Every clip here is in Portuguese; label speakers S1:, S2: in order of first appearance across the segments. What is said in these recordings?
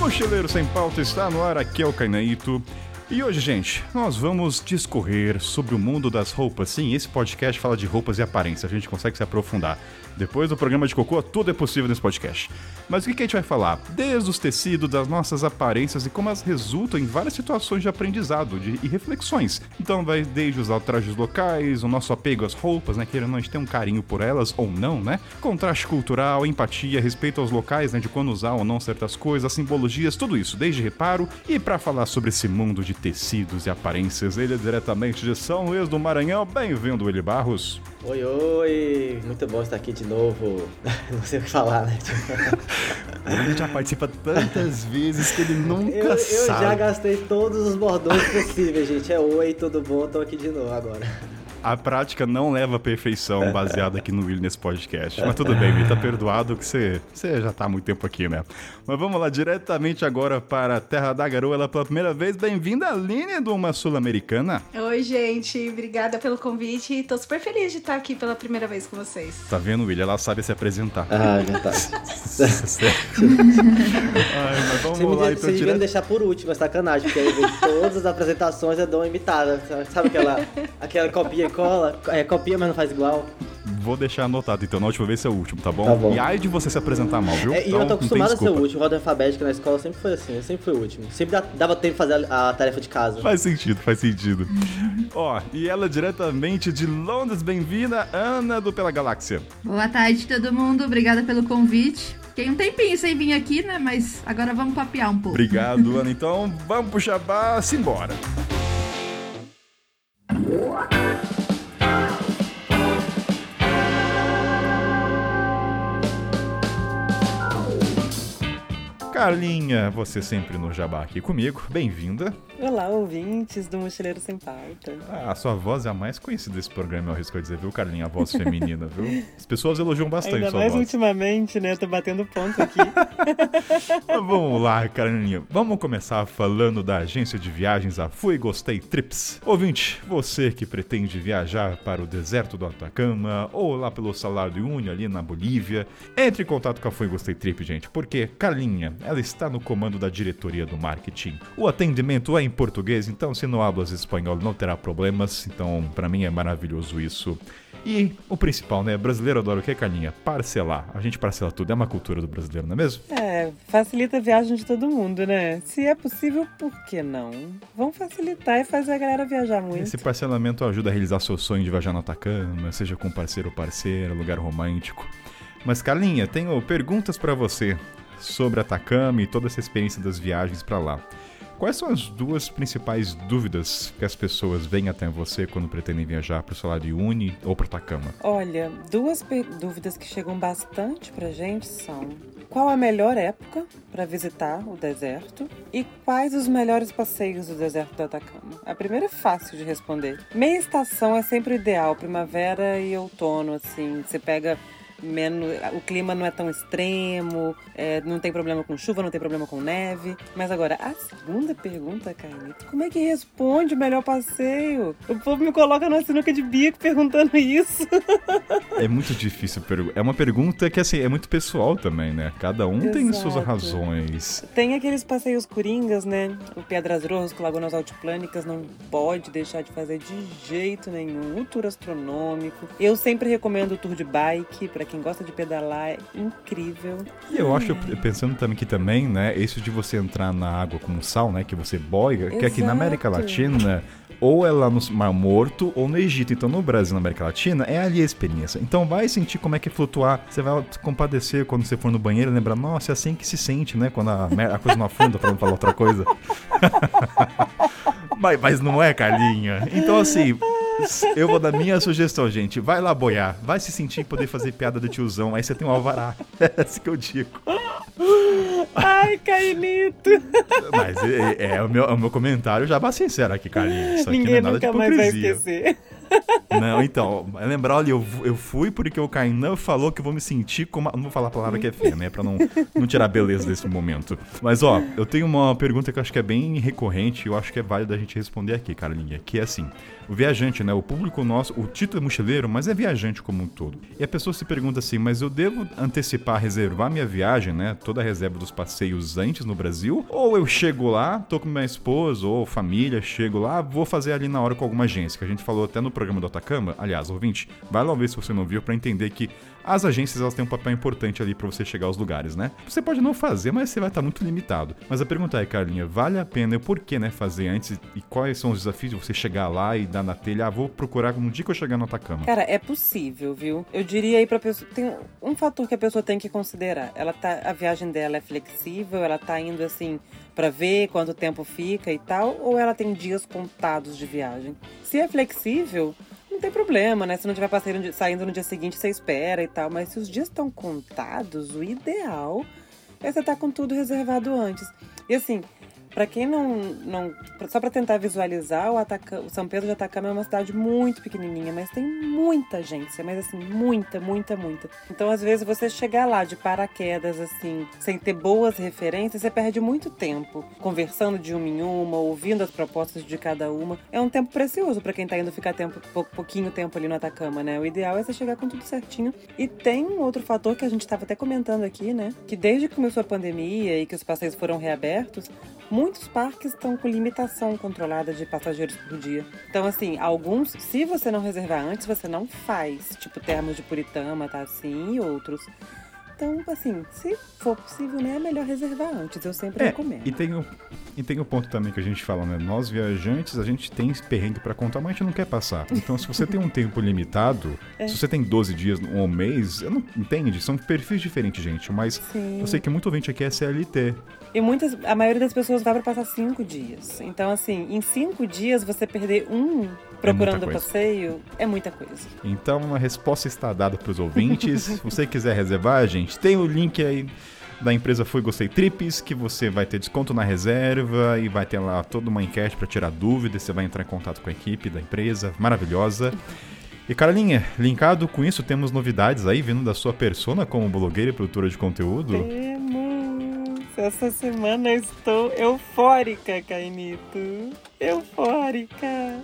S1: Mochileiro Sem Pauta está no ar, aqui é o Cainaito. E hoje, gente, nós vamos discorrer sobre o mundo das roupas. Sim, esse podcast fala de roupas e aparência, a gente consegue se aprofundar. Depois do programa de cocô, tudo é possível nesse podcast. Mas o que, a gente vai falar? Desde os tecidos, das nossas aparências e como elas resultam em várias situações de aprendizado de, e reflexões. Então vai desde os trajes locais, o nosso apego às roupas, né? Querendo a gente ter um carinho por elas ou não, né? Contraste cultural, empatia, respeito aos locais, né? De quando usar ou não certas coisas, simbologias, tudo isso, desde reparo. E para falar sobre esse mundo de tecidos e aparências, ele é diretamente de São Luís do Maranhão. Bem-vindo, Willy Barros.
S2: Oi, oi! Muito bom estar aqui de novo. Não sei o que falar, né?
S1: Ele já participa tantas vezes que ele nunca
S2: eu, eu
S1: sabe.
S2: Eu já gastei todos os bordões possíveis, gente. É oi, tudo bom? Tô aqui de novo agora.
S1: A prática não leva à perfeição baseada aqui no Will nesse podcast. Mas tudo bem, Will, tá perdoado que você, você já tá há muito tempo aqui, né? Mas vamos lá, diretamente agora para a Terra da Garoa. Ela pela primeira vez. Bem-vinda, Aline, do Uma Sul-Americana.
S3: Oi, gente. Obrigada pelo convite. Tô super feliz de estar aqui pela primeira vez com vocês.
S1: Tá vendo, Will? Ela sabe se apresentar.
S2: Ah, já tá.
S1: Ai, mas vamos
S2: Você
S1: lá, então.
S2: você devia
S1: Dire...
S2: me deixar por último, é sacanagem, porque aí todas as apresentações eu dou uma imitada. Sabe aquela, aquela copia e cola? É, copia, mas não faz igual.
S1: Vou deixar anotado, então. Na última vez é o último, tá bom?
S2: Tá bom.
S1: E ai de você se apresentar mal, viu?
S2: É, e
S1: Então,
S2: eu tô acostumado a ser o último. Roda alfabética na escola sempre foi assim, eu sempre fui o último. Sempre dava tempo de fazer a, a tarefa de casa.
S1: Faz sentido, faz sentido. Ó, e ela diretamente de Londres, bem-vinda, Ana do Pela Galáxia.
S4: Boa tarde, todo mundo. Obrigada pelo convite. Fiquei um tempinho sem vir aqui, né? Mas agora vamos papear um pouco.
S1: Obrigado, Ana. Então, vamos pro Jabá, simbora. Carlinha, você sempre no Jabá aqui comigo. Bem-vinda.
S5: Olá, ouvintes do Mochileiro Sem Pauta.
S1: Ah, a sua voz é a mais conhecida desse programa, eu arrisco a dizer, viu, Carlinha? A voz feminina, viu? As pessoas elogiam bastante
S5: Ainda
S1: sua
S5: mais
S1: voz.
S5: ultimamente, né? Tô batendo ponto aqui.
S1: Mas vamos lá, Carlinha. Vamos começar falando da agência de viagens a Fui Gostei Trips. Ouvinte, você que pretende viajar para o deserto do Atacama ou lá pelo Salário de Uyuni, ali na Bolívia, entre em contato com a Fui Gostei Trip, gente, porque Carlinha, ela está no comando da diretoria do marketing. O atendimento é em português, então se não hablas espanhol não terá problemas, então para mim é maravilhoso isso. E o principal, né? Brasileiro adora o que, Carlinha? Parcelar. A gente parcela tudo, é uma cultura do brasileiro, não é mesmo?
S5: É, facilita a viagem de todo mundo, né? Se é possível, por que não? Vamos facilitar e fazer a galera viajar muito.
S1: Esse parcelamento ajuda a realizar seu sonho de viajar no Atacama, seja com parceiro ou parceira, lugar romântico. Mas Carlinha, tenho perguntas pra você sobre Atacama e toda essa experiência das viagens pra lá. Quais são as duas principais dúvidas que as pessoas vêm até você quando pretendem viajar para o Salário Uni ou para Atacama?
S5: Olha, duas dúvidas que chegam bastante pra gente são: qual a melhor época para visitar o deserto e quais os melhores passeios do deserto do Atacama? A primeira é fácil de responder. Meia estação é sempre ideal, primavera e outono, assim. Você pega menos, o clima não é tão extremo, é, não tem problema com chuva, não tem problema com neve. Mas agora, a segunda pergunta, Caimito, como é que responde o melhor passeio? O povo me coloca na sinuca de bico perguntando isso.
S1: É muito difícil. É uma pergunta que assim é muito pessoal também, né? Cada um tem suas
S5: Exato.
S1: razões.
S5: Tem aqueles passeios coringas, né? O Pedras Rojas, com Lagoas Altiplânicas, não pode deixar de fazer de jeito nenhum. O tour astronômico. Eu sempre recomendo o tour de bike, pra quem gosta de pedalar, é incrível.
S1: E eu acho, pensando também que também, né, isso de você entrar na água com sal, né, que você boia, que aqui na América. Latina, ou é lá no Mar Morto, ou no Egito. Então, no Brasil, na América Latina, é ali a experiência. Então, vai sentir como é que é flutuar. Você vai compadecer quando você for no banheiro e lembrar, nossa, é assim que se sente, né, quando a, a coisa não afunda, pra não falar outra coisa. mas, mas não é, Carlinha? Então, assim... Eu vou dar minha sugestão, gente. Vai lá boiar. Vai se sentir poder fazer piada do tiozão. Aí você tem um alvará. É assim que eu digo.
S5: Ai, Caimito!
S1: Mas é, é o, meu, é o meu comentário já vai sincero aqui, Carlinhos. Isso é
S5: Ninguém nunca mais vai esquecer.
S1: Não, então, é lembrar, olha, eu, eu fui porque o Kainan falou que eu vou me sentir como. Não vou falar a palavra que é feia, né? Pra não, não tirar a beleza desse momento. Mas, ó, eu tenho uma pergunta que eu acho que é bem recorrente e eu acho que é válido a gente responder aqui, Carlinha, que é assim: o viajante, né? O público nosso, o título é mochileiro, mas é viajante como um todo. E a pessoa se pergunta assim, mas eu devo antecipar, reservar minha viagem, né? Toda a reserva dos passeios antes no Brasil? Ou eu chego lá, tô com minha esposa ou família, chego lá, vou fazer ali na hora com alguma agência, que a gente falou até no programa do Atacama. Aliás, ouvinte, vai lá ver se você não viu para entender que as agências elas têm um papel importante ali para você chegar aos lugares, né? Você pode não fazer, mas você vai estar muito limitado. Mas a pergunta é, Carlinha, vale a pena e por que, né, fazer antes e quais são os desafios de você chegar lá e dar na telha, ah, vou procurar um dia que eu chegar no Atacama?
S5: Cara, é possível, viu? Eu diria aí pra pessoa, tem um fator que a pessoa tem que considerar. Ela tá, a viagem dela é flexível, ela tá indo assim para ver quanto tempo fica e tal, ou ela tem dias contados de viagem. Se é flexível, não tem problema, né? Se não tiver passeio saindo no dia seguinte, você espera e tal. Mas se os dias estão contados, o ideal é você estar tá com tudo reservado antes. E assim, para quem não, não. Só para tentar visualizar, o, Ataca, o São Pedro de Atacama é uma cidade muito pequenininha, mas tem muita agência, mas assim, muita, muita, muita. Então, às vezes, você chegar lá de paraquedas, assim, sem ter boas referências, você perde muito tempo conversando de uma em uma, ouvindo as propostas de cada uma. É um tempo precioso para quem tá indo ficar tempo, pouquinho tempo ali no Atacama, né? O ideal é você chegar com tudo certinho. E tem um outro fator que a gente estava até comentando aqui, né? Que desde que começou a pandemia e que os passeios foram reabertos, muitos parques estão com limitação controlada de passageiros por dia. Então, assim, alguns, se você não reservar antes, você não faz. Tipo, termos de Puritama, tá assim, e outros. Então, assim, se for possível, né, é melhor reservar antes. Eu sempre
S1: é,
S5: recomendo.
S1: E tem, o, e tem o ponto também que a gente fala, né? Nós viajantes, a gente tem perrengue para contar, mas a gente não quer passar. Então, se você tem um tempo limitado, é. se você tem 12 dias ou um mês, eu não entende, são perfis diferentes, gente. Mas Sim. eu sei que muito ouvinte aqui é CLT.
S5: E muitas, a maioria das pessoas vai para passar cinco dias. Então, assim, em cinco dias você perder um procurando é passeio é muita coisa.
S1: Então, a resposta está dada para os ouvintes. Se você quiser reservar, gente, tem o link aí da empresa Foi Gostei Trips, que você vai ter desconto na reserva e vai ter lá toda uma enquete para tirar dúvidas. Você vai entrar em contato com a equipe da empresa, maravilhosa. E Carolinha, linkado com isso, temos novidades aí vindo da sua persona como blogueira e produtora de conteúdo.
S5: Temos! Essa semana eu estou eufórica, Cainito. Eufórica.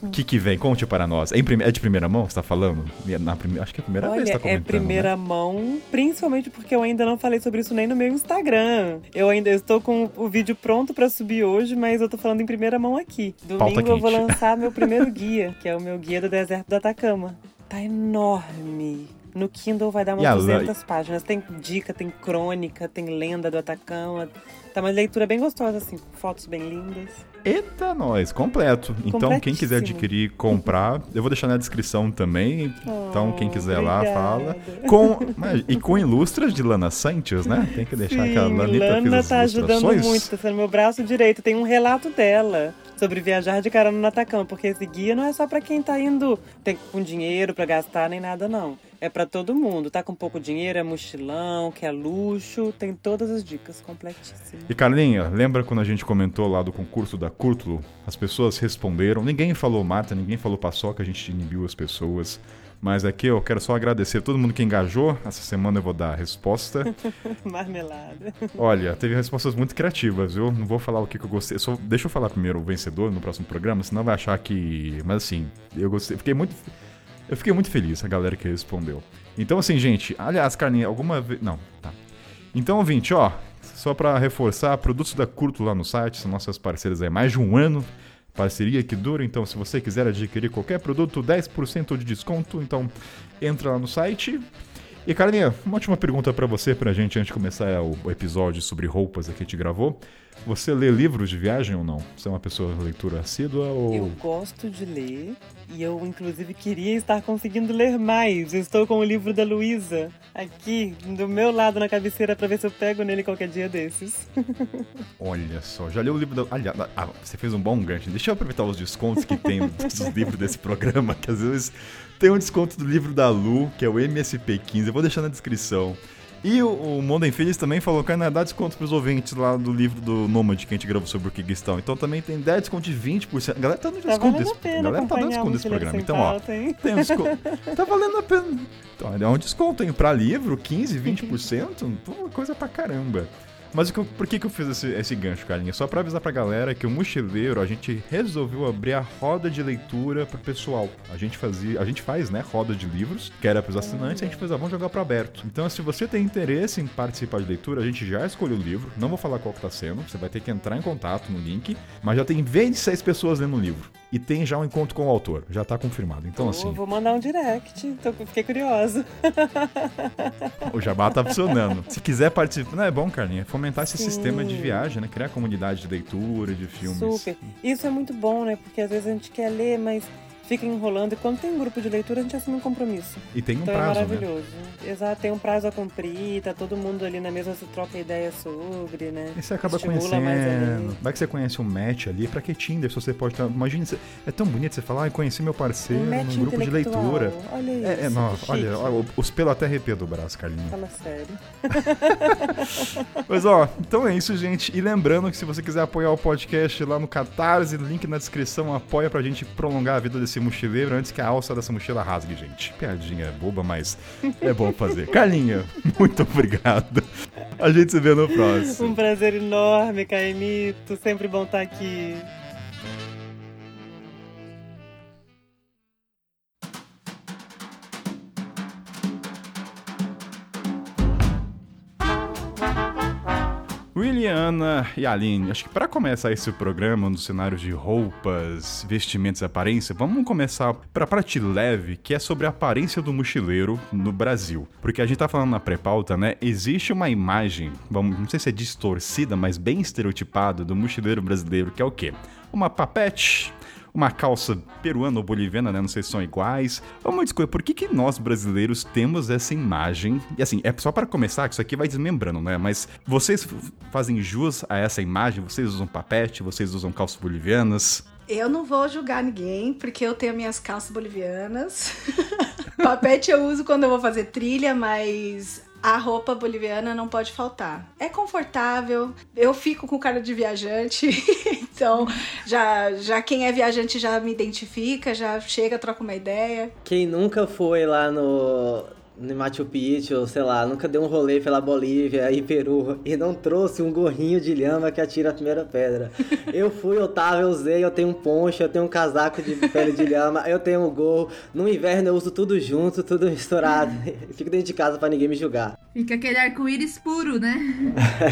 S1: O que, que vem? Conte para nós. É, é, de primeira mão, você tá falando? Na prime... Acho que é a primeira
S5: Olha,
S1: vez que tá
S5: É primeira
S1: né?
S5: mão, principalmente porque eu ainda não falei sobre isso nem no meu Instagram. Eu ainda estou com o vídeo pronto para subir hoje, mas eu tô falando em primeira mão aqui. Domingo eu vou lançar meu primeiro guia, que é o meu guia do deserto do Atacama. Tá enorme no Kindle vai dar umas 200 páginas. Tem dica, tem crônica, tem lenda do Atacama. Tá uma leitura bem gostosa, assim, com fotos bem lindas.
S1: Eita, nós, completo. Então, quem quiser adquirir, comprar, eu vou deixar na descrição também. Oh, então, quem quiser obrigada. lá, fala. Com, e com ilustras de Lana Santos, né? Tem que deixar
S5: Sim,
S1: que a Lanita
S5: Lana tá ajudando muito, tá sendo meu braço direito. Tem um relato dela sobre viajar de carona no Atacama, porque esse guia não é só para quem tá indo tem, com dinheiro para gastar nem nada, não. É para todo mundo. Tá com pouco dinheiro, é mochilão, quer luxo, tem todas as dicas completíssimas.
S1: E Carlinha, lembra quando a gente comentou lá do concurso da Curtulo? As pessoas responderam, ninguém falou Marta, ninguém falou Paçoca, a gente inibiu as pessoas. Mas aqui eu quero só agradecer a todo mundo que engajou. Essa semana eu vou dar a resposta.
S5: Marmelada.
S1: Olha, teve respostas muito criativas, viu? Não vou falar o que, que eu gostei. Só deixa eu falar primeiro o vencedor no próximo programa, senão vai achar que. Mas assim, eu gostei. Fiquei muito. Eu fiquei muito feliz, a galera que respondeu. Então, assim, gente, aliás, Carlinhos, alguma vez. Não, tá. Então, ouvinte, ó, só para reforçar, produtos da Curto lá no site, são nossas parceiras há mais de um ano. Parceria que dura, então se você quiser adquirir qualquer produto, 10% de desconto, então entra lá no site. E Carlinha, uma última pergunta para você, pra gente, antes de começar o episódio sobre roupas que a gente gravou. Você lê livros de viagem ou não? Você é uma pessoa de leitura assídua ou...
S5: Eu gosto de ler e eu, inclusive, queria estar conseguindo ler mais. Eu estou com o livro da Luísa aqui, do meu lado na cabeceira, para ver se eu pego nele qualquer dia desses.
S1: Olha só, já leu o livro da... Aliás, ah, você fez um bom gancho. Deixa eu aproveitar os descontos que tem dos livros desse programa, que às vezes tem um desconto do livro da Lu, que é o MSP15. Eu vou deixar na descrição. E o, o Monden Filhos também falou que ainda dá desconto pros ouvintes lá do livro do Nômade que a gente gravou sobre o Kirguistão. Então também tem 10 desconto de 20%. A galera tá dando
S5: Tá
S1: desconto
S5: valendo
S1: desse,
S5: pena
S1: galera tá dando desconto desse programa. Então, ó, tem um desconto. tá valendo a pena. Então, é um desconto, hein? Pra livro, 15, 20%. Pô, coisa pra caramba. Mas que por que, que eu fiz esse, esse gancho, Carlinha? Só pra avisar pra galera que o Mochileiro, a gente resolveu abrir a roda de leitura pro pessoal. A gente fazia, a gente faz, né, roda de livros, que era pros assinantes, a gente fez, ah, vamos jogar pro aberto. Então, se você tem interesse em participar de leitura, a gente já escolheu o livro, não vou falar qual que tá sendo, você vai ter que entrar em contato no link, mas já tem 26 pessoas lendo o livro. E tem já um encontro com o autor, já tá confirmado. Então,
S5: Pô,
S1: assim,
S5: Vou mandar um direct, tô, fiquei curiosa.
S1: O jabá tá funcionando. Se quiser participar, não é bom, Carlinha, fomentar esse
S5: Sim.
S1: sistema de viagem, né? Criar comunidade de leitura, de filmes.
S5: Super. Isso é muito bom, né? Porque às vezes a gente quer ler, mas fica enrolando. E quando tem um grupo de leitura, a gente assina um compromisso.
S1: E tem um
S5: Então
S1: prazo,
S5: é
S1: né?
S5: maravilhoso. Exato, tem um prazo a cumprir, tá todo mundo ali na mesa, se troca ideia sobre, né?
S1: E você acaba
S5: Estimula
S1: conhecendo. Vai que você conhece um match ali, pra que Tinder? Se você pode estar. Imagina, é tão bonito você falar, ah, conheci meu parceiro
S5: Um
S1: num grupo de leitura.
S5: Olha isso.
S1: É, é nossa, olha, olha, os pelos até arrepia do braço, Carlinhos.
S5: Fala sério.
S1: Mas ó, então é isso, gente. E lembrando que se você quiser apoiar o podcast lá no Catarse, link na descrição, apoia pra gente prolongar a vida desse mochileiro antes que a alça dessa mochila rasgue, gente. Piadinha boba, mas é bom fazer. Carlinha, muito obrigado. A gente se vê no próximo.
S5: Um prazer enorme, Caimito. Sempre bom estar aqui.
S1: Williana e Aline, acho que para começar esse programa no cenário de roupas, vestimentos e aparência, vamos começar para parte leve, que é sobre a aparência do mochileiro no Brasil. Porque a gente tá falando na pré-pauta, né? Existe uma imagem, vamos, não sei se é distorcida, mas bem estereotipada do mochileiro brasileiro, que é o quê? Uma papete, uma calça peruana ou boliviana, né? Não sei se são iguais. Vamos discutir por que, que nós brasileiros temos essa imagem. E assim, é só para começar, que isso aqui vai desmembrando, né? Mas vocês fazem jus a essa imagem? Vocês usam papete? Vocês usam calças bolivianas?
S3: Eu não vou julgar ninguém, porque eu tenho minhas calças bolivianas. Papete eu uso quando eu vou fazer trilha, mas a roupa boliviana não pode faltar. É confortável, eu fico com cara de viajante, então já, já quem é viajante já me identifica, já chega, troca uma ideia.
S2: Quem nunca foi lá no, no Machu Picchu, sei lá, nunca deu um rolê pela Bolívia e Peru e não trouxe um gorrinho de lhama que atira a primeira pedra. Eu fui, tava, eu usei, eu tenho um poncho, eu tenho um casaco de pele de lhama, eu tenho um gorro. No inverno eu uso tudo junto, tudo misturado. Fico dentro de casa pra ninguém me julgar.
S4: Fica aquele arco-íris puro, né?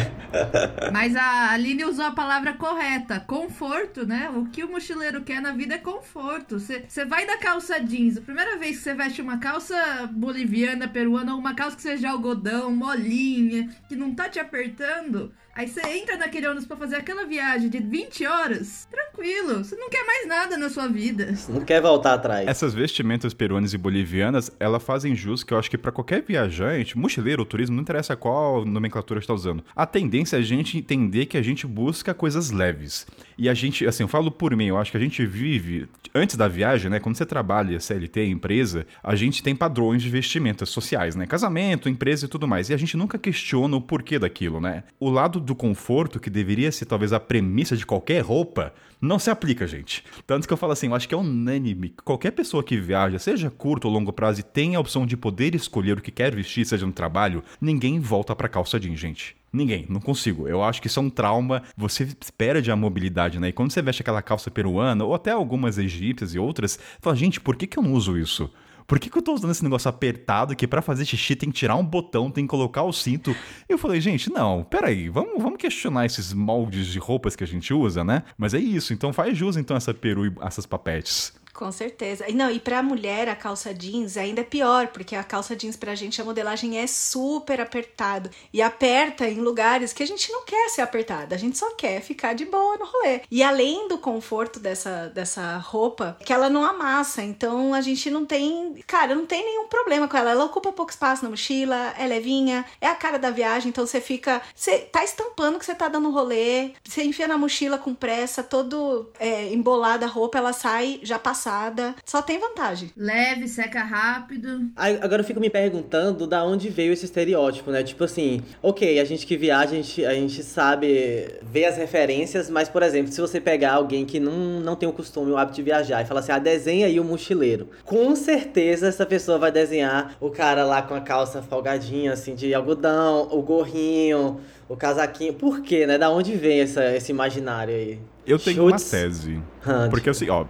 S4: Mas a Aline usou a palavra correta, conforto, né? O que o mochileiro quer na vida é conforto. Você vai da calça jeans, a primeira vez que você veste uma calça boliviana, peruana, uma calça que seja algodão, molinha, que não tá te apertando, aí você entra naquele ônibus pra fazer aquela viagem de 20 horas, tranquilo, você não quer mais nada na sua vida.
S2: Não quer voltar atrás.
S1: Essas vestimentas peruanas e bolivianas, elas fazem jus que eu acho que para qualquer viajante, mochileiro ou turismo, não interessa qual nomenclatura está usando. A tendência é a gente entender que a gente busca coisas leves. E a gente, assim, eu falo por mim, eu acho que a gente vive, antes da viagem, né, quando você trabalha CLT, empresa, a gente tem padrões de vestimentas sociais, né, casamento, empresa e tudo mais. E a gente nunca questiona o porquê daquilo, né. O lado do conforto, que deveria ser talvez a premissa de qualquer roupa, não se aplica, gente. Tanto que eu falo assim, eu acho que é unânime. que Qualquer pessoa que viaja, seja curto ou longo prazo, e tem a opção de poder escolher o que quer vestir, seja no trabalho, ninguém volta pra calça jeans, gente. Ninguém, não consigo. Eu acho que isso é um trauma. Você perde a mobilidade, né? E quando você veste aquela calça peruana, ou até algumas egípcias e outras, fala, gente, por que, que eu não uso isso? Por que, que eu tô usando esse negócio apertado que pra fazer xixi tem que tirar um botão, tem que colocar o cinto? Eu falei, gente, não, peraí, vamos, vamos questionar esses moldes de roupas que a gente usa, né? Mas é isso, então faz jus então essa peru e essas papetes.
S3: Com certeza. E não, e pra mulher a calça jeans ainda é pior, porque a calça jeans pra gente a modelagem é super apertado e aperta em lugares que a gente não quer ser apertada, a gente só quer ficar de boa no rolê. E além do conforto dessa, dessa roupa, que ela não amassa, então a gente não tem, cara, não tem nenhum problema com ela. Ela ocupa pouco espaço na mochila, é levinha, é a cara da viagem, então você fica, você tá estampando que você tá dando rolê, você enfia na mochila com pressa, todo é, embolada a roupa, ela sai já passada passada. Só tem vantagem.
S4: Leve, seca rápido.
S2: Agora eu fico me perguntando da onde veio esse estereótipo, né? Tipo assim, ok, a gente que viaja, a gente, a gente sabe ver as referências, mas, por exemplo, se você pegar alguém que não, não tem o costume, o hábito de viajar e falar assim, ah, desenha aí o mochileiro. Com certeza essa pessoa vai desenhar o cara lá com a calça folgadinha, assim, de algodão, o gorrinho, o casaquinho. Por quê, né? Da onde vem essa, esse imaginário aí?
S1: Eu tenho
S2: Chutes.
S1: uma tese.
S2: Ah,
S1: Porque assim, ó,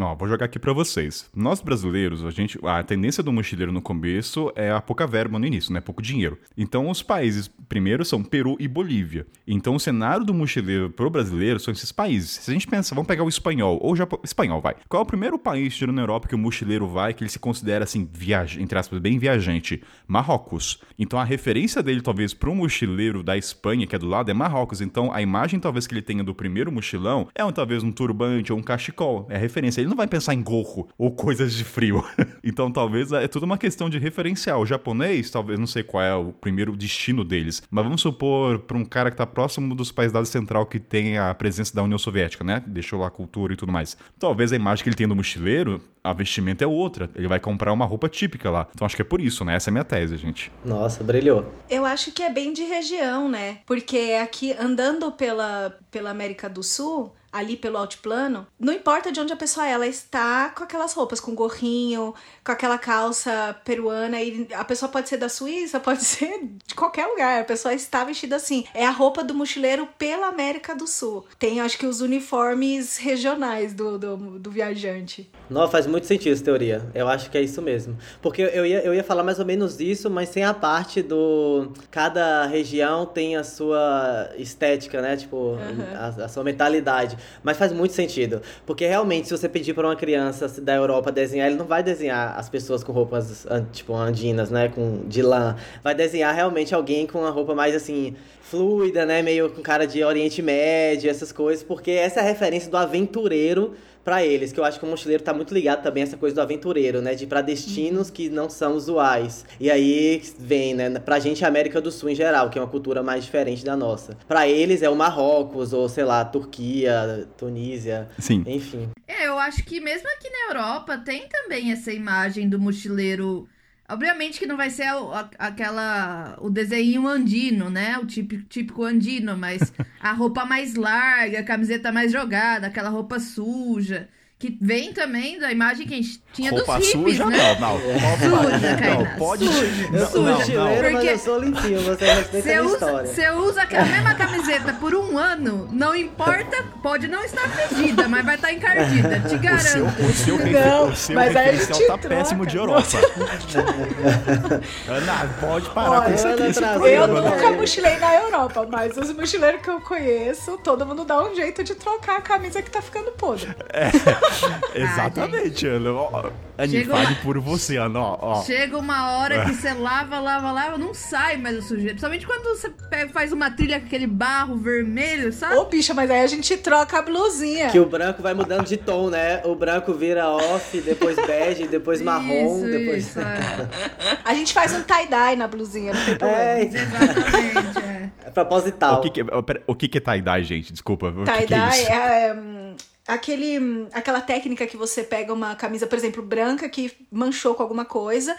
S1: ó, vou jogar aqui pra vocês. Nós brasileiros, a gente, a tendência do mochileiro no começo é a pouca verba no início, né? Pouco dinheiro. Então os países primeiro são Peru e Bolívia. Então o cenário do mochileiro pro brasileiro são esses países. Se a gente pensa, vamos pegar o espanhol ou o Japão, espanhol, vai. Qual é o primeiro país tirando na Europa que o mochileiro vai que ele se considera assim, viaja, entre aspas, bem viajante? Marrocos. Então a referência dele talvez pro mochileiro da Espanha, que é do lado, é Marrocos. Então a imagem talvez que ele tenha do primeiro mochilão é um, talvez um turbante ou um cachecol. É referência. Ele não vai pensar em gorro ou coisas de frio. então talvez é tudo uma questão de referencial. O japonês, talvez, não sei qual é o primeiro destino deles, mas vamos supor para um cara que tá próximo dos países da Central que tem a presença da União Soviética, né? Deixou lá a cultura e tudo mais. Talvez a imagem que ele tem do mochileiro, a vestimenta é outra. Ele vai comprar uma roupa típica lá. Então acho que é por isso, né? Essa é a minha tese, gente.
S2: Nossa, brilhou.
S3: Eu acho que é bem de região, né? Porque aqui, andando pela, pela América do Sul, ali pelo altiplano, não importa de onde a pessoa é, ela está com aquelas roupas, com gorrinho, com aquela calça peruana, e a pessoa pode ser da Suíça, pode ser de qualquer lugar, a pessoa está vestida assim. É a roupa do mochileiro pela América do Sul. Tem, acho que, os uniformes regionais do, do, do viajante.
S2: Não, faz muito sentido essa teoria. Eu acho que é isso mesmo. Porque eu ia, eu ia falar mais ou menos isso, mas sem a parte do. Cada região tem a sua estética, né? Tipo, a, a sua mentalidade. Mas faz muito sentido. Porque realmente, se você pedir pra uma criança da Europa desenhar, ele não vai desenhar as pessoas com roupas, tipo, andinas, né? Com, de lã. Vai desenhar realmente alguém com uma roupa mais assim. Fluida, né? Meio com cara de Oriente Médio, essas coisas, porque essa é a referência do aventureiro pra eles, que eu acho que o mochileiro tá muito ligado também a essa coisa do aventureiro, né? De ir pra destinos que não são usuais. E aí vem, né? Pra gente, a América do Sul em geral, que é uma cultura mais diferente da nossa. Pra eles é o Marrocos, ou sei lá, Turquia, Tunísia,
S1: Sim.
S2: enfim.
S4: É, eu acho que mesmo aqui na Europa tem também essa imagem do mochileiro. Obviamente que não vai ser a- a- aquela. o desenho andino, né? O típico, típico andino, mas a roupa mais larga, a camiseta mais jogada, aquela roupa suja. Que vem também da imagem que a gente tinha
S1: Roupa
S4: dos hippies,
S1: suja,
S4: né?
S1: não, não.
S4: Suja, Kainá,
S1: Não, pode.
S4: suja,
S1: não,
S4: suja.
S1: não,
S2: mochileiro, mas
S4: Porque
S2: eu sou limpinho, você respeita a
S4: usa,
S2: história.
S4: você usa a mesma camiseta por um ano, não importa, pode não estar fedida, mas vai estar encardida, te
S1: O seu,
S4: garanto.
S1: o seu,
S3: Não,
S1: o seu
S3: mas aí a
S1: referencial
S3: gente
S1: tá
S3: troca.
S1: péssimo de Europa. Ana, pode parar
S3: Olha,
S1: com isso aqui.
S3: Eu
S1: programa,
S3: nunca
S1: né?
S3: mochilei na Europa, mas os mochileiros que eu conheço, todo mundo dá um jeito de trocar a camisa que tá ficando podre.
S1: Exatamente, Ana. Ó, Ani,
S4: Chega
S1: fale
S4: uma-
S1: por você, Ana. Ó, ó.
S4: Chega uma hora que você lava, lava, lava, não sai mais o sujeito. Principalmente quando você pega- faz uma trilha com aquele barro vermelho, sabe?
S3: Ô, bicha, mas aí a gente troca a blusinha.
S2: Que o branco vai mudando de tom, né? O branco vira off, depois bege, depois marrom,
S4: isso,
S2: depois.
S4: isso, é.
S3: A gente faz um tie-dye na blusinha, não tem problema.
S2: É,
S4: Exatamente, é.
S2: é proposital.
S1: O que, que, é- o que que é tie-dye, gente? Desculpa. É
S3: Tie-dye
S1: isso?
S3: é, hum, aquele, hum, aquela técnica que você pega uma camisa, por exemplo, branca que manchou com alguma coisa.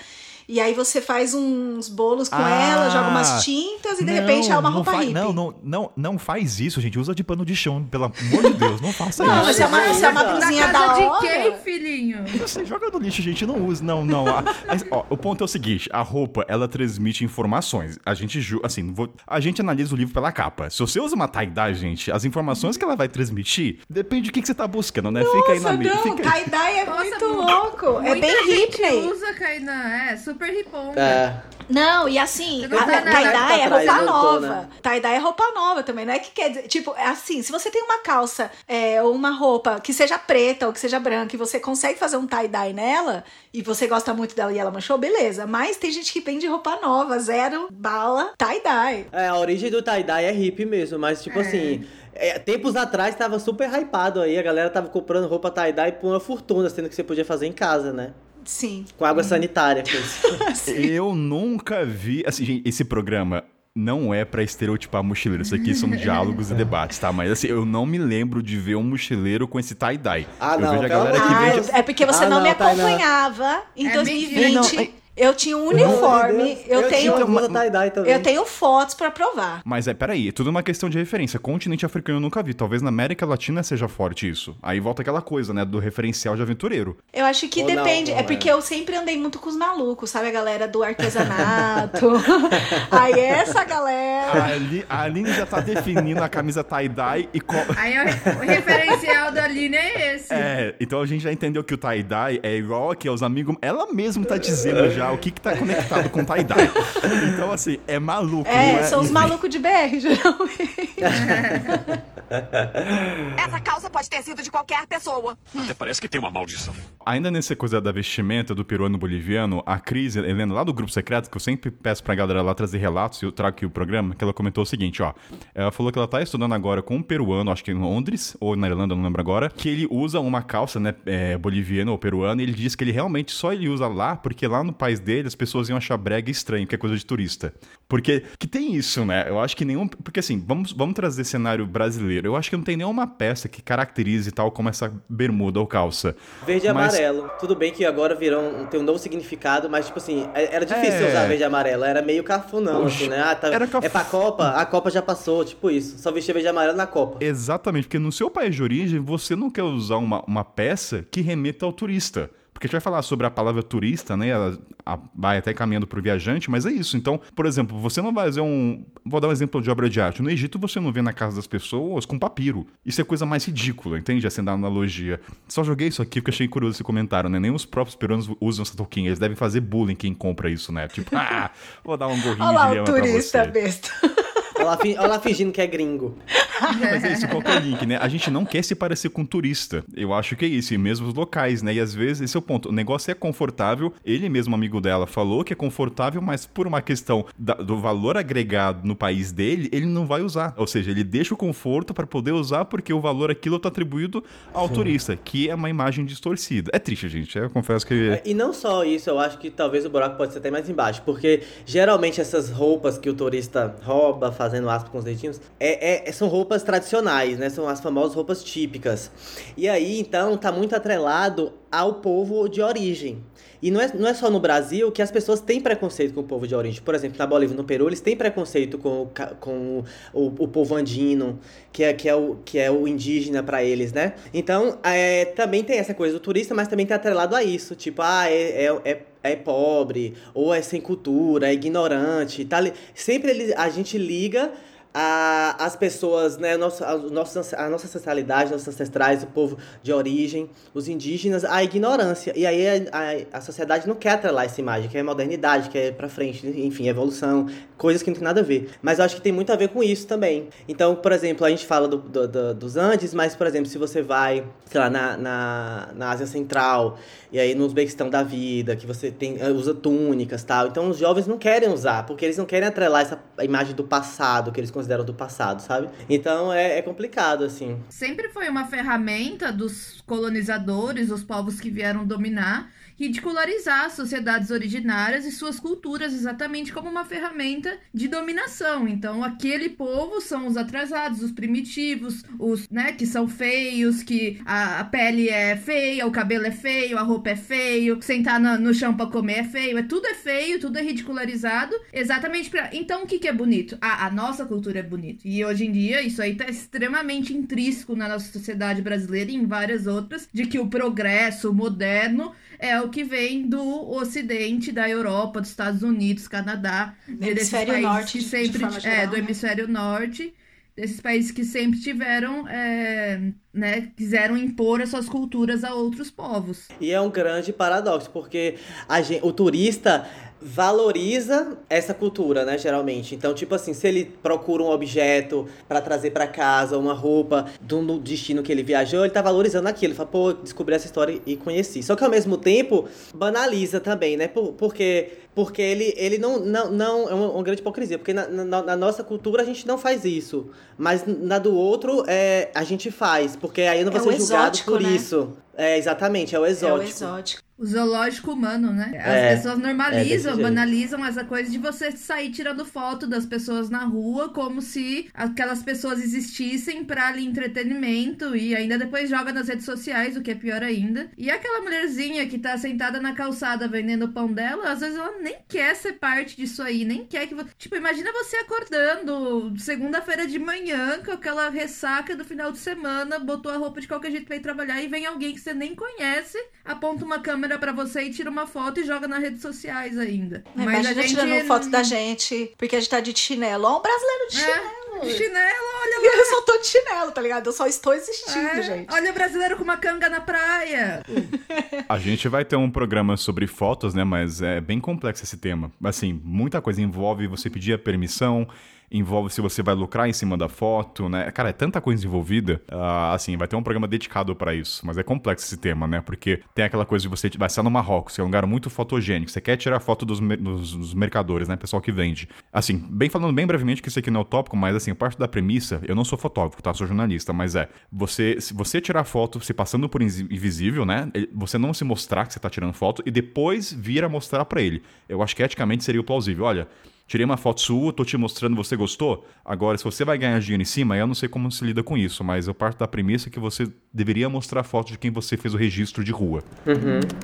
S3: E aí você faz uns bolos com
S1: Ah,
S3: ela, joga umas tintas e de repente é uma
S1: não
S3: roupa hippie.
S1: Não, não, não, não faz isso, gente. Usa de pano de chão, pelo amor de Deus. Não faça
S3: Não,
S1: isso.
S3: mas é uma, se é uma blusinha da
S4: casa de
S3: hora.
S4: quem, filhinho?
S1: Você joga no lixo, gente, não usa. Não, não. A- mas, ó, o ponto é o seguinte: a roupa, ela transmite informações. A gente, assim, não vou- a gente analisa o livro pela capa. Se você usa uma tie-dye, gente, as informações que ela vai transmitir depende do que, que você tá buscando, né? fica aí na
S3: Nossa,
S1: mesa.
S3: não, tie-dye é
S4: Nossa,
S3: muito
S4: mu-
S3: louco. É bem hippie.
S4: usa, Kainan, é, super hipom.
S2: É.
S3: Não, e assim,
S4: não
S3: a-
S4: tá
S3: tie-dye é
S2: atrás,
S3: roupa nova.
S2: né?
S3: Tie-dye é roupa nova também. Não é que quer dizer, tipo, é assim, se você tem uma calça é, ou uma roupa que seja preta ou que seja branca e você consegue fazer um tie-dye nela e você gosta muito dela e ela manchou, beleza. Mas tem gente que vende roupa nova, zero bala, tie-dye.
S2: É, a origem do tie-dye é hippie mesmo, mas tipo
S4: É.
S2: assim, é, tempos atrás tava super hypado aí, a galera tava comprando roupa tie-dye por uma fortuna, sendo que você podia fazer em casa, né?
S3: Sim.
S2: Com água sanitária. que isso.
S1: Eu nunca vi. Assim, gente, esse programa não é pra estereotipar mochileiro. Isso aqui são diálogos e debates, tá? Mas assim, eu não me lembro de ver um mochileiro com esse tie-dye.
S2: Ah,
S1: eu
S2: não,
S1: vejo a galera que
S2: de
S3: Ah,
S1: vende.
S3: É porque você
S2: Ah,
S3: não,
S2: não,
S3: me acompanhava em
S4: É
S3: 2020.
S1: mentira.
S3: Eu tinha um uniforme,
S2: Deus.
S3: eu,
S2: tinha
S3: tenho
S2: uma tie-dye também.
S3: eu tenho fotos pra provar.
S1: Mas é, peraí, é tudo uma questão de referência. Continente africano eu nunca vi. Talvez na América Latina seja forte isso. Aí volta aquela coisa, né? Do referencial de aventureiro.
S3: Eu acho que
S2: Ou não,
S3: depende.
S2: não
S3: é
S2: é.
S3: porque eu sempre andei muito com os malucos, sabe? A galera do artesanato. Aí essa galera.
S1: A, Ali, a Aline já tá definindo a camisa tie-dye e. co-
S4: Aí o, re- o referencial da Aline é esse.
S1: É, então a gente já entendeu que o tie-dye é igual aqui aos amigos. Ela mesma tá dizendo já o que que tá conectado com tie-dye. Então, assim, é maluco. não
S3: É, são os malucos de BR, geralmente.
S6: Essa calça pode ter sido de qualquer pessoa.
S7: Até parece que tem uma maldição.
S1: Ainda nessa coisa da vestimenta do peruano boliviano, a Cris, Helena, lá do grupo secreto, que eu sempre peço pra galera lá trazer relatos, e eu trago aqui o programa, que ela comentou o seguinte, ó. Ela falou que ela tá estudando agora com um peruano, acho que em Londres, ou na Irlanda, não lembro agora, que ele usa uma calça, né, é, boliviana ou peruana, e ele diz que ele realmente só ele usa lá, porque lá no país dele as pessoas iam achar brega estranho, que é coisa de turista. Porque, que tem isso, né? Eu acho que nenhum... Porque assim, vamos, vamos trazer cenário brasileiro. Eu acho que não tem nenhuma peça que caracterize tal como essa bermuda ou calça.
S2: Verde e
S1: Mas-
S2: amarelo. Tudo bem que agora virou um, tem um novo significado, mas tipo assim, é- era difícil
S1: É.
S2: usar verde e amarelo. Era meio cafunão,
S1: Oxe,
S2: assim, né? Ah, tá-
S1: era caf-
S2: É pra Copa? A Copa já passou, tipo isso. Só vestia verde e amarelo na Copa.
S1: Exatamente, porque no seu país de origem você não quer usar uma, uma peça que remeta ao turista. Porque a gente vai falar sobre a palavra turista, né? Ela vai até caminhando pro viajante, mas é isso. Então, por exemplo, você não vai fazer um. Vou dar um exemplo de obra de arte. No Egito você não vê na casa das pessoas com papiro. Isso é coisa mais ridícula, entende? Assim, da analogia. Só joguei isso aqui porque achei curioso esse comentário, né? Nem os próprios peruanos usam essa touquinha. Eles devem fazer bullying quem compra isso, né? Tipo, ah, vou dar um gorrinho
S3: Olha lá
S1: de
S3: o
S1: lhama pra
S3: turista
S1: você.
S3: besta.
S2: Olha lá, fi- lá fingindo que é gringo.
S1: Mas é isso, qual que é o link, né? A gente não quer se parecer com turista. Eu acho que é isso, e mesmo os locais, né? E às vezes esse é o ponto. O negócio é confortável. Ele mesmo, amigo dela, falou que é confortável, mas por uma questão da- do valor agregado no país dele, ele não vai usar. Ou seja, ele deixa o conforto para poder usar porque o valor aquilo tá atribuído ao turista, que é uma imagem distorcida. É triste, gente. Eu confesso que.
S2: E não só isso, eu acho que talvez o buraco pode ser até mais embaixo. Porque geralmente essas roupas que o turista rouba, fazendo aspas com os dedinhos, é, é- são roupas tradicionais, né? São as famosas roupas típicas. E aí, então, tá muito atrelado ao povo de origem. E não é, não é só no Brasil que as pessoas têm preconceito com o povo de origem. Por exemplo, na Bolívia no Peru, eles têm preconceito com, o com o, o povo andino, que é, que é, o, que é o indígena pra eles, né? Então, é, também tem essa coisa do turista, mas também tá atrelado a isso. Tipo, ah, é, é, é, é pobre, ou é sem cultura, é ignorante. Tá, sempre eles, a gente liga a, as pessoas, né, nosso, a, o nosso, a nossa ancestralidade, nossos ancestrais, o povo de origem, os indígenas, a ignorância. E aí a, a, a sociedade não quer atrelar essa imagem, quer modernidade, quer pra frente, enfim, evolução, coisas que não tem nada a ver. Mas eu acho que tem muito a ver com isso também. Então, por exemplo, a gente fala do, do- do- dos Andes, mas, por exemplo, se você vai, sei lá, na, na, na Ásia Central, e aí no Uzbequistão da vida, que você tem, eh, usa túnicas tal. Então os jovens não querem usar, porque eles não querem atrelar essa imagem do passado, que eles consideram do passado, sabe? Então é, é complicado, assim.
S4: Sempre foi uma ferramenta dos colonizadores, os povos que vieram dominar, ridicularizar as sociedades originárias e suas culturas exatamente como uma ferramenta de dominação. Então, aquele povo são os atrasados, os primitivos, os, né, que são feios, que a, pele é feia, o cabelo é feio, a roupa é feio, sentar na- no chão pra comer é feio, é tudo é feio, tudo é ridicularizado, exatamente pra... Então, o que que é bonito? Ah, a nossa cultura é bonita. E hoje em dia, isso aí tá extremamente intrínseco na nossa sociedade brasileira e em várias outras, de que o progresso, moderno, é o que vem do Ocidente, da Europa, dos Estados Unidos, Canadá,
S3: Do
S4: desses
S3: hemisfério
S4: países
S3: norte,
S4: que
S3: de- de
S4: sempre
S3: forma
S4: é
S3: geral,
S4: do
S3: né?
S4: hemisfério norte, desses países que sempre tiveram, é, né, quiseram impor as suas culturas a outros povos.
S2: E é um grande paradoxo, porque a gen- o turista valoriza essa cultura, né, geralmente. Então, tipo assim, se ele procura um objeto pra trazer pra casa, uma roupa do no destino que ele viajou, ele tá valorizando aquilo. Ele fala, pô, descobri essa história e conheci. Só que ao mesmo tempo, banaliza também, né? Por- porque porque ele, ele não, não, não é uma, uma grande hipocrisia, porque na, na- na nossa cultura a gente não faz isso, mas na do outro é, a gente faz, porque aí eu não
S3: É
S2: vou
S3: o
S2: ser julgado
S3: exótico,
S2: por
S3: né?
S2: isso. É, exatamente, é o
S3: É o
S2: exótico.
S4: O zoológico humano, né? As
S2: É,
S4: pessoas
S2: é
S4: normalizam,
S2: jeito.
S4: banalizam essa coisa de você sair tirando foto das pessoas na rua como se aquelas pessoas existissem pra ali entretenimento e ainda depois joga nas redes sociais, o que é pior ainda. E aquela mulherzinha que tá sentada na calçada vendendo o pão dela, às vezes ela nem quer ser parte disso aí, nem quer que. vo- Tipo, imagina você acordando segunda-feira de manhã com aquela ressaca do final de semana, botou a roupa de qualquer jeito pra ir trabalhar e vem alguém que você nem conhece, aponta uma câmera pra você e tira uma foto e joga nas redes sociais ainda.
S3: É, Imagina tirando foto da gente, porque a gente tá de chinelo. Ó, um brasileiro de chinelo.
S4: É, chinelo, olha lá.
S3: Eu só tô de chinelo, tá ligado? Eu só estou existindo,
S4: É,
S3: gente.
S4: Olha o brasileiro com uma canga na praia.
S1: A gente vai ter um programa sobre fotos, né? Mas é bem complexo esse tema. Assim, muita coisa envolve você pedir a permissão, envolve se você vai lucrar em cima da foto, né? Cara, é tanta coisa envolvida. Ah, assim, vai ter um programa dedicado pra isso. Mas é complexo esse tema, né? Porque tem aquela coisa de você vai estar no Marrocos, que é um lugar muito fotogênico. Você quer tirar foto dos, dos- dos mercadores, né? Pessoal que vende. Assim, bem falando bem brevemente, que isso aqui não é o tópico, mas assim, parte da premissa, eu não sou fotógrafo, tá? Sou jornalista, mas é. Você, se você tirar foto se passando por invi- invisível, né? Você não se mostrar que você tá tirando foto e depois vir a mostrar pra ele. Eu acho que eticamente seria o plausível. Olha, Tirei uma foto sua, tô te mostrando, você gostou? Agora, se você vai ganhar dinheiro em cima, eu não sei como se lida com isso, mas eu parto da premissa que você deveria mostrar foto de quem você fez o registro de rua.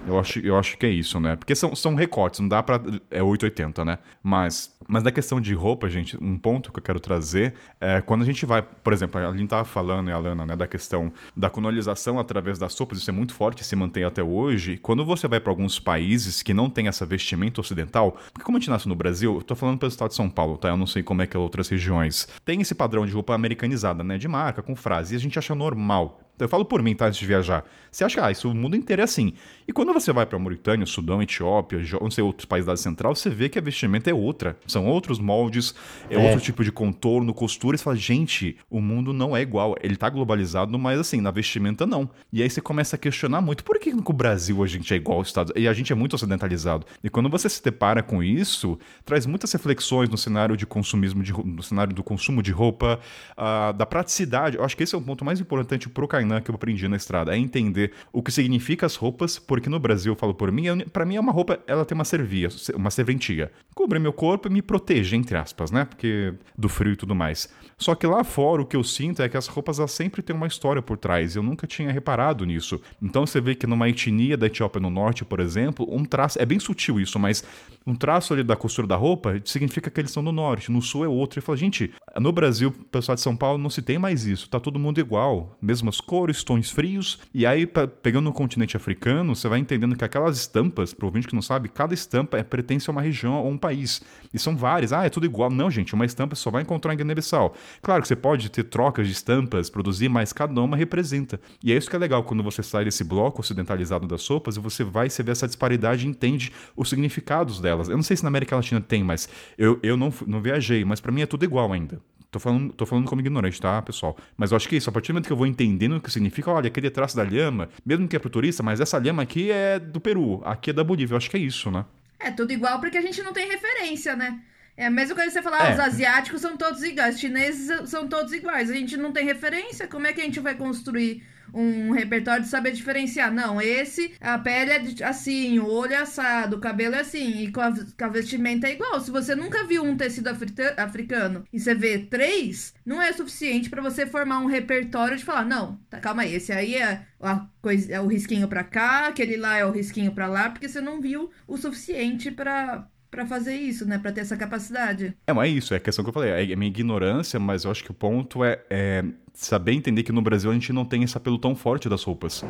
S1: Eu, acho, eu acho que é isso, né? Porque são, são recortes, não dá pra. É 880, né? Mas, mas da questão de roupa, gente, um ponto que eu quero trazer é quando a gente vai, por exemplo, a Aline tava falando, e a Lana, né, da questão da colonização através das sopas, isso é muito forte, se mantém até hoje. Quando você vai pra alguns países que não tem essa vestimenta ocidental, porque como a gente nasce no Brasil, eu tô falando pelo estado de São Paulo, tá? Eu não sei como é que é outras regiões. Tem esse padrão de roupa americanizada, né? De marca, com frase, e a gente acha normal. Eu falo por mim, tá? Antes de viajar. Você acha, ah, isso o mundo inteiro é assim. E quando você vai pra Mauritânia, Sudão, Etiópia, não sei, outros países da Ásia Central, você vê que a vestimenta é outra. São outros moldes, é, outro tipo de contorno, costura. E você fala, gente, o mundo não é igual. Ele tá globalizado, mas assim, na vestimenta não. E aí você começa a questionar muito, por que no Brasil a gente é igual aos Estados E a gente é muito ocidentalizado. E quando você se depara com isso, traz muitas reflexões no cenário de consumismo, de, no cenário do consumo de roupa, ah, da praticidade. Eu acho que esse é o ponto mais importante pro Kainan que eu aprendi na estrada, é entender o que significa as roupas, porque no Brasil, eu falo por mim, pra mim é uma roupa, ela tem uma servia, uma serventia. Cobre meu corpo e me protege, entre aspas, né? Porque do frio e tudo mais. Só que lá fora o que eu sinto é que as roupas elas sempre têm uma história por trás. Eu nunca tinha reparado nisso. Então você vê que numa etnia da Etiópia no norte, por exemplo, um traço. É bem sutil isso, mas um traço ali da costura da roupa significa que eles são do norte. No sul é outro. E fala, gente, no Brasil, o pessoal de São Paulo não se tem mais isso. Tá todo mundo igual. Mesmas cores, tons frios. E aí, pe- pegando no continente africano, você vai entendendo que aquelas estampas, pro ouvinte que não sabe, cada estampa é, pertence a uma região ou um país. E são várias. Ah, é tudo igual. Não, gente, uma estampa só vai encontrar em Guiné-Bissau. Claro que você pode ter trocas de estampas, produzir, mas cada uma representa. E é isso que é legal quando você sai desse bloco ocidentalizado das sopas e você vai, você vê essa disparidade e entende os significados delas. Eu não sei se na América Latina tem, mas eu, eu não, não viajei, mas pra mim é tudo igual ainda. Tô falando, tô falando como ignorante, tá, pessoal? Mas eu acho que é isso, a partir do momento que eu vou entendendo o que significa, olha, aquele traço da lhama, mesmo que é pro turista, mas essa lhama aqui é do Peru, aqui é da Bolívia. Eu acho que é isso, né?
S4: É tudo igual porque a gente não tem referência, né? É a mesma coisa que você falar, ah,
S1: É.
S4: os asiáticos são todos iguais, os chineses são todos iguais. A gente não tem referência, como é que a gente vai construir um repertório de saber diferenciar? Não, esse, a pele é assim, o olho é assado, o cabelo é assim, e com a, com a vestimenta é igual. Se você nunca viu um tecido africano e você vê três, não é suficiente pra você formar um repertório de falar, não, tá, calma aí, esse aí é, a coisa, é o risquinho pra cá, aquele lá é o risquinho pra lá, porque você não viu o suficiente pra para fazer isso, né? Pra ter essa capacidade.
S1: É, mas é isso, é a questão que eu falei, é a minha ignorância, mas eu acho que o ponto é, é saber entender que no Brasil a gente não tem esse apelo tão forte das roupas.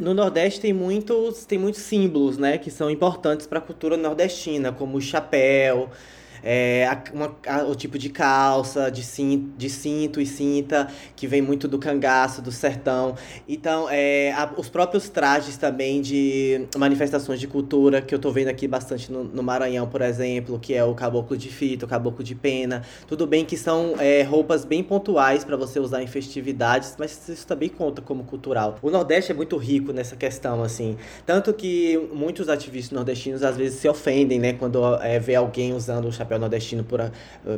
S2: No Nordeste tem muitos, tem muitos símbolos, né, que são importantes para a cultura nordestina, como o chapéu, é, uma- a- o tipo de calça, de cinto, de cinto e cinta, que vem muito do cangaço, do sertão. Então, é, a- os próprios trajes também de manifestações de cultura, que eu tô vendo aqui bastante no, no Maranhão, por exemplo, que é o caboclo de fita, o caboclo de pena. Tudo bem que são é, roupas bem pontuais para você usar em festividades, mas isso também conta como cultural. O Nordeste é muito rico nessa questão, assim. Tanto que muitos ativistas nordestinos às vezes se ofendem, né, quando é, vê alguém usando o chapéu chapéu nordestino por, a-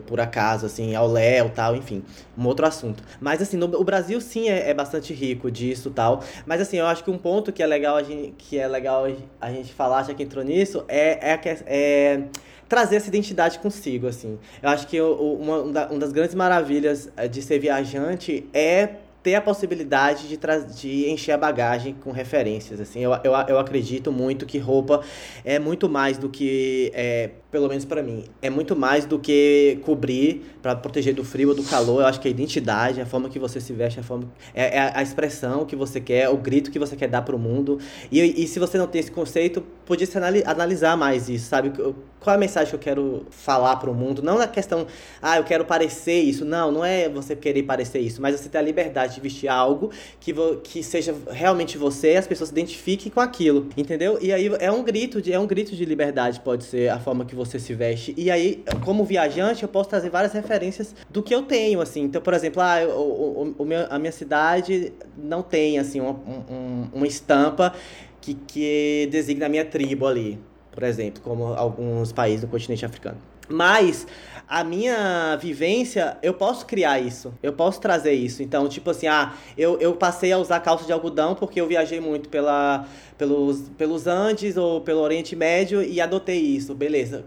S2: por acaso, assim, ao léu tal, enfim, um outro assunto. Mas assim, no, o Brasil sim é, é bastante rico disso tal. Mas assim, eu acho que um ponto que é legal a gente, que é legal a gente falar, já que entrou nisso, é, é, é trazer essa identidade consigo, assim. Eu acho que uma, um uma das grandes maravilhas eh, de ser viajante é ter a possibilidade de, de encher a bagagem com referências, assim. Eu, eu, eu acredito muito que roupa é muito mais do que, é, pelo menos pra mim, é muito mais do que cobrir pra proteger do frio ou do calor. Eu acho que a identidade, a forma que você se veste, a forma é, é a- expressão que você quer, o grito que você quer dar pro mundo. E, e se você não tem esse conceito, podia se anali- analisar mais isso, sabe? Qual é a mensagem que eu quero falar pro mundo? Não na questão, ah, eu quero parecer isso. Não, não é você querer parecer isso, mas você ter a liberdade de vestir algo que, que seja realmente você e as pessoas se identifiquem com aquilo, entendeu? E aí é um grito, de, é um grito de liberdade, pode ser a forma que você se veste. E aí, como viajante, eu posso trazer várias referências do que eu tenho, assim. Então, por exemplo, ah, o, o, o meu- a minha cidade não tem, assim, uma, um- um- uma estampa que, que designa a minha tribo ali, por exemplo, como alguns países do continente africano. Mas a minha vivência, eu posso criar isso. Eu posso trazer isso. Então, tipo assim, ah, eu, eu passei a usar calça de algodão porque eu viajei muito pela, pelos, pelos Andes ou pelo Oriente Médio e adotei isso. Beleza,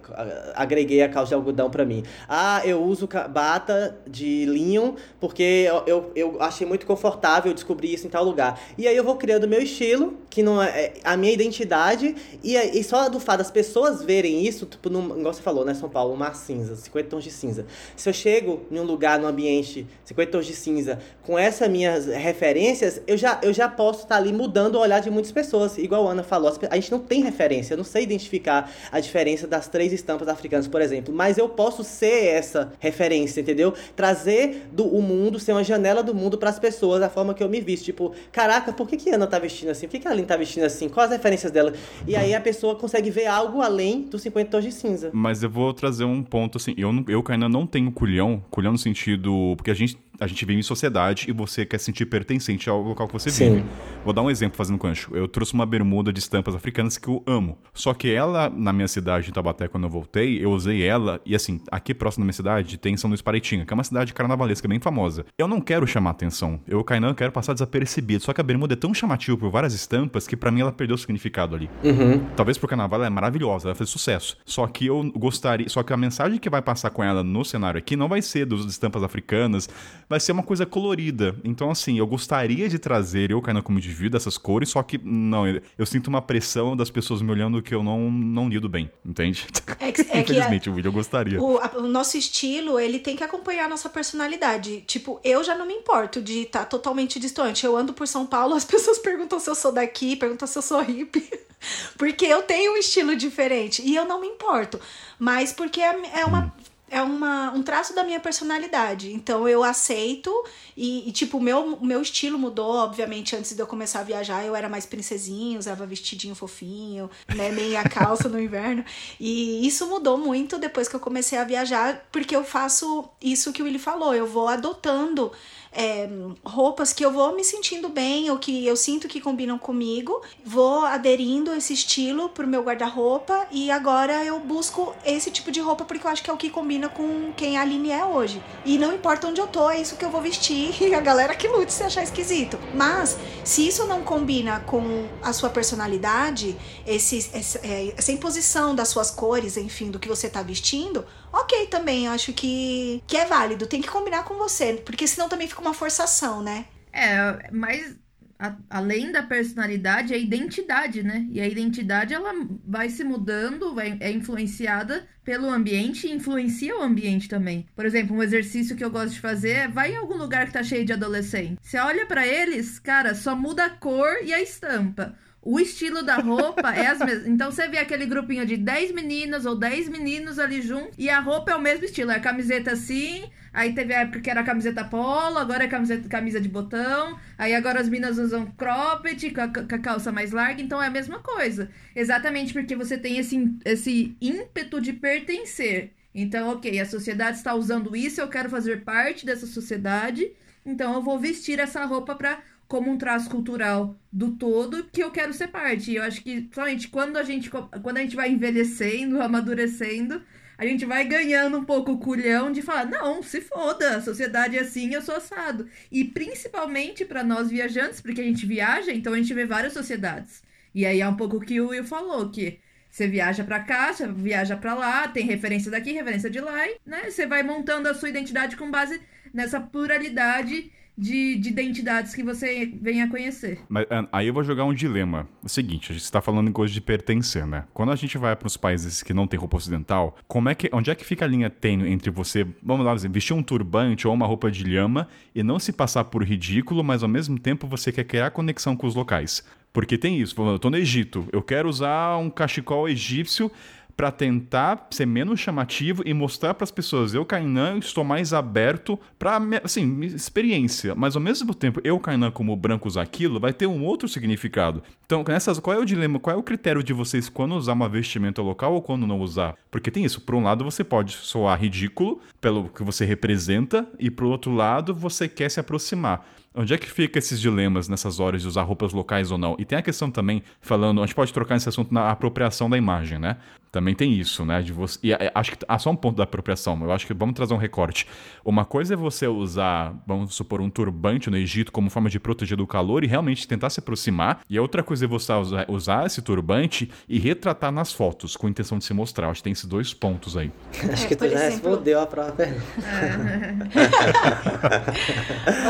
S2: agreguei a calça de algodão pra mim. Ah, eu uso bata de linho porque eu, eu, eu achei muito confortável, eu descobri isso em tal lugar. E aí eu vou criando meu estilo, que não é é a minha identidade, e, e só do fato das pessoas verem isso, tipo, num, igual você falou, né, São Paulo, mar cinza, 50 tons de cinza. Se eu chego em um lugar, num ambiente, 50 tons de cinza, com essas minhas referências, eu já, eu já posso estar ali mudando o olhar de muitas pessoas. Igual a Ana falou, a gente não tem referência, eu não sei identificar a diferença das três estampas africanas, por exemplo, mas eu posso ser essa referência, entendeu? Trazer do, o mundo, ser uma janela do mundo para as pessoas, da forma que eu me visto. Tipo, caraca, por que, que a Ana tá vestindo assim? Por que, que a Aline tá vestindo assim? Quais as referências dela? E aí a pessoa consegue ver algo além dos 50 tons de cinza.
S1: Mas eu vou trazer um ponto assim. Eu, eu Kainan, não tenho culhão. Culhão no sentido. Porque a gente, a gente vive em sociedade e você quer se sentir pertencente ao local que você
S2: Sim.
S1: vive. Vou dar um exemplo fazendo gancho. Eu trouxe uma bermuda de estampas africanas que eu amo. Só que ela, na minha cidade, em Tabaté, quando eu voltei, eu usei ela. E assim, aqui próximo da minha cidade tem São Luís Paraitinga, que é uma cidade carnavalesca bem famosa. Eu não quero chamar atenção. Eu, Kainan, quero passar desapercebido. Só que a bermuda é tão chamativa por várias estampas que pra mim ela perdeu o significado ali.
S2: Uhum.
S1: Talvez pro carnaval ela é maravilhosa, ela fez sucesso. Só que eu gostaria. Só que a mensagem que vai passar com ela no cenário aqui não vai ser dos estampas africanas, vai ser uma coisa colorida. Então, assim, eu gostaria de trazer eu, Kainan, como indivíduo, essas cores, só que não, eu, sinto uma pressão das pessoas me olhando que eu não, não lido bem, entende?
S3: É que, é que a-
S1: Infelizmente, o vídeo eu gostaria.
S3: o, a- o nosso estilo, ele tem que acompanhar a nossa personalidade. Tipo, eu já não me importo de estar totalmente distante. Eu ando por São Paulo, as pessoas perguntam se eu sou daqui, perguntam se eu sou hippie. Porque eu tenho um estilo diferente. E eu não me importo. Mas porque é, é uma. É uma, um traço da minha personalidade. Então eu aceito e, e, tipo, o meu, meu estilo mudou, obviamente, antes de eu começar a viajar, eu era mais princesinha, usava vestidinho fofinho, né, meia calça no inverno. E isso mudou muito depois que eu comecei a viajar, porque eu faço isso que o Willi falou, eu vou adotando é, roupas que eu vou me sentindo bem ou que eu sinto que combinam comigo, vou aderindo esse estilo pro meu guarda-roupa e agora eu busco esse tipo de roupa porque eu acho que é o que combina com quem a Aline é hoje. E não importa onde eu tô, é isso que eu vou vestir e a galera que lute se achar esquisito. Mas se isso não combina com a sua personalidade, esse, essa, é, essa imposição das suas cores, enfim, do que você tá vestindo, ok também, acho que, que é válido, tem que combinar com você, porque senão também fica uma forçação, né?
S4: É, mas a- além da personalidade, é a identidade, né? E a identidade ela vai se mudando, vai, é influenciada pelo ambiente e influencia o ambiente também. Por exemplo, um exercício que eu gosto de fazer é vai em algum lugar que tá cheio de adolescente. Você olha pra eles, cara, só muda a cor e a estampa. O estilo da roupa é as mesmas. Então você vê aquele grupinho de 10 meninas ou 10 meninos ali juntos e a roupa é o mesmo estilo. É a camiseta assim, aí teve a época que era camiseta polo, agora é camiseta, camisa de botão, aí agora as meninas usam cropped com a, com a calça mais larga, então é a mesma coisa. Exatamente porque você tem esse, esse ímpeto de pertencer. Então, ok, a sociedade está usando isso, eu quero fazer parte dessa sociedade, então eu vou vestir essa roupa para como um traço cultural do todo que eu quero ser parte. Eu acho que, somente quando a gente, quando a gente vai envelhecendo, amadurecendo, a gente vai ganhando um pouco o culhão de falar, não, se foda, a sociedade é assim, eu sou assado. E principalmente para nós viajantes, porque a gente viaja, então a gente vê várias sociedades. E aí é um pouco o que o Will falou, que você viaja para cá, você viaja para lá, tem referência daqui, referência de lá, e, né? Você vai montando a sua identidade com base nessa pluralidade de, de identidades que você vem a conhecer.
S1: Mas aí eu vou jogar um dilema. É o seguinte, a gente está falando em coisa de pertencer, né? Quando a gente vai para os países que não tem roupa ocidental, como é que, onde é que fica a linha tênue entre você, vamos lá, vestir um turbante ou uma roupa de lhama e não se passar por ridículo, mas ao mesmo tempo você quer criar conexão com os locais? Porque tem isso, eu tô no Egito, eu quero usar um cachecol egípcio para tentar ser menos chamativo e mostrar para as pessoas, eu, Kainan, estou mais aberto para, assim, experiência. Mas ao mesmo tempo, eu, Kainan, como branco usar aquilo, vai ter um outro significado. Então, nessas, qual é o dilema, qual é o critério de vocês quando usar uma vestimenta local ou quando não usar? Porque tem isso, por um lado você pode soar ridículo pelo que você representa e por outro lado você quer se aproximar. Onde é que fica esses dilemas nessas horas de usar roupas locais ou não? E tem a questão também, falando, a gente pode trocar esse assunto na apropriação da imagem, né? Também tem isso, né? De você, e é, acho que há só um ponto da apropriação. Eu acho que vamos trazer um recorte. Uma coisa é você usar, vamos supor, um turbante no Egito como forma de proteger do calor e realmente tentar se aproximar. E a outra coisa é você usar, usar esse turbante e retratar nas fotos, com a intenção de se mostrar. Acho que tem esses dois pontos aí.
S2: acho que tu já exemplo... respondeu a própria pergunta.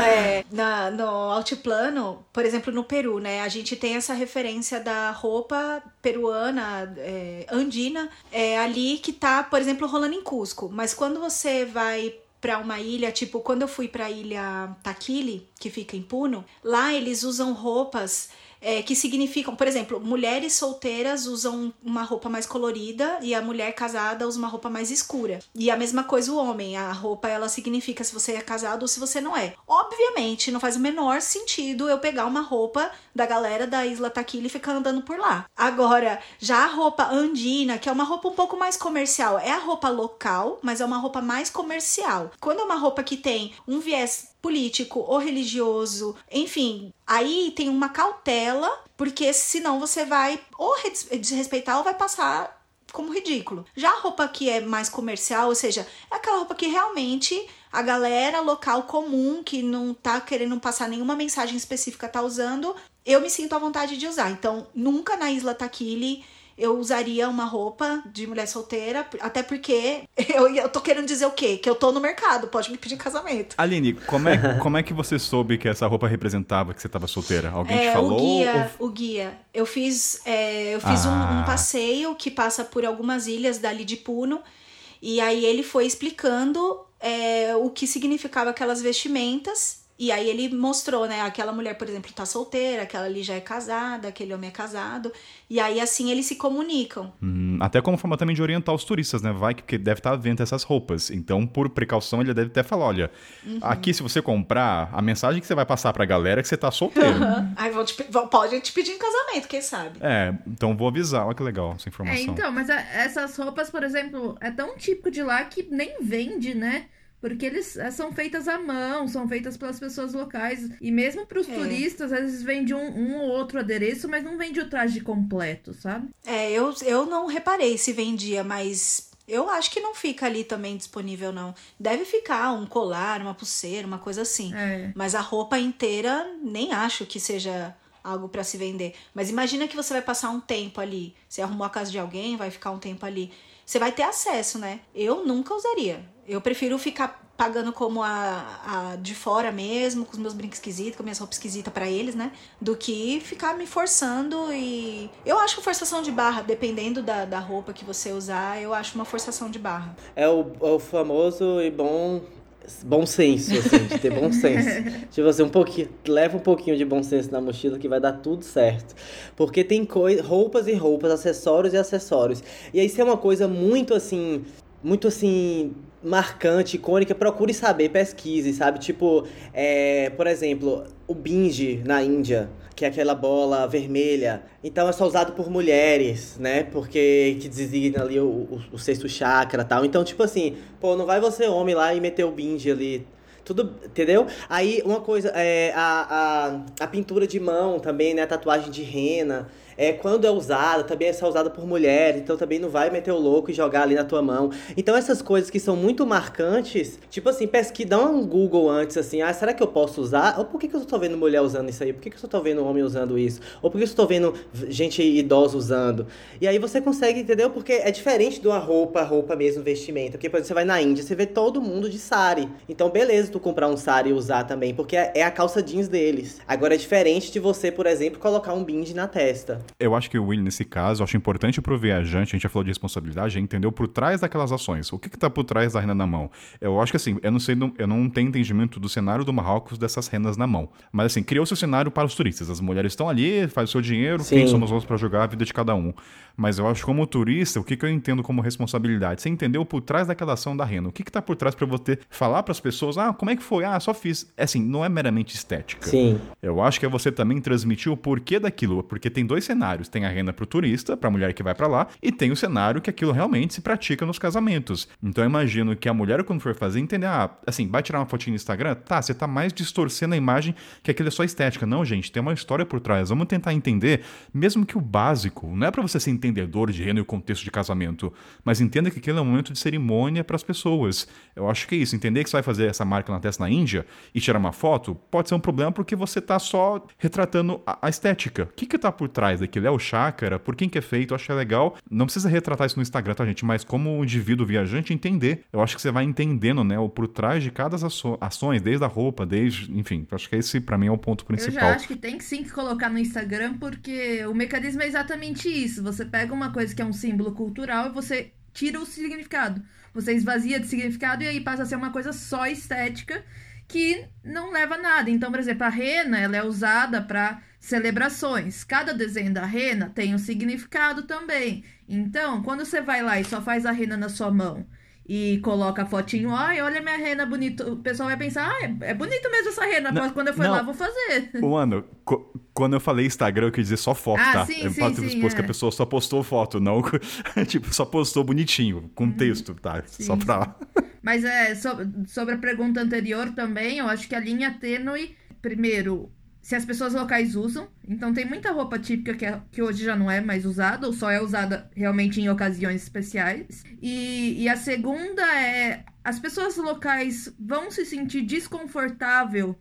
S3: é, no altiplano, por exemplo, no Peru, né? A gente tem essa referência da roupa peruana, é, andina, é ali que tá, por exemplo, rolando em Cusco. Mas quando você vai para uma ilha, tipo, quando eu fui para a ilha Taquili, que fica em Puno, lá eles usam roupas é, que significam, por exemplo, mulheres solteiras usam uma roupa mais colorida e a mulher casada usa uma roupa mais escura. E a mesma coisa o homem, a roupa ela significa se você é casado ou se você não é. Obviamente, não faz o menor sentido eu pegar uma roupa da galera da Isla Taquila e ficar andando por lá. Agora, já a roupa andina, que é uma roupa um pouco mais comercial, é a roupa local, mas é uma roupa mais comercial. Quando é uma roupa que tem um viés político ou religioso, enfim, aí tem uma cautela, porque senão você vai ou desrespeitar ou vai passar como ridículo. Já a roupa que é mais comercial, ou seja, é aquela roupa que realmente a galera local comum que não tá querendo passar nenhuma mensagem específica tá usando, eu me sinto à vontade de usar. Então, nunca na Isla Taquili eu usaria uma roupa de mulher solteira, até porque eu, eu tô querendo dizer o quê? Que eu tô no mercado, pode me pedir casamento.
S1: Aline, como é, como é que você soube que essa roupa representava que você tava solteira? Alguém é, te falou?
S3: O guia, ou... o guia. Eu fiz, é, eu fiz ah. um, um, passeio que passa por algumas ilhas dali de Puno, e aí ele foi explicando é, o que significava aquelas vestimentas e aí ele mostrou, né? Aquela mulher, por exemplo, tá solteira, aquela ali já é casada, aquele homem é casado. E aí, assim, eles se comunicam.
S1: Hum, até como forma também de orientar os turistas, né? Vai que deve estar tá vendo essas roupas. Então, por precaução, ele deve até falar: olha, uhum. aqui, se você comprar, a mensagem que você vai passar pra galera é que você tá solteiro.
S3: Uhum. Aí vão te, vão, pode te pedir em casamento, quem sabe?
S1: É, então vou avisar. Olha que legal essa informação. É,
S4: então, mas a, essas roupas, por exemplo, é tão típico de lá que nem vende, né? Porque eles eh, são feitas à mão, são feitas pelas pessoas locais. E mesmo para os é. turistas, às vezes vende um, um, ou outro adereço, mas não vende o traje completo, sabe?
S3: É, eu, eu não reparei se vendia, mas eu acho que não fica ali também disponível, não. Deve ficar um colar, uma pulseira, uma coisa assim. É. Mas a roupa inteira, nem acho que seja algo para se vender. Mas imagina que você vai passar um tempo ali. Você arrumou a casa de alguém, vai ficar um tempo ali. Você vai ter acesso, né? Eu nunca usaria. Eu prefiro ficar pagando como a, a de fora mesmo, com os meus brincos esquisitos, com minhas roupas esquisitas para eles, né? Do que ficar me forçando e. Eu acho que forçação de barra, dependendo da, da roupa que você usar, eu acho uma forçação de barra.
S2: É o, é o famoso e bom bom senso, assim, de ter bom senso. tipo assim, um pouquinho, leva um pouquinho de bom senso na mochila que vai dar tudo certo. Porque tem roupas e roupas, acessórios e acessórios. E aí isso é uma coisa muito assim, muito assim, marcante, icônica, procure saber, pesquise, sabe? Tipo, é, por exemplo, o binge na Índia, que é aquela bola vermelha. Então é só usado por mulheres, né? Porque que designa ali o, o, o sexto chakra tal. Então, tipo assim, pô, não vai você homem lá e meter o binge ali tudo, entendeu? Aí uma coisa, é, a, a, a pintura de mão também, né? A tatuagem de rena é, quando é usada, também é só usada por mulher, então também não vai meter o louco e jogar ali na tua mão. Então essas coisas que são muito marcantes, tipo assim, pesquisa, dá um Google antes, assim, ah, será que eu posso usar? Ou por que, que eu só tô vendo mulher usando isso aí? Por que, que eu só tô vendo homem usando isso? Ou por que eu só tô vendo gente idosa usando? E aí você consegue, entendeu? Porque é diferente de uma roupa, roupa mesmo, vestimenta. Porque, por exemplo, você vai na Índia, você vê todo mundo de sari. Então, beleza tu comprar um sari e usar também, porque é é a calça jeans deles. Agora é diferente de você, por exemplo, colocar um bindi na testa.
S1: Eu acho que o Will, nesse caso, eu acho importante pro viajante, a gente já falou de responsabilidade, é entender por trás daquelas ações. O que que tá por trás da renda na mão? Eu acho que assim, eu não sei, eu não tenho entendimento do cenário do Marrocos dessas rendas na mão. Mas assim, criou-se o cenário para os turistas. As mulheres estão ali, faz o seu dinheiro,
S2: Sim.
S1: quem somos nós para jogar a vida de cada um. Mas eu acho que como turista, o que, que eu entendo como responsabilidade? Você entendeu por trás daquela ação da renda. O que que tá por trás para você falar para as pessoas, ah, como é que foi? Ah, só fiz. É Assim, não é meramente estética.
S2: Sim.
S1: Eu acho que é você também transmitir o porquê daquilo, porque tem dois cenários. Tem a renda pro turista, pra mulher que vai pra lá, e tem o cenário que aquilo realmente se pratica nos casamentos. Então eu imagino que a mulher, quando for fazer, entender, ah, assim, vai tirar uma fotinha no Instagram? Tá, você tá mais distorcendo a imagem que aquilo é só estética. Não, gente, tem uma história por trás. Vamos tentar entender, mesmo que o básico, não é pra você ser entendedor de renda e contexto de casamento, mas entenda que aquilo é um momento de cerimônia para as pessoas. Eu acho que é isso, entender que você vai fazer essa marca na testa na Índia e tirar uma foto, pode ser um problema porque você tá só retratando a, a estética. O que que tá por trás daquilo? É o chácara? Por quem que é feito? Eu acho que é legal. Não precisa retratar isso no Instagram, tá, gente? Mas como um indivíduo viajante, entender. Eu acho que você vai entendendo, né, o por trás de cada aço- ações, desde a roupa, desde... Enfim, eu acho que esse, pra mim, é o ponto
S4: Eu
S1: principal.
S4: já acho que tem que sim que colocar no Instagram, porque o mecanismo é exatamente isso. Você pega uma coisa que é um símbolo cultural e você tira o significado. Você esvazia de significado e aí passa a ser uma coisa só estética que não leva a nada. Então, por exemplo, a rena ela é usada para celebrações. Cada desenho da rena tem um significado também. Então, quando você vai lá e só faz a rena na sua mão e coloca a fotinho, ai, olha minha rena bonita, o pessoal vai pensar, ah, é, é bonito mesmo essa rena,
S1: Não,
S4: quando eu for
S1: não.
S4: lá, vou fazer.
S1: Mano, quando eu falei Instagram, eu quis dizer só foto,
S4: Ah,
S1: tá?
S4: sim,
S1: eu
S4: sim,
S1: posso ter
S4: sim,
S1: supor que
S4: é.
S1: a pessoa só postou foto, não. tipo, só postou bonitinho, com texto, tá? só
S4: Uhum. sim,
S1: pra.
S4: Mas é, so- sobre a pergunta anterior também, eu acho que a linha tênue, primeiro, se as pessoas locais usam. Então tem muita roupa típica que, é- que hoje já não é mais usada, ou só é usada realmente em ocasiões especiais. E, e a segunda é, as pessoas locais vão se sentir desconfortável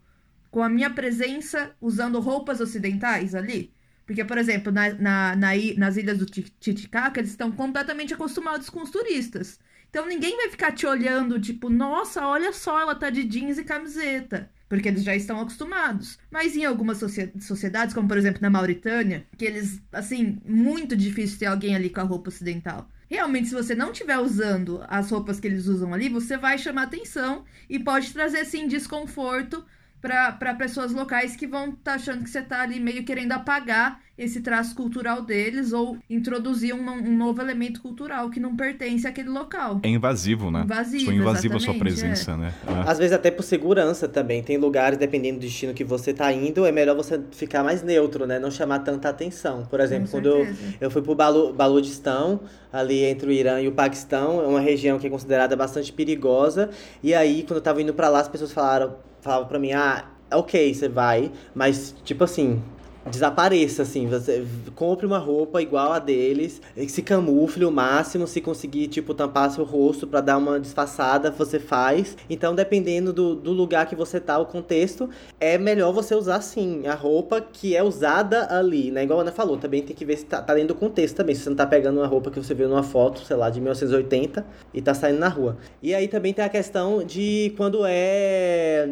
S4: com a minha presença usando roupas ocidentais ali? Porque, por exemplo, na, na- na nas ilhas do Ti- Titicaca, eles estão completamente acostumados com os turistas. Então ninguém vai ficar te olhando, tipo, nossa, olha só, ela tá de jeans e camiseta. Porque eles já estão acostumados. Mas em algumas socie- sociedades, como por exemplo na Mauritânia, que eles, assim, muito difícil ter alguém ali com a roupa ocidental. Realmente, se você não estiver usando as roupas que eles usam ali, você vai chamar atenção e pode trazer, assim, desconforto para pessoas locais que vão estar achando que você tá ali meio querendo apagar esse traço cultural deles ou introduzir um, um novo elemento cultural que não pertence àquele local.
S1: É invasivo, né?
S4: Invasivo,
S1: Sou invasiva a sua presença, né? É.
S2: Às vezes até por segurança também. Tem lugares, dependendo do destino que você tá indo, é melhor você ficar mais neutro, né? Não chamar tanta atenção. Por exemplo, quando eu, eu fui pro Balu, Baludistão, ali entre o Irã e o Paquistão, é uma região que é considerada bastante perigosa. E aí, quando eu tava indo pra lá, as pessoas falaram, falavam pra mim, ah, ok, você vai, mas tipo assim. Desapareça, assim, você compre uma roupa igual a deles, se camufle o máximo, se conseguir, tipo, tampar seu rosto pra dar uma disfarçada, você faz. Então, dependendo do, do lugar que você tá, o contexto, é melhor você usar, sim, a roupa que é usada ali, né? Igual a Ana falou, também tem que ver se tá, tá dentro do contexto também, se você não tá pegando uma roupa que você viu numa foto, sei lá, de 1980 e tá saindo na rua. E aí também tem a questão de quando é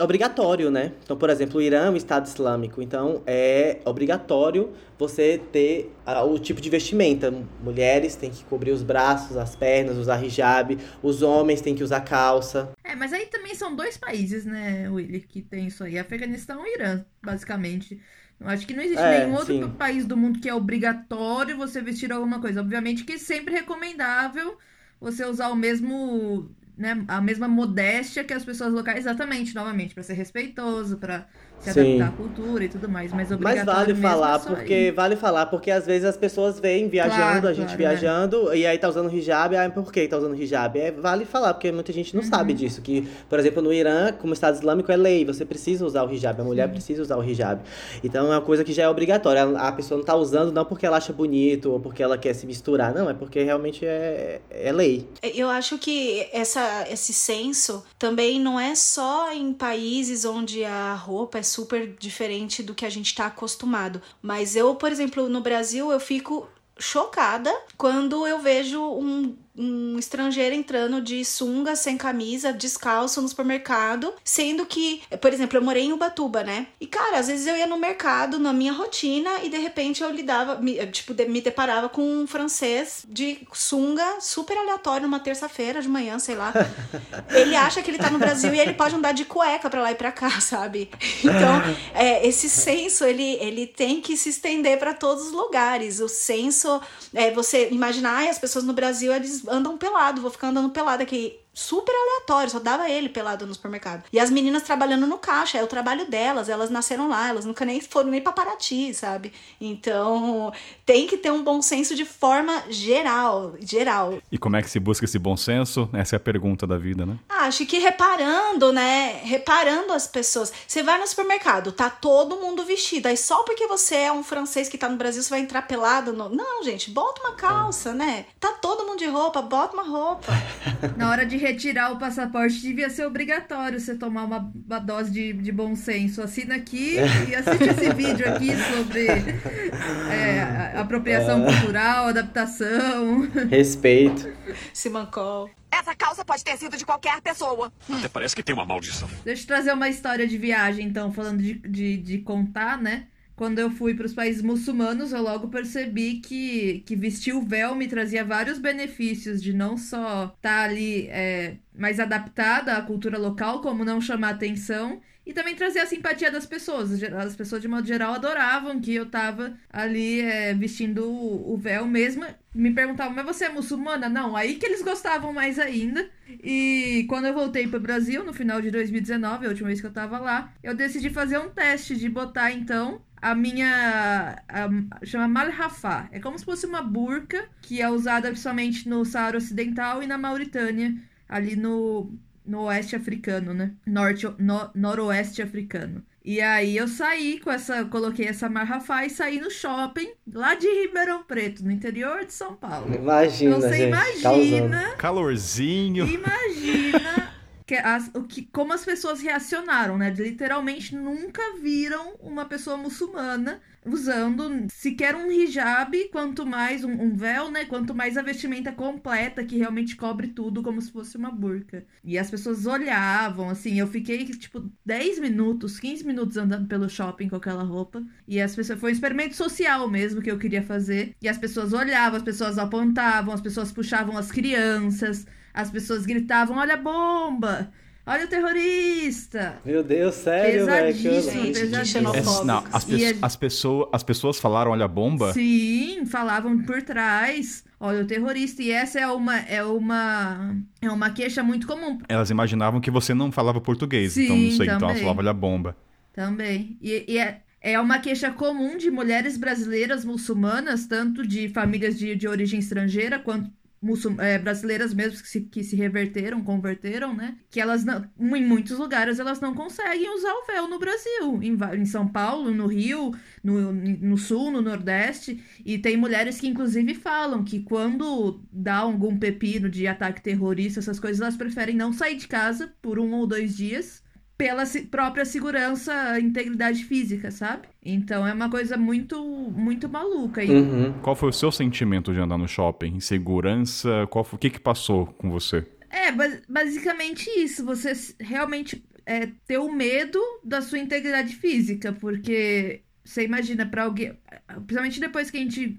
S2: obrigatório, né? Então, por exemplo, o Irã é um Estado Islâmico, então é obrigatório você ter o tipo de vestimenta. Mulheres têm que cobrir os braços, as pernas, usar hijab, os homens têm que usar calça.
S4: É, mas aí também são dois países, né, Willy, que tem isso aí. Afeganistão e Irã, basicamente. Eu acho que não existe
S2: É,
S4: nenhum outro
S2: sim.
S4: país do mundo que é obrigatório você vestir alguma coisa. Obviamente que é sempre recomendável você usar o mesmo né, a mesma modéstia que as pessoas locais, exatamente, novamente, para ser respeitoso, para se
S2: Sim.
S4: adaptar à cultura e tudo mais, mas
S2: Mas
S4: obrigatório
S2: vale
S4: mesmo
S2: falar,
S4: é só
S2: porque
S4: ir.
S2: vale falar, porque às vezes as pessoas vêm viajando,
S4: Claro,
S2: a gente
S4: claro,
S2: viajando, e aí tá usando hijab, aí por que tá usando hijab? É, vale falar, porque muita gente não
S4: Uhum.
S2: sabe disso, que, por exemplo, no Irã, como Estado Islâmico, é lei, você precisa usar o hijab, a mulher precisa usar o hijab. Então é uma coisa que já é obrigatória, a a pessoa não tá usando não porque ela acha bonito, ou porque ela quer se misturar, não, é porque realmente é, é lei.
S3: Eu acho que essa, esse senso também não é só em países onde a roupa é super diferente do que a gente tá acostumado. Mas eu, por exemplo, no Brasil, eu fico chocada quando eu vejo um, um estrangeiro entrando de sunga, sem camisa, descalço no supermercado, sendo que, por exemplo, eu morei em Ubatuba, né? E cara, às vezes eu ia no mercado, na minha rotina, e de repente eu lidava, me, tipo, de- me deparava com um francês de sunga, super aleatório, numa terça-feira de manhã, sei lá. Ele acha que ele tá no Brasil e ele pode andar de cueca pra lá e pra cá, sabe? Então, é, esse senso, ele, ele tem que se estender pra todos os lugares. O senso, é você imaginar, ai, as pessoas no Brasil, eles andam pelado, vou ficar andando pelado aqui. Super aleatório, só dava ele pelado no supermercado. E as meninas trabalhando no caixa, é o trabalho delas, elas nasceram lá, elas nunca nem foram nem pra Paraty, sabe? Então, tem que ter um bom senso de forma geral, geral.
S1: E como é que se busca esse bom senso? Essa é a pergunta da vida, né?
S3: Ah, Acho que reparando, né? Reparando as pessoas. Você vai no supermercado, tá todo mundo vestido. Aí só porque você é um francês que tá no Brasil, você vai entrar pelado? No... Não, gente, bota uma calça, né? Tá todo mundo de roupa, bota uma roupa.
S4: Na hora de retirar o passaporte, devia ser obrigatório você tomar uma, uma dose de, de bom senso. Assina aqui e assiste esse vídeo aqui sobre é, apropriação cultural, adaptação.
S2: Respeito.
S3: Simancol.
S6: Essa calça pode ter sido de qualquer pessoa.
S7: Até parece que tem uma maldição.
S4: Deixa eu trazer uma história de viagem, então, falando de, de, de contar, né? Quando eu fui para os países muçulmanos, eu logo percebi que, que vestir o véu me trazia vários benefícios de não só estar ali é, mais adaptada à cultura local, como não chamar atenção, e também trazer a simpatia das pessoas. As pessoas, de modo geral, adoravam que eu tava ali é, vestindo o, o véu mesmo. Me perguntavam, mas você é muçulmana? Não, aí que eles gostavam mais ainda. E quando eu voltei pro Brasil, no final de 2019, a última vez que eu tava lá, eu decidi fazer um teste de botar, então, a minha. A, chama Malhafá. É como se fosse uma burca que é usada principalmente no Saara Ocidental e na Mauritânia, ali no, no oeste africano, né? Norte, no, noroeste africano. E aí eu saí com essa, coloquei essa marrafá e saí no shopping lá de Ribeirão Preto, no interior de São Paulo.
S2: Imagina,
S4: então você
S2: gente. Causando.
S4: imagina
S1: Calorzinho.
S4: Imagina que as, o que, como as pessoas reacionaram, né? Literalmente nunca viram uma pessoa muçulmana usando sequer um hijab, quanto mais um, um véu, né? Quanto mais a vestimenta completa, que realmente cobre tudo como se fosse uma burca. E as pessoas olhavam, assim, eu fiquei, tipo, 10 minutos, 15 minutos andando pelo shopping com aquela roupa. E as pessoas. Foi um experimento social mesmo que eu queria fazer. E as pessoas olhavam, as pessoas apontavam, as pessoas puxavam as crianças. As pessoas gritavam: Olha a bomba! Olha o terrorista!
S2: Meu Deus, sério, velho.
S4: Pesadíssimo, pesadíssimo.
S1: É, não, as, pe-
S4: a-
S1: as, pessoa- as pessoas falaram, olha a bomba.
S4: Sim, falavam por trás. Olha o terrorista. E essa é uma é uma é uma queixa muito comum
S1: Elas imaginavam que você não falava português.
S4: Sim,
S1: então não sei, então elas
S4: também.
S1: falavam, olha a bomba.
S4: também. E, e é, é uma queixa comum de mulheres brasileiras muçulmanas, tanto de famílias de, de origem estrangeira, quanto é, brasileiras mesmo que se, que se reverteram, converteram, né? Que elas, não, em muitos lugares, elas não conseguem usar o véu no Brasil. Em, em São Paulo, no Rio, no, no Sul, no Nordeste. E tem mulheres que, inclusive, falam que quando dá algum pepino de ataque terrorista, essas coisas, elas preferem não sair de casa por um ou dois dias pela própria segurança, integridade física, sabe? Então é uma coisa muito, muito maluca.
S2: Uhum.
S1: Qual foi o seu sentimento de andar no shopping? Insegurança? Qual foi- o que, que passou com você?
S4: É, bas- basicamente isso. Você realmente é, ter o medo da sua integridade física, porque você imagina pra alguém, principalmente depois que a gente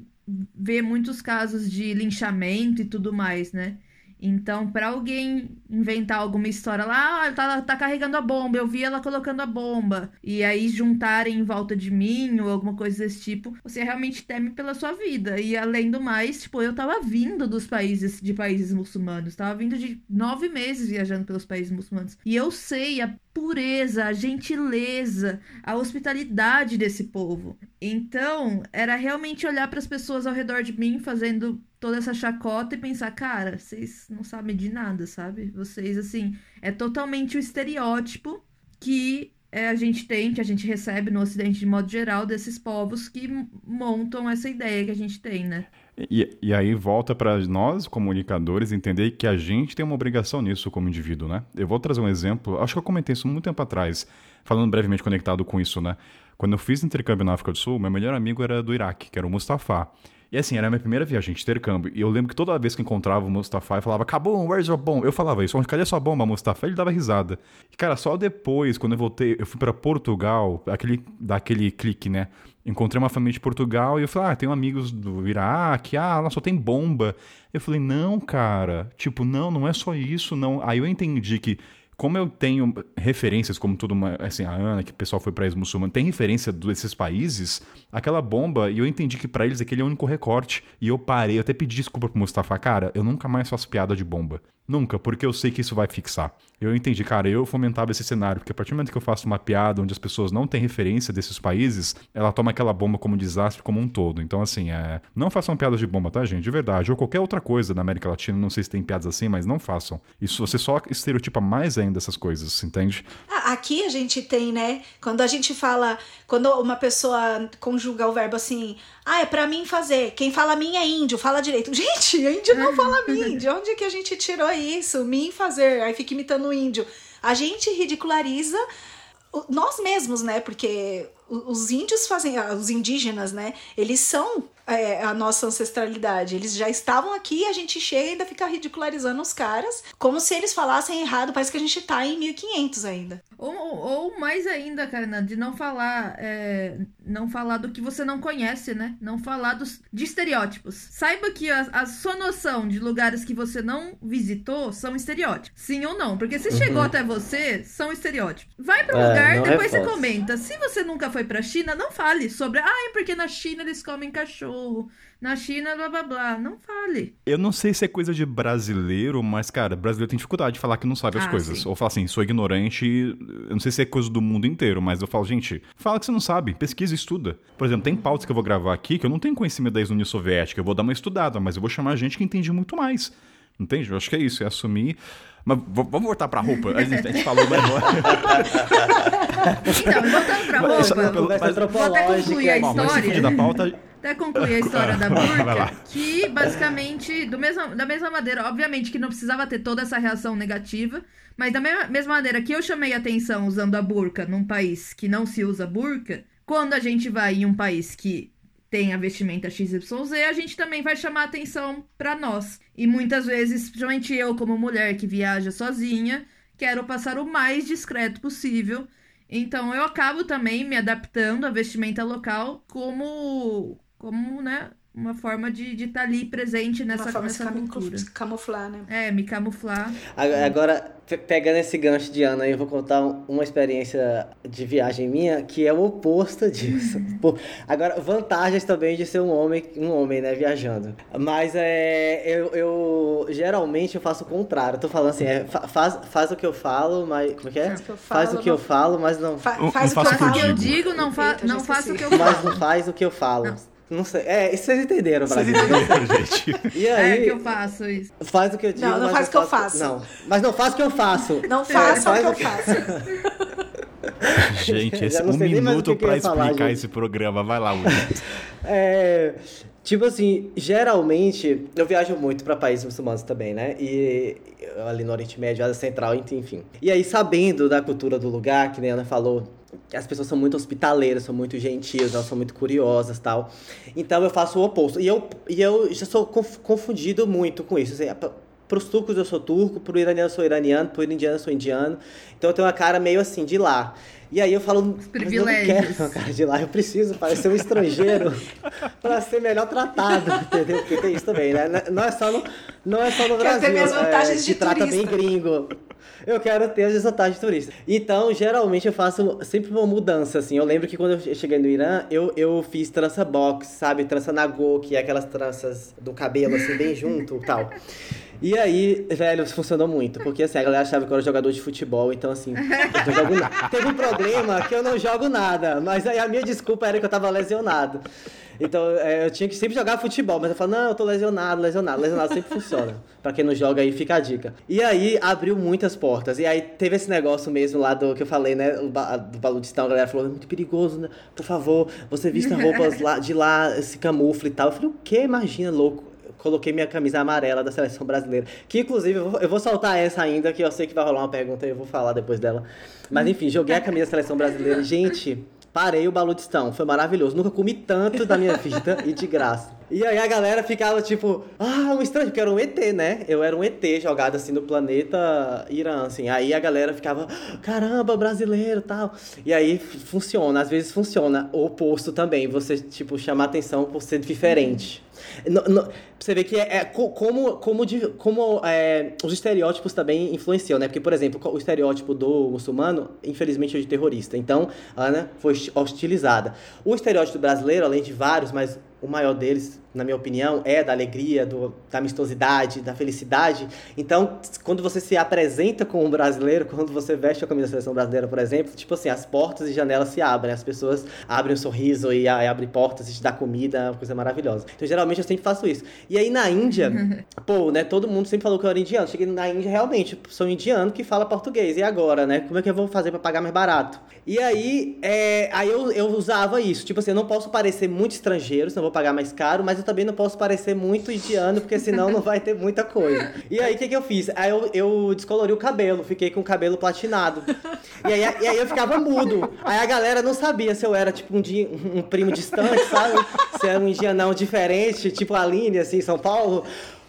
S4: vê muitos casos de linchamento e tudo mais, né? Então, para alguém inventar alguma história lá, ah, tá, tá carregando a bomba, eu vi ela colocando a bomba, e aí juntarem em volta de mim ou alguma coisa desse tipo, você realmente teme pela sua vida. E além do mais, tipo, eu tava vindo dos países, de países muçulmanos, tava vindo de nove meses viajando pelos países muçulmanos. E eu sei a pureza, a gentileza, a hospitalidade desse povo. Então, era realmente olhar para as pessoas ao redor de mim fazendo toda essa chacota e pensar, cara, vocês não sabem de nada, sabe? Vocês, assim, é totalmente o estereótipo que é, a gente tem, que a gente recebe no Ocidente de modo geral, desses povos que montam essa ideia que a gente tem, né?
S1: E, e aí volta para nós, comunicadores, entender que a gente tem uma obrigação nisso como indivíduo, né? Eu vou trazer um exemplo, acho que eu comentei isso muito tempo atrás, falando brevemente conectado com isso, né? Quando eu fiz intercâmbio na África do Sul, meu melhor amigo era do Iraque, que era o Mustafa. E assim, era a minha primeira viagem de intercâmbio. E eu lembro que toda vez que encontrava o Mustafa, eu falava, acabou, where's your bomb? Eu falava isso, cadê sua bomba, Mustafa? Ele dava risada. E cara, só depois, quando eu voltei, eu fui para Portugal, aquele, daquele clique, né? Encontrei uma família de Portugal e eu falei, ah, tenho amigos do Iraque, ah, lá só tem bomba. Eu falei, não, cara, tipo, não, não é só isso, não. Aí eu entendi que como eu tenho referências, como tudo, uma, assim, a Ana, que o pessoal foi para país muçulmano, tem referência desses países, aquela bomba, e eu entendi que para eles aquele é o único recorte. E eu parei, eu até pedi desculpa pro Mustafa, cara, eu nunca mais faço piada de bomba. Nunca, porque eu sei que isso vai fixar. Eu entendi, cara, eu fomentava esse cenário, porque a partir do momento que eu faço uma piada onde as pessoas não têm referência desses países, ela toma aquela bomba como um desastre como um todo. Então, assim, é... não façam piadas de bomba, tá, gente? De verdade. Ou qualquer outra coisa na América Latina, não sei se tem piadas assim, mas não façam. Isso você só estereotipa mais ainda essas coisas, entende?
S3: Ah, aqui a gente tem, né? Quando a gente fala, quando uma pessoa conjuga o verbo assim, ah, é pra mim fazer. Quem fala mim é índio, fala direito. Gente, índio não fala mim. De onde que a gente tirou isso? Mim fazer. Aí fica imitando o índio. A gente ridiculariza nós mesmos, né? Porque os índios fazem, ah, os indígenas, né? Eles são é, a nossa ancestralidade. Eles já estavam aqui e a gente chega e ainda fica ridicularizando os caras, como se eles falassem errado. Parece que a gente tá em 1500 ainda.
S4: Ou, ou mais ainda, Karina, de não falar, é, não falar do que você não conhece, né? Não falar dos, de estereótipos. Saiba que a, a sua noção de lugares que você não visitou são estereótipos. Sim ou não? Porque se uhum. chegou até você, são estereótipos. Vai para um é, lugar, depois você comenta. Se você nunca foi pra China, não fale sobre, ah, é porque na China eles comem cachorro na China, blá blá blá. Não fale.
S1: Eu não sei se é coisa de brasileiro, mas, cara, brasileiro tem dificuldade de falar que não sabe as ah, coisas. Sim. Ou falar assim, sou ignorante. Eu não sei se é coisa do mundo inteiro, mas eu falo, gente, fala que você não sabe, pesquisa e estuda. Por exemplo, tem pautas que eu vou gravar aqui que eu não tenho conhecimento da ex-União Soviética, eu vou dar uma estudada, mas eu vou chamar gente que entende muito mais. Entende? Eu acho que é isso, é assumir. Mas vamos voltar pra roupa. A gente, a gente falou, mas.
S4: então, voltando pra roupa. Mas, mas, vou até concluir a história.
S1: da pauta,
S4: até concluir a história da burca, que basicamente, do mesmo, da mesma maneira, obviamente que não precisava ter toda essa reação negativa, mas da mesma, mesma maneira que eu chamei atenção usando a burca num país que não se usa burca, quando a gente vai em um país que tem a vestimenta XYZ, a gente também vai chamar atenção para nós. E muitas vezes, principalmente eu, como mulher que viaja sozinha, quero passar o mais discreto possível. Então eu acabo também me adaptando à vestimenta local como como, né, uma forma de estar tá ali presente nessa, uma forma nessa
S3: de cultura. camuflar, né?
S4: É, me camuflar.
S2: Agora, pegando esse gancho de Ana, eu vou contar uma experiência de viagem minha que é o oposto disso. Agora, vantagens também de ser um homem, um homem, né, viajando. Mas é, eu, eu geralmente eu faço o contrário. Eu tô falando assim, é, faz, faz o que eu falo, mas como é que é? Faz, faz o que eu falo, mas não
S4: Fa faz, o que eu digo, não, fa não faça o que eu falo.
S2: Mas não faz o que eu falo. Não. Não sei. É, isso vocês entenderam, Brasil.
S1: Vocês entenderam, gente.
S2: E aí,
S4: é que eu faço isso.
S2: Faz o que eu digo.
S3: Não, não faz o que eu faço.
S2: Não, mas não faz o que eu faço.
S3: Não faça é, o que eu faço.
S1: Gente, esse um minuto para explicar falar, esse programa. Vai lá, Will.
S2: É, tipo assim, geralmente eu viajo muito para países muçulmanos também, né? E ali no Oriente Médio, Ásia Central, enfim. E aí, sabendo da cultura do lugar, que nem a Ana falou, as pessoas são muito hospitaleiras, são muito gentis, elas são muito curiosas tal. Então eu faço o oposto. E eu, e eu já sou confundido muito com isso. Assim, para os turcos eu sou turco, para o iraniano eu sou iraniano, para o indiano eu sou indiano. Então eu tenho uma cara meio assim de lá. E aí eu falo, mas eu não quero uma cara de lá, eu preciso parecer um estrangeiro pra ser melhor tratado, entendeu? Porque tem isso também, né? Não é só no, não é só no
S3: Quer ter
S2: Brasil.
S3: minhas vantagens
S2: é,
S3: de
S2: trata bem gringo. Eu quero ter as desvantagens de turista. Então, geralmente eu faço sempre uma mudança, assim. Eu lembro que quando eu cheguei no Irã, eu, eu fiz trança box, sabe? Trança nagô, que é aquelas tranças do cabelo, assim, bem junto e tal. E aí, velho, funcionou muito. Porque assim, a galera achava que eu era jogador de futebol, então assim, eu jogo nada. Teve um problema que eu não jogo nada, mas aí a minha desculpa era que eu tava lesionado. Então é, eu tinha que sempre jogar futebol, mas eu falo, não, eu tô lesionado, lesionado. Lesionado sempre funciona. Pra quem não joga aí, fica a dica. E aí abriu muitas portas. E aí teve esse negócio mesmo lá do que eu falei, né? Do baludistão, a galera falou, é muito perigoso, né? Por favor, você vista roupas lá, de lá, se camufla e tal. Eu falei, o que? Imagina, louco coloquei minha camisa amarela da seleção brasileira. Que inclusive eu vou, eu vou soltar essa ainda, que eu sei que vai rolar uma pergunta e eu vou falar depois dela. Mas enfim, joguei a camisa da seleção brasileira. Gente, parei o baludistão. Foi maravilhoso. Nunca comi tanto da minha vida e de graça. E aí a galera ficava tipo, ah, um estranho, porque era um ET, né? Eu era um ET jogado assim no planeta Irã, assim. Aí a galera ficava, caramba, brasileiro tal. E aí funciona, às vezes funciona. O oposto também, você, tipo, chamar atenção por ser diferente. No- no- pra você ver que é, é co- como, como, de- como é, os estereótipos também influenciam, né? Porque, por exemplo, o estereótipo do muçulmano, infelizmente, é de terrorista. Então, Ana foi hosti- hostilizada. O estereótipo brasileiro, além de vários, mas o maior deles, na minha opinião, é da alegria, do, da amistosidade, da felicidade. Então, quando você se apresenta como um brasileiro, quando você veste a camisa da seleção brasileira, por exemplo, tipo assim, as portas e janelas se abrem, as pessoas abrem um sorriso e, a- e abrem portas e te dá comida, é uma coisa maravilhosa. Então, geralmente, eu sempre faço isso. E aí, na Índia, pô, né, todo mundo sempre falou que eu era indiano. Cheguei na Índia, realmente, sou indiano que fala português. E agora, né? Como é que eu vou fazer pra pagar mais barato? E aí, é, aí eu, eu usava isso. Tipo assim, eu não posso parecer muito estrangeiro, senão eu vou pagar mais caro, mas eu também não posso parecer muito indiano, porque senão não vai ter muita coisa. E aí, o que, que eu fiz? Aí eu, eu descolori o cabelo, fiquei com o cabelo platinado. E aí, e aí eu ficava mudo. Aí a galera não sabia se eu era, tipo, um, um primo distante, sabe? Se era um indianão diferente, tipo a Aline, assim, em São Paulo.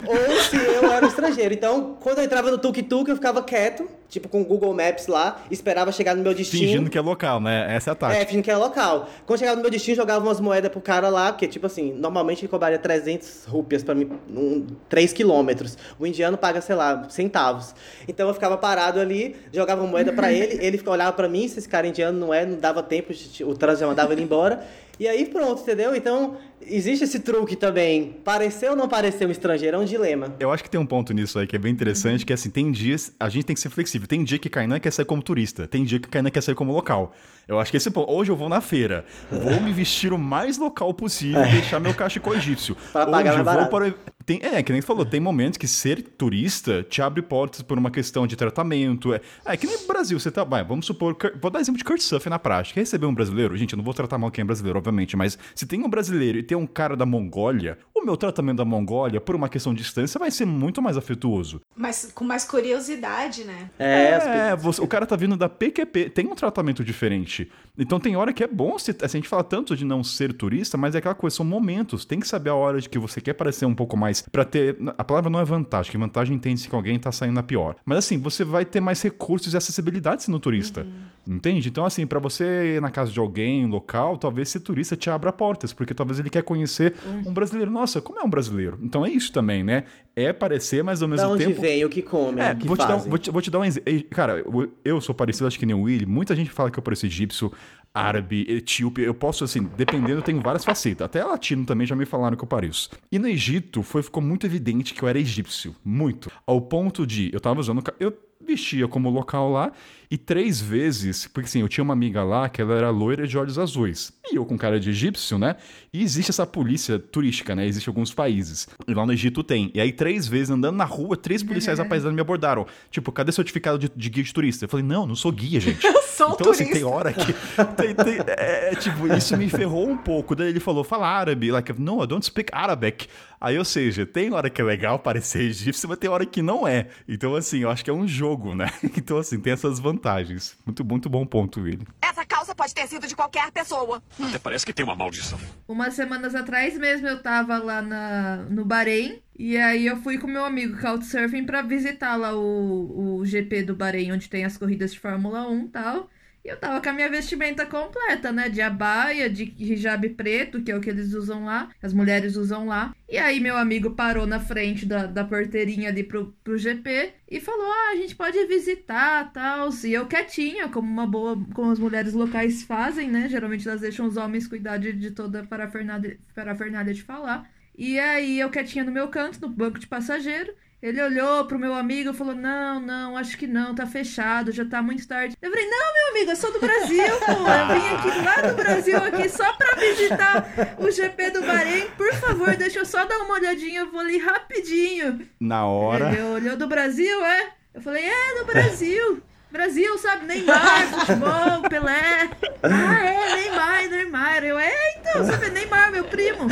S2: Ou se eu era estrangeiro. Então, quando eu entrava no tuk-tuk, eu ficava quieto, tipo com o Google Maps lá, esperava chegar no meu destino.
S1: Fingindo que é local, né? Essa é a
S2: É,
S1: tática.
S2: fingindo que era local. Quando chegava no meu destino, jogava umas moedas pro cara lá, porque, tipo assim, normalmente ele cobraria 300 rupias pra mim, um, 3 quilômetros. O indiano paga, sei lá, centavos. Então eu ficava parado ali, jogava moeda pra ele, ele ficava- olhava pra mim, se esse cara indiano não é, não dava tempo, o trânsito já mandava ele embora. E aí pronto, entendeu? Então, existe esse truque também. Parecer ou não parecer um estrangeiro é um dilema.
S1: Eu acho que tem um ponto nisso aí que é bem interessante, que assim, tem dias, a gente tem que ser flexível. Tem dia que Kainan quer sair como turista, tem dia que Kainan quer sair como local. Eu acho que esse ponto, hoje eu vou na feira, vou me vestir o mais local possível e deixar meu cachecol egípcio.
S2: Pra
S1: hoje
S2: pagar
S1: eu
S2: mais
S1: vou para tem, é, que nem você falou, tem momentos que ser turista te abre portas por uma questão de tratamento. É, é que nem no Brasil, você tá. Vai, vamos supor. Vou dar exemplo de Kurt Suff na prática. Receber um brasileiro, gente, eu não vou tratar mal quem é brasileiro, obviamente, mas se tem um brasileiro e tem um cara da Mongólia, o meu tratamento da Mongólia, por uma questão de distância, vai ser muito mais afetuoso.
S3: Mas com mais curiosidade, né?
S2: É, as
S1: É, você- o cara tá vindo da PQP, tem um tratamento diferente. Então tem hora que é bom, se, assim, a gente fala tanto de não ser turista, mas é aquela coisa, são momentos. Tem que saber a hora de que você quer parecer um pouco mais. Pra ter. A palavra não é vantagem, que vantagem entende-se que alguém tá saindo na pior. Mas assim, você vai ter mais recursos e acessibilidade sendo turista. Entende? Então, assim, pra você ir na casa de alguém local, talvez ser turista te abra portas, porque talvez ele quer conhecer um brasileiro. Nossa, como é um brasileiro? Então é isso também, né? É parecer, mas ao mesmo
S2: Da onde
S1: tempo.
S2: vem, o que come,
S1: É,
S2: o que
S1: vou te, dar, vou, te, vou te dar um exemplo. Cara, eu- sou parecido, acho que nem o Willy. Muita gente fala que eu pareço egípcio, árabe, etíope. Eu posso, assim, dependendo, eu tenho várias facetas. Até latino também já me falaram que eu pareço. E no Egito foi, ficou muito evidente que eu era egípcio. Muito. Ao ponto de. Eu tava usando. Eu vestia como local lá e três vezes, porque assim, eu tinha uma amiga lá que ela era loira de olhos azuis. E eu com cara de egípcio, né? E existe essa polícia turística, né? Existe alguns países. E lá no Egito tem. E aí três vezes andando na rua, três policiais apaisados me abordaram. Tipo, cadê certificado de, de guia de turista? Eu falei, não, não sou guia, gente.
S3: Eu sou
S1: então, assim,
S3: turista.
S1: tem hora que. tem- tem- é, tipo, isso me ferrou um pouco. Daí ele falou, fala árabe. Like, no, I don't speak Arabic. Aí, ou seja, tem hora que é legal parecer egípcio, mas tem hora que não é. Então, assim, eu acho que é um jogo, né? Então, assim, tem essas vantagens. Muito, muito bom ponto, Willy.
S6: Essa calça pode ter sido de qualquer pessoa.
S7: Até parece que tem uma maldição.
S4: Umas semanas atrás mesmo eu tava lá na, no Bahrein. E aí eu fui com meu amigo Couchsurfing pra visitar lá o, o GP do Bahrein, onde tem as corridas de Fórmula 1 e tal. Eu tava com a minha vestimenta completa, né? De abaia, de hijab preto, que é o que eles usam lá, as mulheres usam lá. E aí meu amigo parou na frente da, da porteirinha ali pro, pro GP e falou: Ah, a gente pode visitar, tal. E eu quietinha, como uma boa, como as mulheres locais fazem, né? Geralmente elas deixam os homens cuidar de, de toda a parafernália, parafernália de falar. E aí eu quietinha no meu canto, no banco de passageiro. Ele olhou pro meu amigo e falou: Não, não, acho que não, tá fechado, já tá muito tarde. Eu falei: Não, meu amigo, eu sou do Brasil, pô. Eu vim aqui lá do Brasil aqui só pra visitar o GP do Bahrein. Por favor, deixa eu só dar uma olhadinha, eu vou ali rapidinho.
S1: Na hora.
S4: Ele olhou do Brasil, é? Eu falei: É, do Brasil. Brasil, sabe? Neymar, futebol, Pelé. Ah, é, Neymar, Neymar. Eu, é, então, vê, Neymar, meu primo.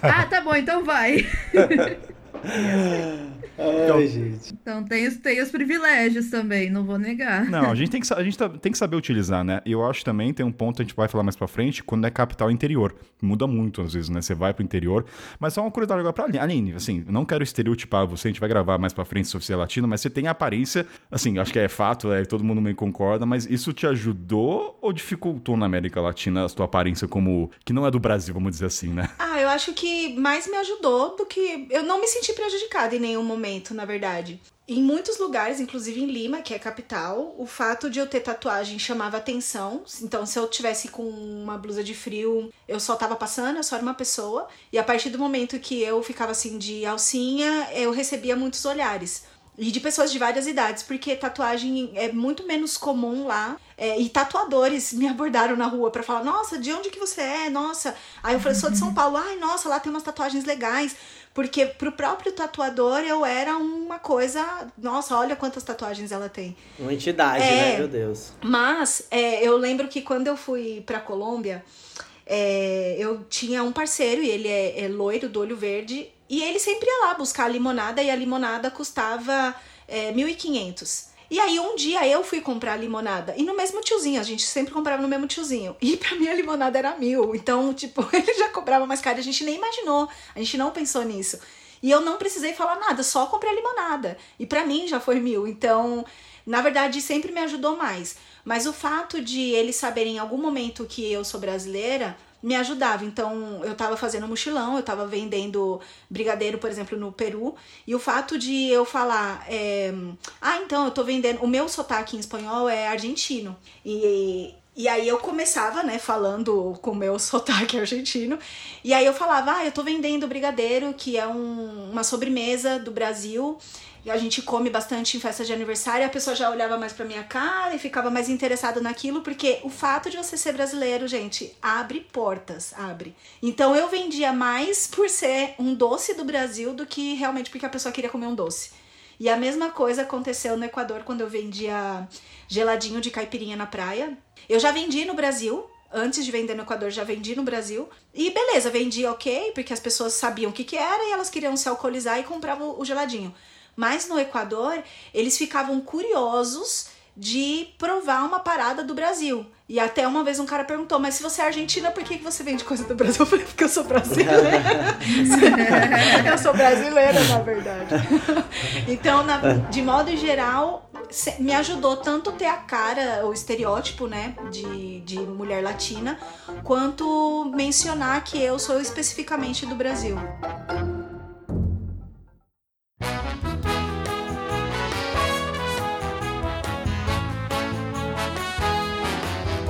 S4: Ah, tá bom, então vai.
S2: Ai, gente.
S4: Então tem os, tem os privilégios também, não vou negar.
S1: Não, a gente, tem que, a gente tá- tem que saber utilizar, né? E eu acho também, tem um ponto, a gente vai falar mais pra frente, quando é capital interior. Muda muito, às vezes, né? Você vai pro interior. Mas só uma curiosidade agora pra Aline. Aline, assim, não quero estereotipar você, a gente vai gravar mais pra frente sobre ser latino, mas você tem a aparência, assim, acho que é fato, é, todo mundo meio concorda, mas isso te ajudou ou dificultou na América Latina a sua aparência como... que não é do Brasil, vamos dizer assim, né?
S3: Ah, eu acho que mais me ajudou do que. Eu não me senti prejudicada em nenhum momento, na verdade. Em muitos lugares, inclusive em Lima, que é a capital, o fato de eu ter tatuagem chamava atenção. Então, se eu tivesse com uma blusa de frio, eu só tava passando, eu só era uma pessoa. E a partir do momento que eu ficava assim de alcinha, eu recebia muitos olhares. E de pessoas de várias idades, porque tatuagem é muito menos comum lá. É, e tatuadores me abordaram na rua pra falar: Nossa, de onde que você é? Nossa. Aí eu falei: Sou de São Paulo. Ai, nossa, lá tem umas tatuagens legais. Porque pro próprio tatuador eu era uma coisa. Nossa, olha quantas tatuagens ela tem.
S2: Uma entidade,
S3: É.
S2: né? Meu Deus.
S3: Mas é, eu lembro que quando eu fui pra Colômbia, é, eu tinha um parceiro e ele é, é loiro, do olho verde, e ele sempre ia lá buscar a limonada e a limonada custava é, 1.500. E aí um dia eu fui comprar limonada, e no mesmo tiozinho, a gente sempre comprava no mesmo tiozinho. E pra mim a limonada era mil, então, tipo, ele já cobrava mais caro, a gente nem imaginou, a gente não pensou nisso. E eu não precisei falar nada, só comprei a limonada. E pra mim já foi mil, então, na verdade, sempre me ajudou mais. Mas o fato de eles saberem em algum momento que eu sou brasileira me ajudava. Então, eu tava fazendo mochilão, eu tava vendendo brigadeiro, por exemplo, no Peru. E o fato de eu falar, é, ah, então eu tô vendendo. O meu sotaque em espanhol é argentino. E. E aí eu começava, né, falando com o meu sotaque argentino. E aí eu falava, ah, eu tô vendendo brigadeiro, que é um- uma sobremesa do Brasil. E a gente come bastante em festa de aniversário, a pessoa já olhava mais pra minha cara e ficava mais interessada naquilo, porque o fato de você ser brasileiro, gente, abre portas, abre. Então eu vendia mais por ser um doce do Brasil do que realmente porque a pessoa queria comer um doce. E a mesma coisa aconteceu no Equador quando eu vendia geladinho de caipirinha na praia. Eu já vendi no Brasil, antes de vender no Equador, já vendi no Brasil. E beleza, vendi ok, porque as pessoas sabiam o que, que era e elas queriam se alcoolizar e compravam o geladinho. Mas no Equador, eles ficavam curiosos de provar uma parada do Brasil. E até uma vez um cara perguntou, mas se você é argentina, por que, você vende coisa do Brasil? Eu falei, porque eu sou brasileira. eu sou brasileira, na verdade. Então, na- de modo geral, me ajudou tanto ter a cara, o estereótipo, né, de, de mulher latina, quanto mencionar que eu sou especificamente do Brasil.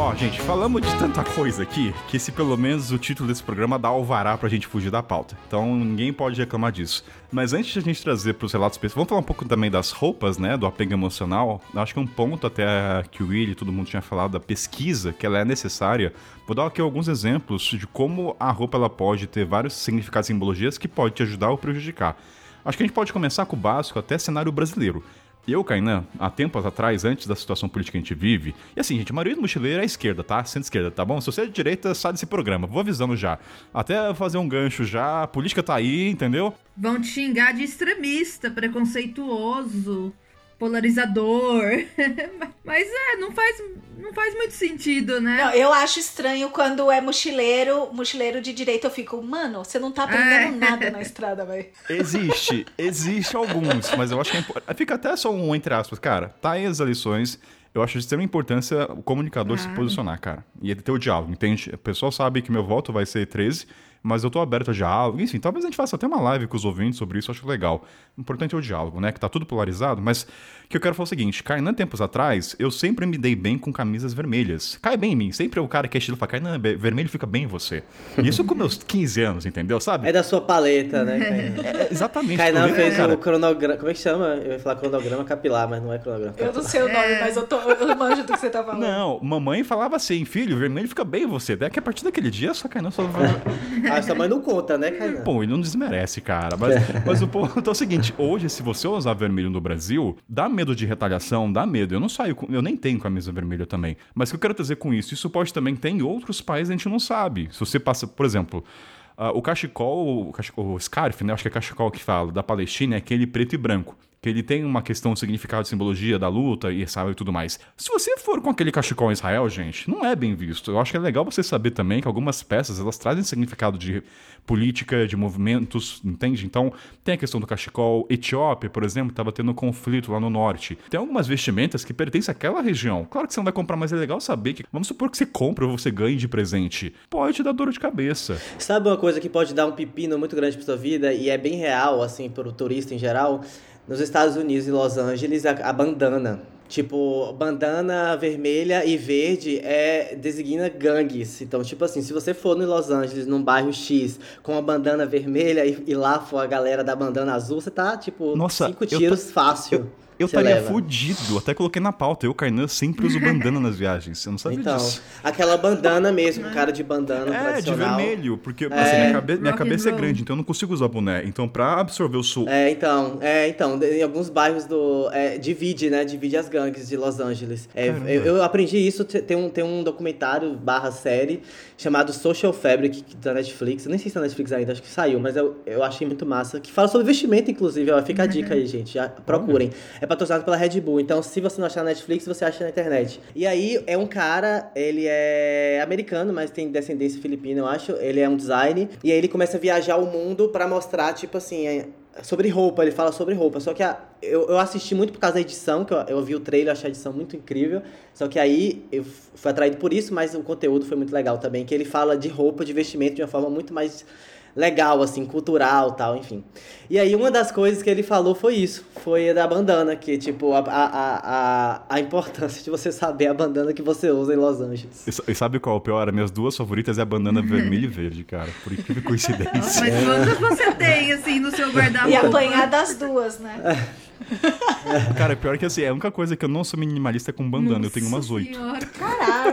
S1: Ó, gente, falamos de tanta coisa aqui que se pelo menos o título desse programa dá alvará pra gente fugir da pauta. Então ninguém pode reclamar disso. Mas antes de a gente trazer pros relatos específicos, vamos falar um pouco também das roupas, né? Do apego emocional. Acho que um ponto até que o Willy e todo mundo tinha falado da pesquisa, que ela é necessária. Vou dar aqui alguns exemplos de como a roupa ela pode ter vários significados e simbologias que pode te ajudar ou prejudicar. Acho que a gente pode começar com o básico, até cenário brasileiro. Eu, Kainan, há tempos atrás, antes da situação política que a gente vive, e assim, gente, a maioria do mochileiro é esquerda, tá? Centro-esquerda, tá bom? Se você é de direita, sai desse programa. Vou avisando já. Até fazer um gancho já, a política tá aí, entendeu?
S4: Vão te xingar de extremista, preconceituoso, polarizador. Mas é, não faz Não faz muito sentido, né?
S3: Não, eu acho estranho quando é mochileiro, mochileiro de direita, eu fico, mano, você não tá aprendendo
S4: É.
S3: nada na estrada, velho.
S1: Existe, existe alguns, mas eu acho que é impor- fica até só um entre aspas, cara. Tá aí as lições. Eu acho de extrema importância o comunicador se posicionar, cara. E ele ter o diálogo, entende? O pessoal sabe que meu voto vai ser 13, mas eu tô aberto a diálogo. Enfim, talvez a gente faça até uma live com os ouvintes sobre isso, eu acho legal. O importante é o diálogo, né? Que tá tudo polarizado, mas o que eu quero falar é o seguinte: Kainan, tempos atrás, eu sempre me dei bem com camisas vermelhas. Cai bem em mim. Sempre o cara que é estilo fala, Kainan, vermelho fica bem em você. Isso com meus 15 anos, entendeu? Sabe?
S2: É da sua paleta, né, Kainan?
S1: É, exatamente.
S2: Kainan
S1: Eu-
S2: fez
S1: cara,
S2: o cronograma. Como é que chama? Eu ia falar cronograma capilar, mas não é cronograma
S3: Eu
S2: capilar.
S3: não sei o nome, mas eu, tô, eu manjo do que você tá falando.
S1: Não, mamãe falava assim, filho, vermelho fica bem em você. Daí que a partir daquele dia, só Kainan só...
S2: Sua mãe não conta, né, Kainan?
S1: Pô, ele não desmerece, cara. Mas, mas o ponto é o seguinte: hoje, se você usar vermelho no Brasil, dá medo de retaliação, dá medo. Eu não saio. Eu nem tenho camisa vermelha também. Mas o que eu quero dizer com isso? Isso pode também ter em outros países, a gente não sabe. Se você passa, por exemplo. ah, o cachecol, o, cachecol, o scarf, né? Acho que é cachecol que fala, da Palestina, é aquele preto e branco. Que ele tem uma questão de significado de simbologia da luta e Israel e tudo mais. Se você for com aquele cachecol em Israel, gente, não é bem visto. Eu acho que é legal você saber também que algumas peças, elas trazem significado de política, de movimentos, entende? Então, tem a questão do cachecol. Etiópia, por exemplo, estava tendo um conflito lá no norte. Tem algumas vestimentas que pertencem àquela região. Claro que você não vai comprar, mas é legal saber que, vamos supor que você compra ou você ganhe de presente. Pode dar dor de cabeça.
S2: Sabe uma coisa que pode dar um pepino muito grande pra sua vida e é bem real, assim, pro turista em geral? Nos Estados Unidos e Los Angeles, a, a bandana. Tipo, bandana vermelha e verde é designa gangues. Então, tipo assim, se você for no Los Angeles, num bairro X, com a bandana vermelha e, e lá for a galera da bandana azul, você tá, tipo,
S1: Nossa,
S2: cinco tiros fácil.
S1: Eu
S2: Você
S1: estaria fudido. Até coloquei na pauta. Eu, Kainan, sempre uso bandana nas viagens. Eu não sabia
S2: Então,
S1: disso.
S2: aquela bandana mesmo, cara de bandana
S1: É, de vermelho, porque
S2: É.
S1: assim, minha, cabe- minha cabeça é grande, então eu não consigo usar boné. Então, pra absorver o sul.
S2: É, então, é, então, em alguns bairros do. é, divide, né? Divide as gangues de Los Angeles. É, eu, eu aprendi isso, te- tem um, tem um documentário barra série chamado Social Fabric que- da Netflix. Eu nem sei se é da Netflix ainda, acho que saiu, mas eu, eu achei muito massa. Que fala sobre vestimento, inclusive, ó. Fica a dica aí, gente. já procurem. É patrocinado pela Red Bull. Então, se você não achar na Netflix, você acha na internet. E aí é um cara, ele é americano, mas tem descendência filipina, eu acho. Ele é um design. E aí ele começa a viajar o mundo pra mostrar, tipo assim. é- Sobre roupa, ele fala sobre roupa. Só que a- eu, eu assisti muito por causa da edição, que eu, eu vi o trailer, achei a edição muito incrível. Só que aí eu fui atraído por isso, mas o conteúdo foi muito legal também. Que ele fala de roupa, de vestimento de uma forma muito mais legal, assim, cultural tal, enfim. E aí uma das coisas que ele falou foi isso. Foi a da bandana, que tipo, a, a, a, a, importância de você saber a bandana que você usa em Los Angeles.
S1: E E sabe qual é o pior? As minhas duas favoritas é a bandana vermelha e verde, cara. Por incrível
S4: Nossa,
S1: coincidência.
S4: mas quantas você tem, assim, no seu
S3: E
S4: guarda-roupa?
S3: apanhar das duas, né?
S1: Cara, pior que assim, é a única coisa que eu não sou minimalista é com bandana. eu tenho umas
S4: Nossa
S1: oito.
S4: Senhora.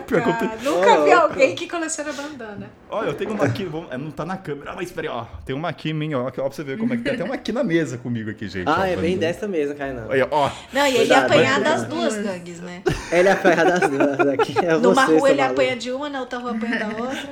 S1: Pior que eu
S3: Caraca,
S1: tenho-
S3: nunca vi
S2: Ô,
S3: alguém que coleciona bandana.
S1: Olha, eu tenho uma aqui, vamos- é, não tá na câmera, mas peraí, ó. Tem uma aqui minha, ó, ó, pra você ver como é que tem até uma aqui na mesa comigo aqui, gente. ó,
S2: Ah, é bem dessa mesmo, Kainan.
S1: Olha, ó.
S3: Não, e ele
S2: Cuidado,
S3: apanhar
S2: cuidado.
S3: das duas gangues, né?
S2: Ele apanha das duas aqui. É
S3: Numa
S2: você,
S3: rua ele
S2: maluco.
S3: apanha de uma, na outra rua apanha da outra.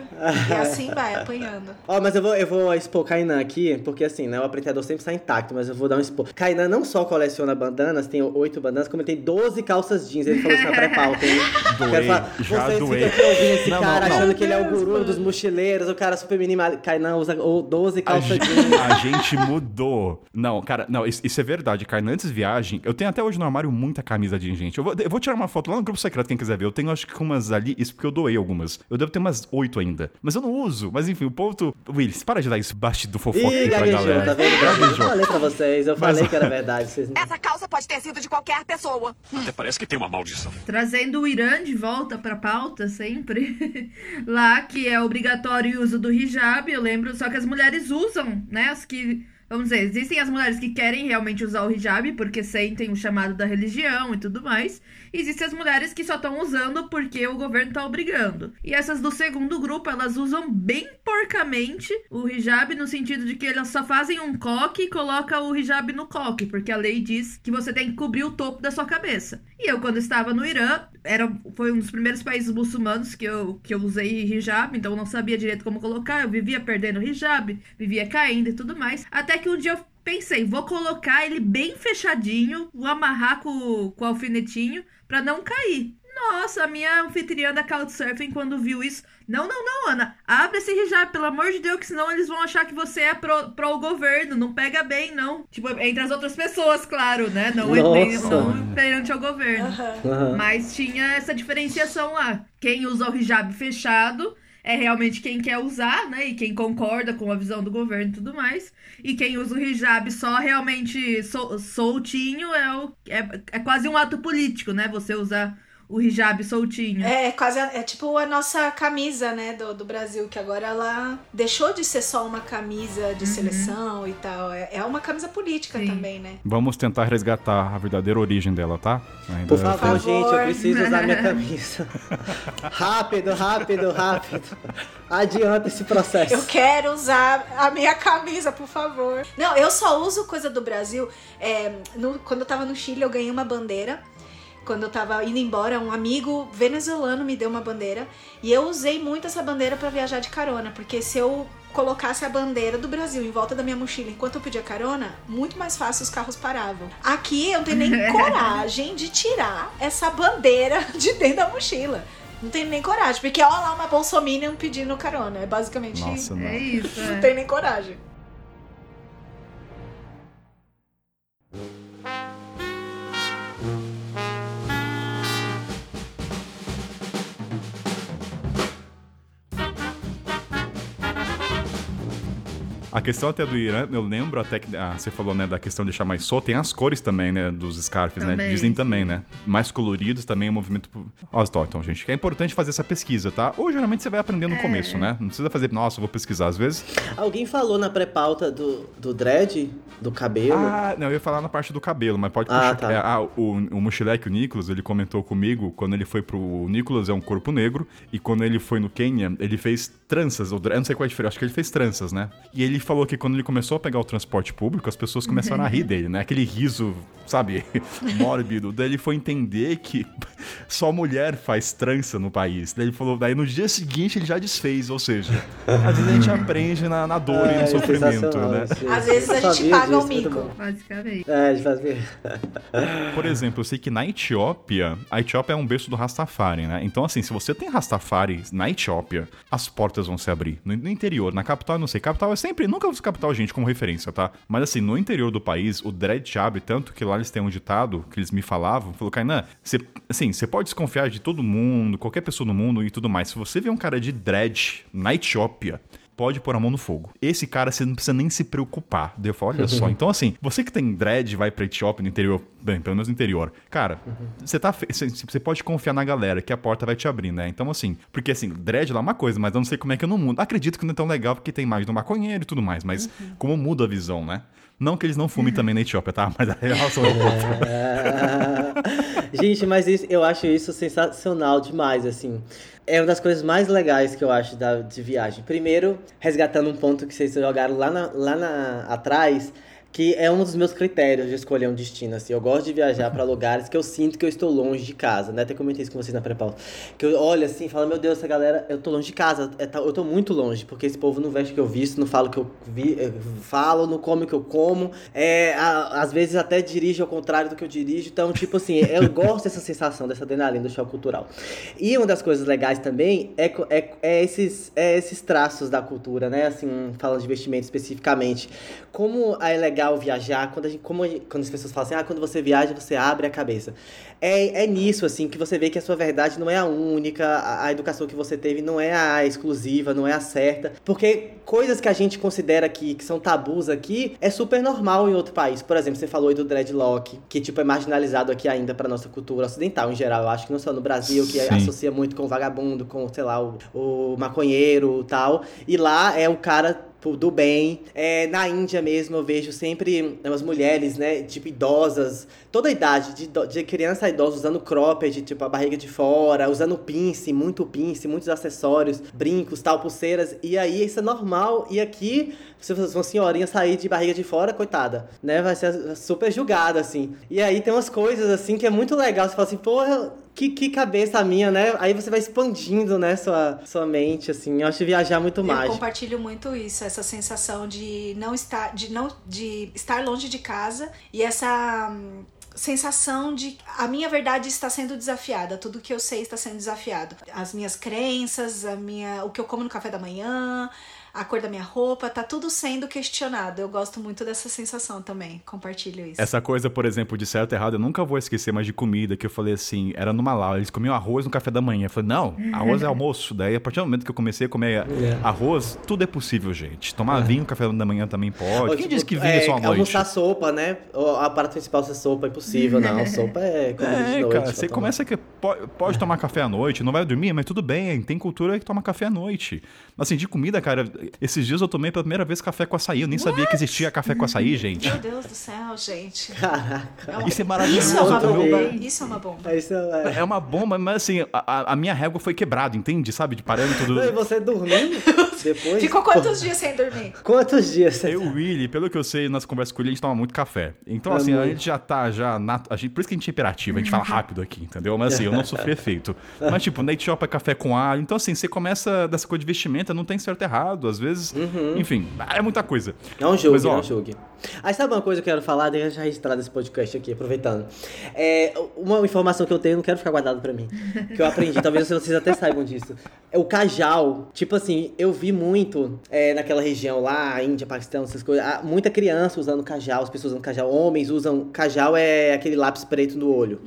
S3: e assim vai, apanhando.
S2: Ó, mas eu vou, eu vou expor Kainan aqui, porque assim, né? O apresentador sempre está intacto, mas eu vou dar um expor. Kainan não só coleciona bandanas, tem oito bandanas, como tem 12 calças jeans. Ele falou isso na pré-pauta, hein?
S1: Doei,
S2: falar,
S1: já
S2: Vocês
S1: doei.
S2: ficam aqui ouvindo esse
S1: Não,
S2: cara
S1: não, não.
S2: achando que ele é o guru
S4: mano.
S2: dos mochileiros, o cara super minimal. Kainan usa o 12
S1: A
S2: calças
S1: gente,
S2: jeans.
S1: a gente mudou. Não, cara, não, isso, isso é verdade, cara. Antes de viagem, eu tenho até hoje no armário muita camisa de gente. Eu vou, eu vou tirar uma foto lá no grupo secreto, quem quiser ver. Eu tenho acho que umas ali, isso porque eu doei algumas. Eu devo ter umas oito ainda. Mas eu não uso. Mas enfim, o ponto. Willis, para de dar esse bastidor fofoca
S2: Ih,
S1: pra galera.
S2: tá vendo? Eu falei pra vocês, eu
S1: Mas-
S2: falei que era verdade. Vocês...
S6: Essa calça pode ter sido de qualquer pessoa.
S7: Até parece que tem uma maldição.
S4: Trazendo o Irã de volta pra pauta sempre. Lá que é obrigatório o uso do hijab, eu lembro, só que as mulheres usam, né? As que. Vamos dizer, existem as mulheres que querem realmente usar o hijab porque sentem o chamado da religião e tudo mais. Existem as mulheres que só estão usando porque o governo tá obrigando. E essas do segundo grupo, elas usam bem porcamente o hijab no sentido de que elas só fazem um coque e colocam o hijab no coque, porque a lei diz que você tem que cobrir o topo da sua cabeça. E eu, quando estava no Irã, era, foi um dos primeiros países muçulmanos que eu, que eu usei hijab, então eu não sabia direito como colocar, eu vivia perdendo hijab, vivia caindo e tudo mais. Até que um dia eu pensei, vou colocar ele bem fechadinho, vou amarrar com, com o alfinetinho pra não cair. Nossa, a minha anfitriã da Couchsurfing, quando viu isso. Não, não, não, Ana. Abre esse hijab, pelo amor de Deus, que senão eles vão achar que você é pro, pro governo. Não pega bem, não. Tipo, entre as outras pessoas, claro, né? Não, nem, não perante ao governo.
S2: Uhum.
S4: Mas tinha essa diferenciação lá. Quem usa o hijab fechado é realmente quem quer usar, né? E quem concorda com a visão do governo e tudo mais. E quem usa o hijab só realmente sol, soltinho é, o, é, é quase um ato político, né? Você usar o hijab soltinho.
S3: É, quase é tipo a nossa camisa, né, do, do Brasil, que agora ela deixou de ser só uma camisa de uhum. seleção e tal. É, é uma camisa política Sim. também, né?
S1: Vamos tentar resgatar a verdadeira origem dela, tá?
S2: Ainda... Por favor, Por favor. gente, eu preciso usar minha camisa. rápido, rápido, rápido. Adianta esse processo.
S3: Eu quero usar a minha camisa, por favor. Não, eu só uso coisa do Brasil. É, no, quando eu tava no Chile, eu ganhei uma bandeira quando eu tava indo embora, um amigo venezuelano me deu uma bandeira e eu usei muito essa bandeira para viajar de carona, porque se eu colocasse a bandeira do Brasil em volta da minha mochila enquanto eu pedia carona, muito mais fácil os carros paravam. Aqui eu não tenho nem coragem de tirar essa bandeira de dentro da mochila. Não tenho nem coragem, porque olha lá uma bolsominion pedindo carona. É basicamente
S1: Nossa,
S4: É isso.
S3: Não é. tenho nem coragem.
S1: A questão até do Irã, eu lembro até que ah, você falou, né, da questão de deixar mais solto, tem as cores também, né, dos scarfs, né? também, né? Dizem também, né? Mais coloridos também, o movimento. Ó, então, gente, que é importante fazer essa pesquisa, tá? Ou geralmente você vai aprender no é. começo, né? Não precisa fazer, nossa, vou pesquisar às vezes.
S2: Alguém falou na pré-pauta do, do dread, do cabelo?
S1: Ah, não, eu ia falar na parte do cabelo, mas pode ah, puxar. Tá. É, ah, o, o Mochileque, o Nicolas, ele comentou comigo quando ele foi pro. O Nicolas é um corpo negro, e quando ele foi no Quênia, ele fez tranças, ou eu não sei qual é a diferença, acho que ele fez tranças, né? E ele falou que quando ele começou a pegar o transporte público, as pessoas começaram a rir dele, né? Aquele riso, sabe, mórbido. daí ele foi entender que só mulher faz trança no país. Daí ele falou, daí no dia seguinte ele já desfez, ou seja, às vezes a gente aprende na, na dor é, e no é sofrimento, né?
S3: Às vezes a gente paga o mico.
S2: Basicamente. É, fazer.
S1: Por exemplo, eu sei que na Etiópia, a Etiópia é um berço do Rastafari, né? Então, assim, se você tem Rastafari na Etiópia, as portas vão se abrir. No, no interior, na capital, eu não sei. Capital é sempre, nunca uso capital, gente como referência, tá? Mas assim, no interior do país, o dread te abre tanto que lá eles têm um ditado que eles me falavam, falou, Kainan, você, assim, você pode desconfiar de todo mundo, qualquer pessoa no mundo e tudo mais. Se você vê um cara de dread na Etiópia, pode pôr a mão no fogo. Esse cara você não precisa nem se preocupar. Daí eu falo, olha só. Então, assim, você que tem dread, vai pra Etiópia no interior, bem, pelo menos no interior, cara, você tá. Você pode confiar na galera que a porta vai te abrir, né? Então, assim, porque assim, dread lá é uma coisa, mas eu não sei como é que eu não mudo. Acredito que não é tão legal porque tem mais do maconheiro e tudo mais, mas uhum. como muda a visão, né? Não que eles não fumem também na Etiópia, tá? Mas a relação é
S2: Gente, mas isso, eu acho isso sensacional demais, assim é uma das coisas mais legais que eu acho da, de viagem. Primeiro, resgatando um ponto que vocês jogaram lá, na, lá na, atrás, que é um dos meus critérios de escolher um destino, assim. Eu gosto de viajar para lugares que eu sinto que eu estou longe de casa, né? Até comentei isso com vocês na pré-pauta. Que eu olho assim e falo, meu Deus, essa galera, eu tô longe de casa, é, tá, eu tô muito longe, porque esse povo não veste o que eu visto, não fala o que eu vi, eu falo, não come o que eu como, é, a, às vezes até dirige ao contrário do que eu dirijo, então, tipo assim, eu gosto dessa sensação, dessa adrenalina do choque cultural. E uma das coisas legais também é, é, é, esses, é esses traços da cultura, né? Assim, falando de vestimento especificamente. Como é legal legal viajar, quando, gente, como, quando as pessoas falam assim, ah, quando você viaja, você abre a cabeça. É, é nisso, assim, que você vê que a sua verdade não é a única, a, a educação que você teve não é a exclusiva, não é a certa. Porque coisas que a gente considera aqui, que são tabus aqui, é super normal em outro país. Por exemplo, você falou aí do dreadlock, que, tipo, é marginalizado aqui ainda pra nossa cultura ocidental, em geral. Eu acho que não só no Brasil, que Sim. associa muito com o vagabundo, com, sei lá, o, o maconheiro e tal. E lá é o cara do bem. É, na Índia mesmo eu vejo sempre umas mulheres, né, tipo idosas, toda a idade, de, de criança a idosa, usando cropped, tipo a barriga de fora, usando pince, muito pince, muitos acessórios, brincos, tal, pulseiras. E aí isso é normal. E aqui, se uma senhorinha sair de barriga de fora, coitada, né, vai ser super julgada, assim. E aí tem umas coisas, assim, que é muito legal. Você fala assim, porra, que, que cabeça minha, né? Aí você vai expandindo, né, sua, sua mente, assim. Eu acho viajar muito mais.
S3: Eu compartilho muito isso, essa sensação de não estar, de não, de estar longe de casa e essa sensação de a minha verdade está sendo desafiada, tudo que eu sei está sendo desafiado. As minhas crenças, a minha, o que eu como no café da manhã, a cor da minha roupa, tá tudo sendo questionado. Eu gosto muito dessa sensação também. Compartilho isso.
S1: Essa coisa, por exemplo, de certo e errado, eu nunca vou esquecer mais de comida, que eu falei assim, era numa Malau, eles comiam arroz no café da manhã. Eu falei, não, arroz é almoço. Daí, a partir do momento que eu comecei a comer arroz, tudo é possível, gente. Tomar vinho no café da manhã também pode.
S2: Ou,
S1: Quem
S2: tipo,
S1: disse que vinho é,
S2: é
S1: só à noite?
S2: Almoçar sopa, né? A parte principal ser sopa é impossível, não. Sopa é
S1: É,
S2: noite.
S1: cara, você
S2: tomar.
S1: começa que pode, pode tomar café à noite, não vai dormir, mas tudo bem, tem cultura que toma café à noite. Assim, de comida, cara, esses dias eu tomei pela primeira vez café com açaí, eu nem sabia que existia café com açaí, gente.
S3: Meu Deus do céu, gente.
S2: Caraca.
S3: É uma-
S1: Isso é maravilhoso,
S3: Isso é uma bomba. Isso é uma bomba.
S2: É...
S1: Uma bomba, mas assim, a, a minha régua foi quebrada, entende? Sabe? De parâmetro do...
S2: E você dormindo depois?
S3: Ficou quantos dias sem dormir?
S2: Quantos dias você
S1: Eu e o Willy, pelo que eu sei nas conversas com ele, a gente toma muito café. Então, assim, a gente já tá, já. Na, a gente, por isso que a gente é imperativo, a gente fala rápido aqui, entendeu? Mas assim, eu não sofri efeito. Mas, tipo, Nate Shop é café com alho. Então, assim, você começa dessa coisa de vestimenta, não tem certo e errado. Às vezes, enfim, é muita coisa.
S2: Não julgue,
S1: Mas, ó,
S2: não julgue. Aí sabe uma coisa que eu quero falar, deixa eu já registrar nesse podcast aqui, aproveitando. É, uma informação que eu tenho, não quero ficar guardado pra mim, que eu aprendi, talvez vocês até saibam disso. É o cajal, tipo assim, eu vi muito é, naquela região lá, Índia, Paquistão, essas coisas, ah, muita criança usando cajal, as pessoas usando cajal, homens usam, cajal é aquele lápis preto no olho.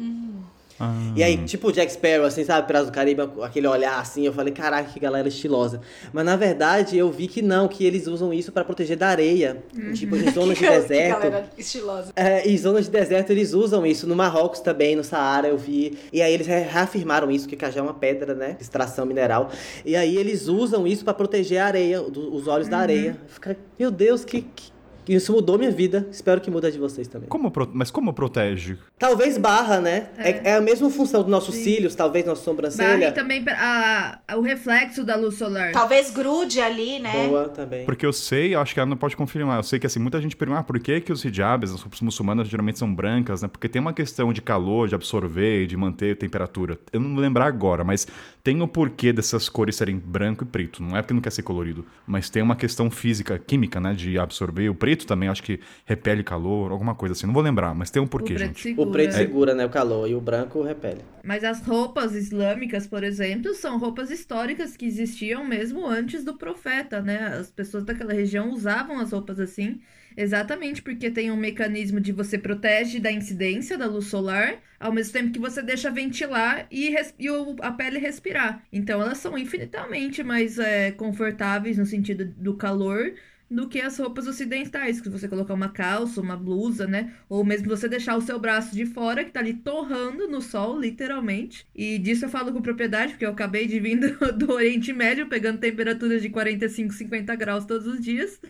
S2: E aí, tipo o Jack Sparrow, assim, sabe? Piratas do Caribe, aquele olhar assim, eu falei, caraca, que galera estilosa. Mas na verdade, eu vi que não, que eles usam isso pra proteger da areia. Tipo, em zonas de
S3: Que
S2: deserto.
S3: galera estilosa.
S2: É, em zonas de deserto eles usam isso. No Marrocos também, no Saara eu vi. E aí eles re- reafirmaram isso, que cajá é uma pedra, né? Extração mineral. E aí eles usam isso pra proteger a areia, do- os olhos da areia. Fica, meu Deus, que, que- que isso mudou minha vida. Espero que mude a de vocês também.
S1: Como pro- Mas como protege?
S2: Talvez barra, né? É, é a mesma função dos nossos cílios, talvez nossa
S4: Barra
S2: sobrancelha.
S4: e também a- a- o reflexo da luz solar.
S3: Talvez grude ali, né?
S2: Boa também.
S1: Porque eu sei, eu acho que ela não pode confirmar. Eu sei que assim, muita gente pergunta ah, por que, que os hijabs, as roupas muçulmanas, geralmente são brancas, né? Porque tem uma questão de calor, de absorver, de manter a temperatura. Eu não vou lembrar agora, mas tem o porquê dessas cores serem branco e preto. Não é porque não quer ser colorido, mas tem uma questão física, química, né? De absorver. O preto também acho que repele calor, alguma coisa assim. Não vou lembrar, mas tem um
S4: o
S1: porquê,
S4: preto
S1: gente.
S4: segura.
S2: O preto segura, né, o calor, e o branco repele.
S4: Mas as roupas islâmicas, por exemplo, são roupas históricas que existiam mesmo antes do profeta, né? As pessoas daquela região usavam as roupas assim, exatamente porque tem um mecanismo de você protege da incidência da luz solar, ao mesmo tempo que você deixa ventilar e, res- e o- a pele respirar. Então elas são infinitamente mais é, confortáveis no sentido do calor do que as roupas ocidentais, que você colocar uma calça, uma blusa, né? Ou mesmo você deixar o seu braço de fora, que tá ali torrando no sol, literalmente. E disso eu falo com propriedade, porque eu acabei de vir do, do Oriente Médio, pegando temperaturas de 45, 50 graus todos os dias.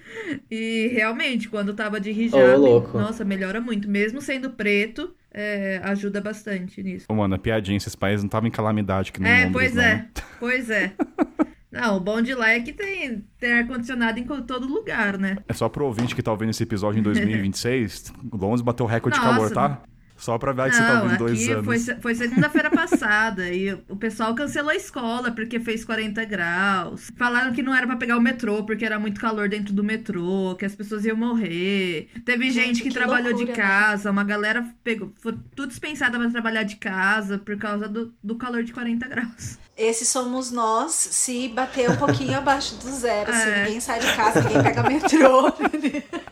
S4: E realmente, quando tava de hijab,
S2: louco.
S4: nossa, melhora muito. Mesmo sendo preto, é, ajuda bastante nisso.
S1: Ô, mano, a piadinha, esses países não estavam em calamidade que nem
S4: É,
S1: Londres,
S4: pois
S1: não,
S4: é.
S1: né?
S4: Pois é. Não, o bom de lá é que tem, tem ar-condicionado em todo lugar, né?
S1: É só pro ouvinte que tá ouvindo esse episódio em 2026, Londres bateu o recorde de
S4: Nossa.
S1: calor, tá? Só pra ver que você tá
S4: Não,
S1: ouvindo dois anos.
S4: foi, se- foi segunda-feira passada e o pessoal cancelou a escola porque fez 40 graus. Falaram que não era pra pegar o metrô porque era muito calor dentro do metrô, que as pessoas iam morrer. Teve gente,
S3: Gente,
S4: que,
S3: que
S4: trabalhou de
S3: loucura, né?
S4: casa, uma galera pegou, foi tudo dispensada pra trabalhar de casa por causa do, do calor de 40 graus.
S3: Esses somos nós se bater um pouquinho abaixo do zero. Se
S4: É.
S3: ninguém sai de casa, ninguém pega metrô.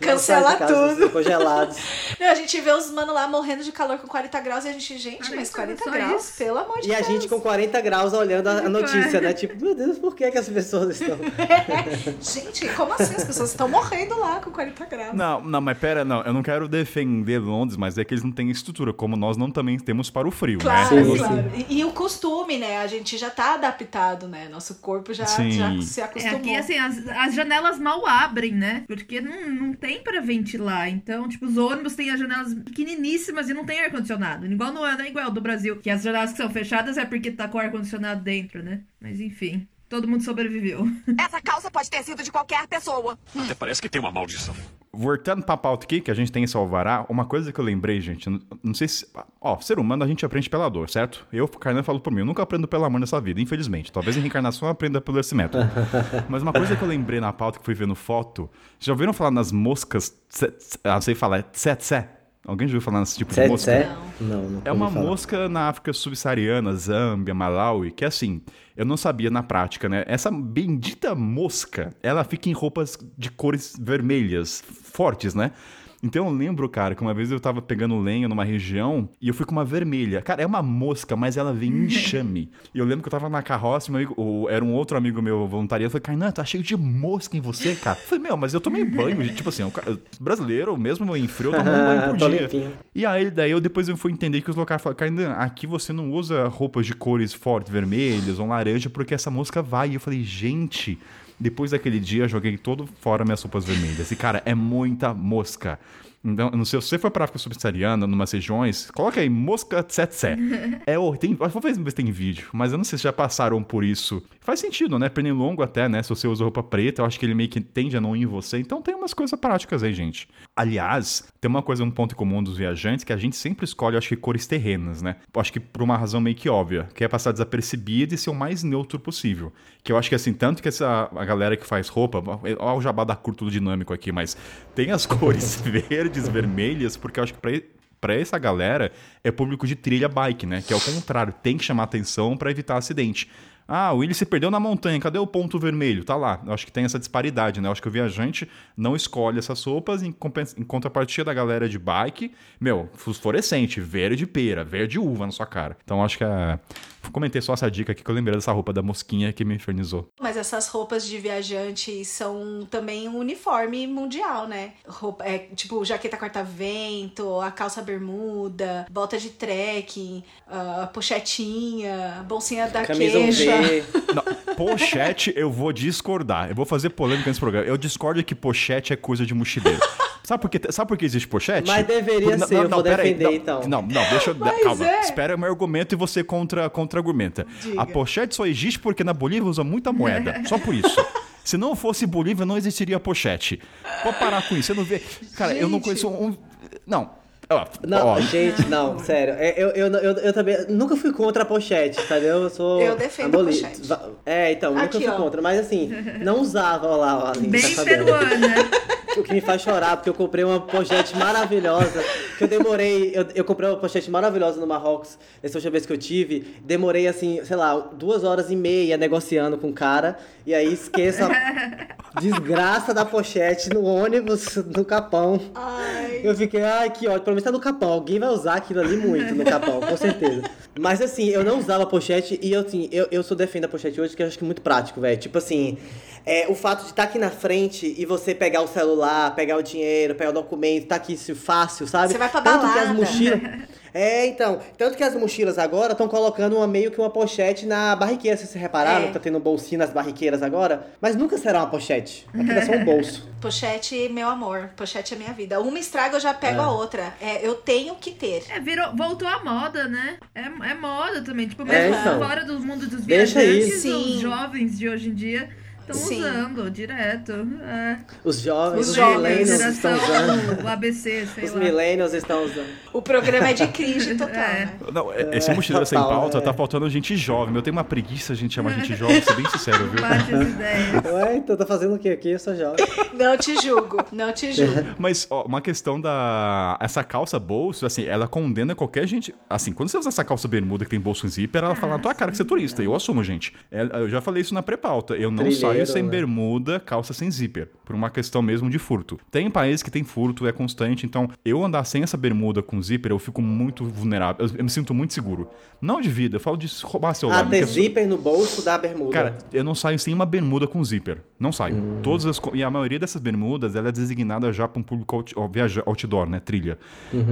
S3: Cancela
S2: casa,
S3: tudo.
S2: Congelados.
S3: Não, a gente vê os mano lá morrendo de calor com 40 graus e a gente, gente, mas
S4: 40,
S3: 40
S4: só
S3: graus,
S4: isso.
S3: pelo amor de
S2: E a
S3: Deus.
S2: gente com 40 graus olhando a, a notícia, né? Tipo, meu Deus, por que, que as pessoas estão.
S3: Gente, como assim? As pessoas estão morrendo lá com 40 graus.
S1: Não, não, mas pera, não, eu não quero defender Londres, mas é que eles não têm estrutura, como nós não também temos para o frio,
S3: Claro,
S1: né?
S2: Sim,
S3: claro. E, e o costume, né? A gente já tá adaptado, né? Nosso corpo já,
S1: Sim.
S3: já se
S4: É,
S3: acostumou.
S4: aqui, assim, as, as janelas mal abrem, né? Porque não, não tem pra ventilar. Então, tipo, os ônibus têm as janelas pequeniníssimas e não tem ar-condicionado. Igual no ano, é igual do Brasil, que as janelas que são fechadas é porque tá com ar-condicionado dentro, né? Mas enfim, todo mundo sobreviveu.
S6: Essa calça pode ter sido de qualquer pessoa.
S7: Até parece que tem uma maldição.
S1: Voltando pra pauta aqui, que a gente tem esse alvará, uma coisa que eu lembrei, gente, não, não sei se... Ó, ser humano a gente aprende pela dor, certo? Eu, o Carnan, falo por mim, eu nunca aprendo pelo amor nessa vida, infelizmente. Talvez em reencarnação eu aprenda pelo esse método. Mas uma coisa que eu lembrei na pauta, que fui vendo foto, já ouviram falar nas moscas... tse- tse- Ah, não sei falar, é tse tse? Alguém já ouviu falar nesse tipo de mosca?
S2: Não, não.
S1: É uma mosca na África subsaariana, Zâmbia, Malawi, que assim, eu não sabia na prática, né? Essa bendita mosca, ela fica em roupas de cores vermelhas, fortes, né? Então eu lembro, cara, que uma vez eu tava pegando lenha numa região e eu fui com uma vermelha. Cara, é uma mosca, mas ela vem em enxame. e eu lembro que eu tava na carroça, meu amigo, era um outro amigo meu voluntário, eu falei, Kainan, tá cheio de mosca em você, cara. Eu falei, meu, mas eu tomei banho, tipo assim, o cara- brasileiro, mesmo em frio, eu tomo um banho por dia.
S2: limpinho.
S1: E aí, daí eu depois eu fui entender que os locais falaram, Kainan, aqui você não usa roupas de cores fortes, vermelhas ou laranja, porque essa mosca vai. E eu falei, gente, depois daquele dia joguei todo fora minhas roupas vermelhas. E, cara, é muita mosca. Então, não sei, se você for pra África Subsaariana, numas regiões, coloca aí mosca tsetse. É, hor- tem, vou ver se tem vídeo, mas eu não sei se já passaram por isso. Faz sentido, né? Pernilongo até, né? Se você usa roupa preta, eu acho que ele meio que tende a não ir em você. Então tem umas coisas práticas aí, gente. Aliás, tem uma coisa, um ponto em comum dos viajantes, que a gente sempre escolhe, eu acho que cores terrenas, né? Eu acho que por uma razão meio que óbvia, que é passar desapercebido e ser o mais neutro possível. Que eu acho que assim, tanto que essa a galera que faz roupa, olha o jabá da curto dinâmico aqui, mas tem as cores verdes, vermelhas, porque eu acho que pra pra essa galera é público de trilha bike, né? Que é o contrário, tem que chamar atenção pra evitar acidente. Ah, o Willis se perdeu na montanha, cadê o ponto vermelho? Tá lá. Eu acho que tem essa disparidade, né? Eu acho que o viajante não escolhe essas roupas em, em contrapartida da galera de bike, meu, fluorescente, verde pera, verde uva na sua cara. Então acho que é. Comentei só essa dica aqui que eu lembrei dessa roupa da mosquinha que me infernizou.
S3: Mas essas roupas de viajante são também um uniforme mundial, né? Roupa, é, tipo, jaqueta corta-vento, a calça bermuda, bota de trekking, a pochetinha, bolsinha da
S2: Camisa
S3: queixa.
S1: Não, pochete eu vou discordar. Eu vou fazer polêmica nesse programa. Eu discordo que pochete é coisa de mochileiro. Sabe por, que, sabe por que existe pochete?
S2: Mas deveria
S1: Por-
S2: ser, eu vou
S1: pera aí,
S2: defender,
S1: não,
S2: então.
S1: Não, não, deixa eu. Calma,
S3: é.
S1: espera meu argumento e você contra, contra-argumenta.
S3: Diga.
S1: A pochete só existe porque na Bolívia usa muita moeda. Só por isso. Se não fosse Bolívia, não existiria pochete. Pode parar com isso. Você não vê. Cara, eu não
S3: Gente.
S1: conheço um. Não. Ó,
S2: Não,
S1: ó,
S2: gente, não, sério. É, Eu, eu, eu, eu também nunca fui contra a pochete, sabe? Eu sou.
S3: Eu defendo a pochete.
S2: É, então, nunca
S3: Aqui,
S2: fui
S3: ó.
S2: contra. Mas assim, não usava, ó lá, ó, a Aline,
S4: Bem
S2: tá
S4: peruana.
S2: O que me faz chorar, porque eu comprei uma pochete maravilhosa. Que eu demorei. Eu, eu comprei uma pochete maravilhosa no Marrocos, essa última vez que eu tive. Demorei, assim, sei lá, duas horas e meia negociando com o cara. E aí esqueça a desgraça da pochete no ônibus, no capão.
S3: Ai.
S2: Eu fiquei, ai, que ótimo. Pelo menos tá no capão. Alguém vai usar aquilo ali muito no capão, com certeza. Mas assim, eu não usava pochete e eu, assim, eu, eu sou defendo a pochete hoje, que eu acho que é muito prático, velho. Tipo assim, é, o fato de estar aqui na frente e você pegar o celular, pegar o dinheiro, pegar o documento, tá aqui isso fácil, sabe?
S3: Você vai pra
S2: Tanto que as
S3: balada.
S2: mochilas. É, então. Tanto que as mochilas agora estão colocando uma, meio que uma pochete na barriqueira. Se vocês repararam,
S3: É.
S2: tá tendo bolsinho nas barriqueiras agora. Mas nunca será uma pochete. Aquilo é só um bolso.
S3: Pochete, meu amor. Pochete é minha vida. Uma estraga, eu já pego
S2: É.
S3: a outra. É, eu tenho que ter.
S4: É, virou, voltou à moda, né? É, é moda também. Tipo,
S2: É,
S4: mesmo
S2: então.
S4: fora do mundo dos viajantes, os jovens de hoje em dia estão
S3: Sim.
S4: usando direto. É.
S2: Os jovens,
S3: Os
S2: os,
S3: jovens,
S2: millennials estão usando.
S4: o ABC, sei
S2: Os
S4: lá.
S2: millennials estão usando.
S3: O programa é de cringe total,
S4: É.
S3: né?
S1: Não, é- esse mochileiro sem
S2: total,
S1: pauta
S2: é.
S1: tá faltando gente jovem. Eu tenho uma preguiça a gente chamar gente jovem, ser bem sincero, viu?
S4: Bate as ideias.
S2: Ué, então tá fazendo o quê aqui? Eu sou jovem.
S3: Não te julgo, não te julgo.
S1: Mas, ó, uma questão da. Essa calça bolso, assim, ela condena qualquer gente. Assim, quando você usa essa calça bermuda que tem bolso em zíper, ela fala na tua cara que você é turista. Eu assumo, gente. É, Eu já falei isso na pré-pauta. Eu não
S2: Trilheiro,
S1: saio sem
S2: né?
S1: bermuda, calça sem zíper. Por uma questão mesmo de furto. Tem países que tem furto, é constante. Então, eu andar sem essa bermuda com zíper, eu fico muito vulnerável. Eu, me sinto muito seguro. Não de vida, eu falo de roubar celular.
S2: Ah, ter
S1: sou-
S2: zíper no bolso da bermuda.
S1: Cara, eu não saio sem uma bermuda com zíper. Não saio. Todas as, e a maioria dessas bermudas, ela é designada já para um público out, outdoor, né? Trilha.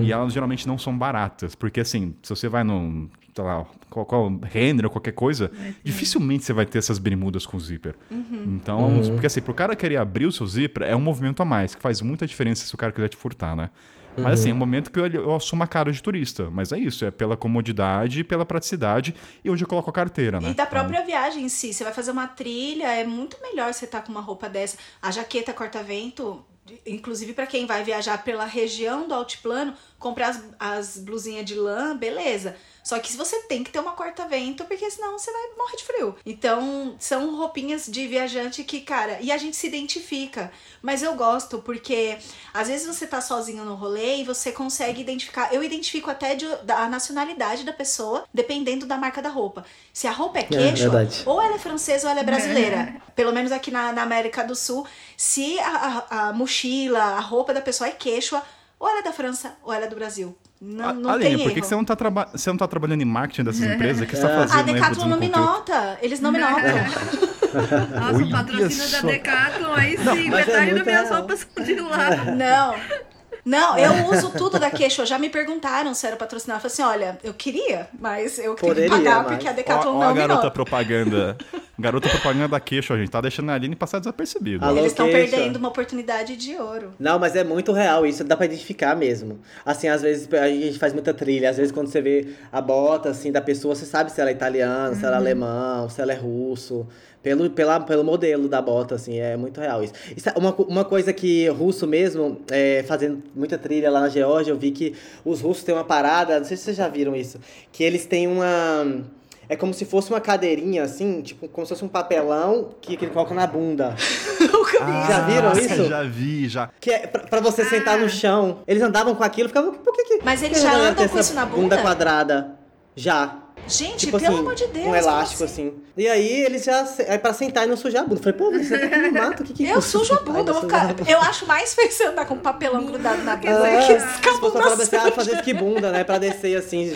S1: E elas geralmente não são baratas. Porque, assim, se você vai num, sei lá, qual, qual Renner ou qualquer coisa, dificilmente você vai ter essas bermudas com zíper. Então, porque assim, pro cara querer abrir o seu zíper, é um movimento a mais, que faz muita diferença se o cara quiser te furtar, né? Mas assim, é um momento que eu, eu assumo a cara de turista. Mas é isso, é pela comodidade, pela praticidade, e hoje eu coloco a carteira, né?
S3: E da
S1: Então-
S3: própria viagem em si. Você vai fazer uma trilha, é muito melhor você estar com uma roupa dessa. A jaqueta corta-vento, inclusive para quem vai viajar pela região do altiplano, comprar as, as blusinhas de lã, beleza. Só que você tem que ter uma corta-vento, porque senão você vai morrer de frio. Então, são roupinhas de viajante que, cara, e a gente se identifica. Mas eu gosto, porque às vezes você tá sozinho no rolê e você consegue identificar. Eu identifico até de, da nacionalidade da pessoa, dependendo da marca da roupa. Se a roupa é queixo,
S2: verdade.
S3: ou ela é francesa ou ela é brasileira. Pelo menos aqui na, na América do Sul, se a, a, a mochila, a roupa da pessoa é quechua, ou ela é da França ou ela é do Brasil. Não, não
S1: Aline,
S3: tem
S1: por que, que você, não tá traba- você não tá trabalhando em marketing dessas empresas? O que você tá
S3: A
S1: fazendo aí,
S3: Decathlon não me nota. Eles não me notam.
S4: Nossa,
S1: Olha
S4: o patrocínio da. Decathlon, aí sim,
S2: mas é
S4: metade das
S2: muito
S4: minhas roupas são de lá.
S3: Não. Não, eu uso tudo da Queixo. Já me perguntaram se era patrocinar. Eu falei assim: olha, eu queria, mas eu tenho que
S2: Poderia,
S3: pagar
S2: mas-
S3: porque a
S1: Ó,
S3: Decathlon
S1: ó a
S3: não me
S1: garota propaganda. Garota propaganda da queixa, a gente tá deixando a Aline passar desapercebido.
S2: Alô?
S3: Eles estão
S2: Queixo.
S3: perdendo uma oportunidade de ouro.
S2: Não, mas é muito real, isso dá pra identificar mesmo. Assim, às vezes a gente faz muita trilha, às vezes quando você vê a bota assim da pessoa, você sabe se ela é italiana, se ela é alemão, se ela é russo, pelo, pela, pelo modelo da bota, assim, é muito real isso. Isso é uma, uma coisa que russo mesmo, é, fazendo muita trilha lá na Geórgia, eu vi que os russos têm uma parada, não sei se vocês já viram isso, que eles têm uma. É como se fosse uma cadeirinha, assim, tipo, como se fosse um papelão que, que ele coloca na bunda. Já viram
S1: Ah,
S2: isso?
S1: Já vi, já.
S2: Que é pra, pra você sentar no chão. Eles andavam com aquilo, ficavam, por que que...
S3: Mas eles já andam com isso na
S2: Bunda
S3: bunda?
S2: quadrada. Já.
S3: Gente,
S2: Tipo
S3: pelo
S2: assim,
S3: amor de Deus.
S2: um elástico
S3: assim?
S2: assim. E aí eles já. É pra sentar e não sujar a bunda. Falei, pô, você tá aqui no mato, o que que
S3: Eu sujo a bunda, eu, vou ficar, eu acho mais feio você andar com um papelão grudado na bunda
S2: É,
S3: que
S2: pra
S3: bunda
S2: falar assim, ah, fazer esquibunda, né? Pra descer assim,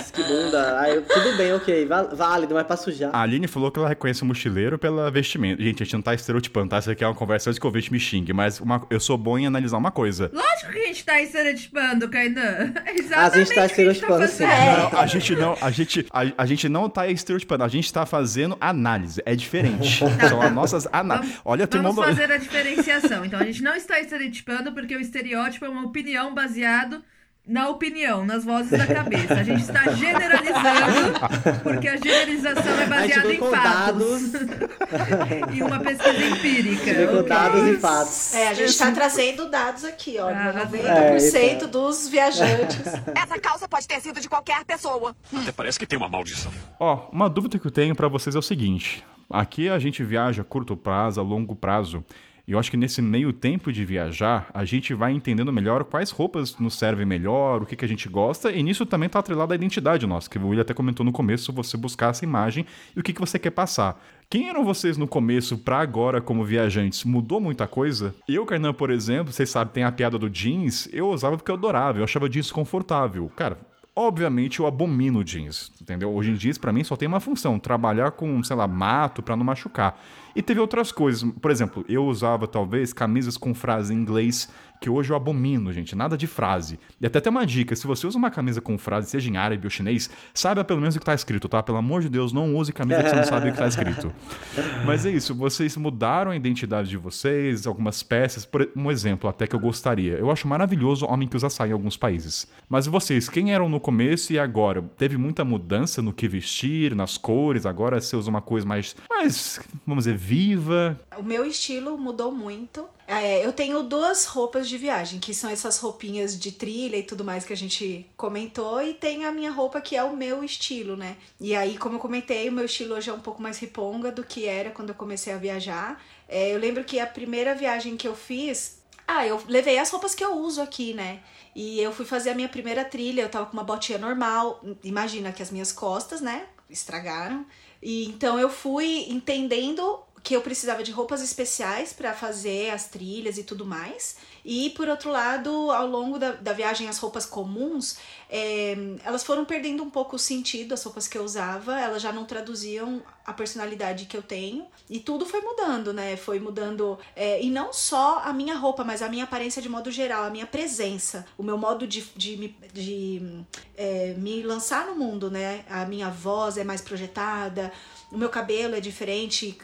S2: esquibunda. Aí eu, tudo bem, ok, válido, mas pra sujar.
S1: A Aline falou que ela reconhece o mochileiro pela vestimenta. Gente, a gente não tá estereotipando, tá? Isso aqui é uma conversa antes que o ouvinte me xingue, mas uma- eu sou bom em analisar uma coisa.
S4: Lógico que a gente tá estereotipando, Kainan. É
S2: A
S4: exatamente
S2: gente tá
S4: que a gente tá
S2: estereotipando, sim.
S1: Não, a gente não, a gente, a, a gente não tá estereotipando, a gente tá fazendo análise. É diferente. São as nossas análises. Olha, tem
S4: Vamos fazer a diferenciação. Então, a gente não está estereotipando porque o estereótipo é uma opinião baseado na opinião, nas vozes da cabeça. A gente está generalizando porque a generalização é baseada em fatos e uma pesquisa empírica.
S2: veio com dados e fatos.
S3: É, a gente tá trazendo dados aqui, ó.
S4: Ah,
S3: 90%
S2: é,
S3: dos viajantes.
S6: Essa calça pode ter sido de qualquer pessoa.
S7: Até parece que tem uma maldição.
S1: Ó, uma dúvida que eu tenho pra vocês é o seguinte. Aqui a gente viaja a curto prazo, a longo prazo. E eu acho que nesse meio tempo de viajar, a gente vai entendendo melhor quais roupas nos servem melhor, o que, que a gente gosta, e nisso também tá atrelado a identidade nossa, que o William até comentou no começo, você buscar essa imagem e o que, que você quer passar. Quem eram vocês no começo pra agora como viajantes? Mudou muita coisa? Eu, Kainan, por exemplo, vocês sabem, tem a piada do jeans, eu usava porque eu adorava, eu achava jeans confortável. Cara, Obviamente eu abomino jeans, entendeu? Hoje em dia, pra mim só tem uma função, trabalhar com, sei lá, mato pra não machucar. E teve outras coisas, por exemplo, eu usava talvez camisas com frase em inglês, que hoje eu abomino, gente, nada de frase. E até tem uma dica, se você usa uma camisa com frase, seja em árabe ou chinês, saiba pelo menos o que tá escrito, tá? Pelo amor de Deus, não use camisa que você não sabe o que tá escrito. Mas é isso, vocês mudaram a identidade de vocês, algumas peças, por um exemplo até que eu gostaria. Eu acho maravilhoso o homem que usa saia em alguns países. Mas vocês, quem eram no começo e agora? Teve muita mudança no que vestir, nas cores, agora você usa uma coisa mais, mais vamos dizer, viva.
S3: O meu estilo mudou muito. É, eu tenho duas roupas de viagem, que são essas roupinhas de trilha e tudo mais que a gente comentou, e tem a minha roupa que é o meu estilo, né? E aí, como eu comentei, o meu estilo hoje é um pouco mais riponga do que era quando eu comecei a viajar. É, eu lembro que a primeira viagem que eu fiz, ah, eu levei as roupas que eu uso aqui, né? E eu fui fazer a minha primeira trilha, eu tava com uma botinha normal. Imagina que as minhas costas, né, estragaram. E então eu fui entendendo que eu precisava de roupas especiais para fazer as trilhas e tudo mais. E por outro lado, ao longo da, da viagem, as roupas comuns, é, elas foram perdendo um pouco o sentido, as roupas que eu usava, elas já não traduziam a personalidade que eu tenho. E tudo foi mudando, né? Foi mudando. é, e não só a minha roupa, mas a minha aparência de modo geral, a minha presença, o meu modo de, de, me- de é, me lançar no mundo, né? A minha voz é mais projetada, o meu cabelo é diferente.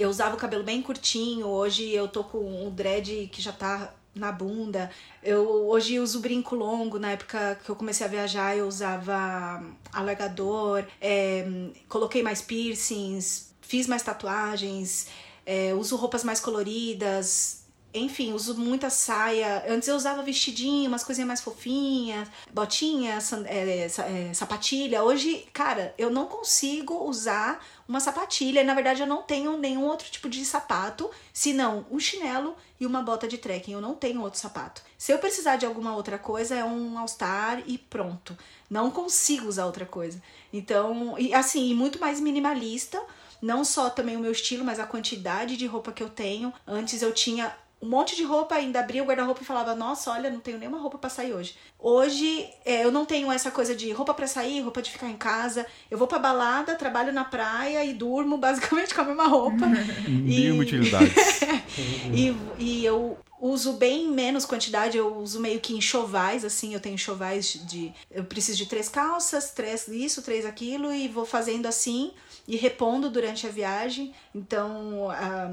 S3: Eu usava o cabelo bem curtinho, hoje eu tô com o dread que já tá na bunda. Eu hoje uso brinco longo, na época que eu comecei a viajar eu usava alargador, é, coloquei mais piercings, fiz mais tatuagens, é, uso roupas mais coloridas. Enfim, uso muita saia. Antes eu usava vestidinho, umas coisinhas mais fofinhas, botinha, é, é, sapatilha. Hoje, cara, eu não consigo usar uma sapatilha. Na verdade, eu não tenho nenhum outro tipo de sapato, senão um chinelo e uma bota de trekking. Eu não tenho outro sapato. Se eu precisar de alguma outra coisa, é um All-Star e pronto. Não consigo usar outra coisa. Então, e assim, muito mais minimalista. Não só também o meu estilo, mas a quantidade de roupa que eu tenho. Antes eu tinha um monte de roupa, ainda abria o guarda-roupa e falava: Nossa, olha, não tenho nenhuma roupa pra sair hoje. Hoje é, eu não tenho essa coisa de roupa pra sair, roupa de ficar em casa. Eu vou pra balada, trabalho na praia e durmo basicamente com a mesma roupa.
S1: Mil utilidades.
S3: e, e eu uso bem menos quantidade, eu uso meio que enxovais, assim, eu tenho enxovais de. Eu preciso de três calças, três isso, três aquilo, e vou fazendo assim e repondo durante a viagem. Então a,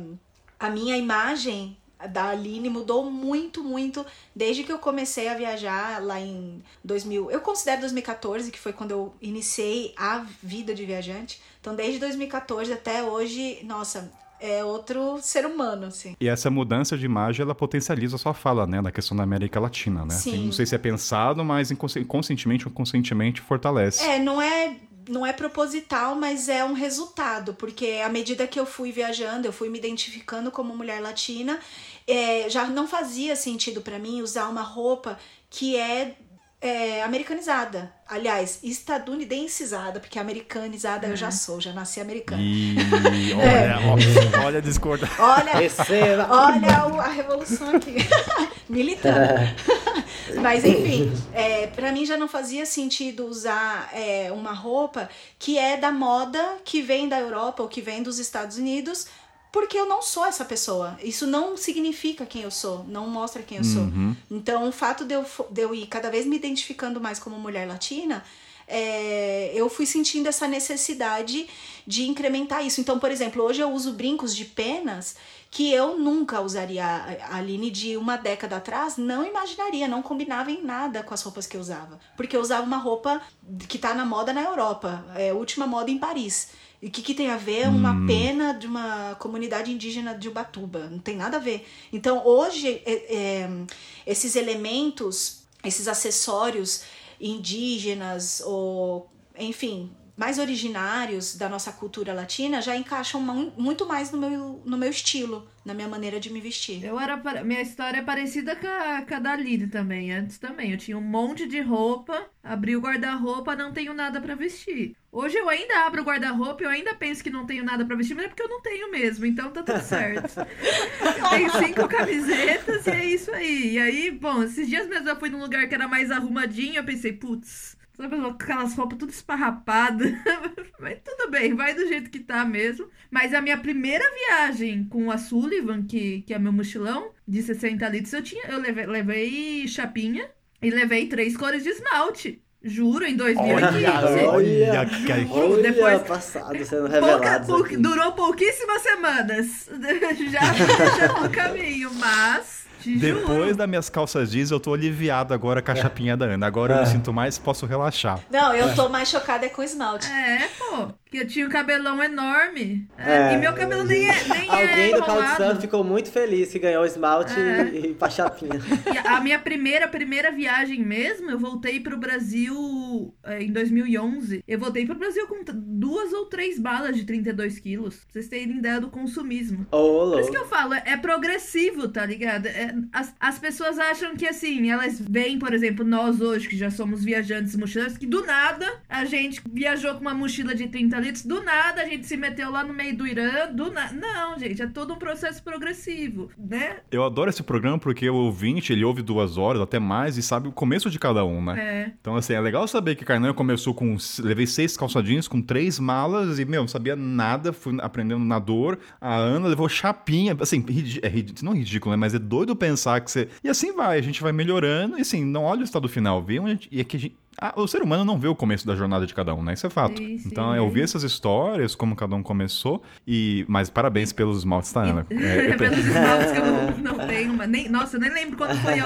S3: a minha imagem da Aline mudou muito, muito desde que eu comecei a viajar lá em 2000. Eu considero 2014, que foi quando eu iniciei a vida de viajante. Então, desde 2014 até hoje, nossa, é outro ser humano, assim.
S1: E essa mudança de imagem, ela potencializa a sua fala, né? Na questão da América Latina, né?
S3: Sim.
S1: Tem- não sei se é pensado, mas inconsci- conscientemente ou conscientemente fortalece.
S3: É, não é não é proposital, mas é um resultado, porque à medida que eu fui viajando, eu fui me identificando como mulher latina, é, já não fazia sentido pra mim usar uma roupa que é, é, americanizada. Aliás, estadunidencizada, porque americanizada eu já sou, já nasci americana.
S1: E
S3: É.
S1: olha, olha a discórdia.
S3: Olha,
S2: Receba!
S3: Olha o- a revolução aqui. Militando. Mas enfim, é, para mim já não fazia sentido usar é, uma roupa que é da moda, que vem da Europa ou que vem dos Estados Unidos, porque eu não sou essa pessoa. Isso não significa quem eu sou, não mostra quem eu sou. Então, o fato de eu, de eu ir cada vez me identificando mais como mulher latina, é, eu fui sentindo essa necessidade de incrementar isso. Então, por exemplo, hoje eu uso brincos de penas que eu nunca usaria. A Aline de uma década atrás não imaginaria, não combinava em nada com as roupas que eu usava. Porque eu usava uma roupa que tá na moda na Europa, é a última moda em Paris. E o que, que tem a ver uma pena de uma comunidade indígena de Ubatuba? Não tem nada a ver. Então, hoje, é- é, esses elementos, esses acessórios indígenas ou, enfim, mais originários da nossa cultura latina já encaixam mu- muito mais no meu, no meu estilo, na minha maneira de me vestir.
S4: Eu era. Minha história é parecida com a, com a da Aline também. Antes também. Eu tinha um monte de roupa, abri o guarda-roupa, não tenho nada pra vestir. Hoje eu ainda abro o guarda-roupa e eu ainda penso que não tenho nada pra vestir, mas é porque eu não tenho mesmo, então tá tudo certo. eu tenho cinco camisetas e é isso aí. E aí, bom, esses dias mesmo eu fui num lugar que era mais arrumadinho, eu pensei, putz. Sabe aquelas roupas tudo esparrapadas? Mas tudo bem, vai do jeito que tá mesmo. Mas a minha primeira viagem com a Sullivan, que, que é meu mochilão, de 60 litros, eu tinha. Eu levei, levei chapinha e levei três cores de esmalte. Juro, em 2015.
S2: Olha,
S1: Olha.
S2: Olha,
S4: Depois-
S2: passado sendo
S4: Pouca-
S2: revelado.
S4: pou- durou pouquíssimas semanas. Já, já no caminho, mas. Te
S1: Depois
S4: juro.
S1: das minhas calças jeans, eu tô aliviado agora com a chapinha da Ana. Agora eu me sinto mais, posso relaxar.
S3: Não, eu tô mais chocada é com esmalte.
S4: É, pô. Que eu tinha um cabelão enorme. É,
S2: É.
S4: e meu cabelo nem é. Nem
S2: Alguém
S4: é
S2: do Couchsurf ficou muito feliz que ganhou o esmalte
S4: É.
S2: e, e pra chapinha.
S4: E a minha primeira, primeira viagem mesmo, eu voltei pro Brasil é, em 2011. Eu voltei pro Brasil com duas ou três balas de 32 quilos. Pra vocês terem ideia do consumismo.
S2: Ô,
S4: Por isso que eu falo, é é progressivo, tá ligado? É, as, as pessoas acham que assim, elas veem, por exemplo, nós hoje, que já somos viajantes e mochileiros, que do nada a gente viajou com uma mochila de 30 litros, do nada a gente se meteu lá no meio do Irã, do nada. Não, gente, é todo um processo progressivo, né?
S1: Eu adoro esse programa porque o ouvinte, ele ouve duas horas, até mais, e sabe o começo de cada um, né?
S4: É.
S1: Então, assim, é legal saber que Carnan começou com. Levei seis calçadinhos com três malas e, meu, não sabia nada, fui aprendendo na dor. A Ana levou chapinha. Assim, é ridi- não ridículo, né? Mas é doido pensar que você. E assim vai, a gente vai melhorando e, assim, não olha o estado final, vê onde a gente- E é que a gente. Ah, o ser humano não vê o começo da jornada de cada um, né? Isso é fato.
S4: Sim, sim,
S1: então,
S4: é
S1: eu ouvi
S4: isso.
S1: essas histórias, como cada um começou. E... Mas parabéns pelos esmaltes, tá, Ana? É,
S4: É,
S1: eu-
S4: pelos esmaltes que eu não, não tenho, mas nem, nossa, eu nem lembro quando foi. Eu,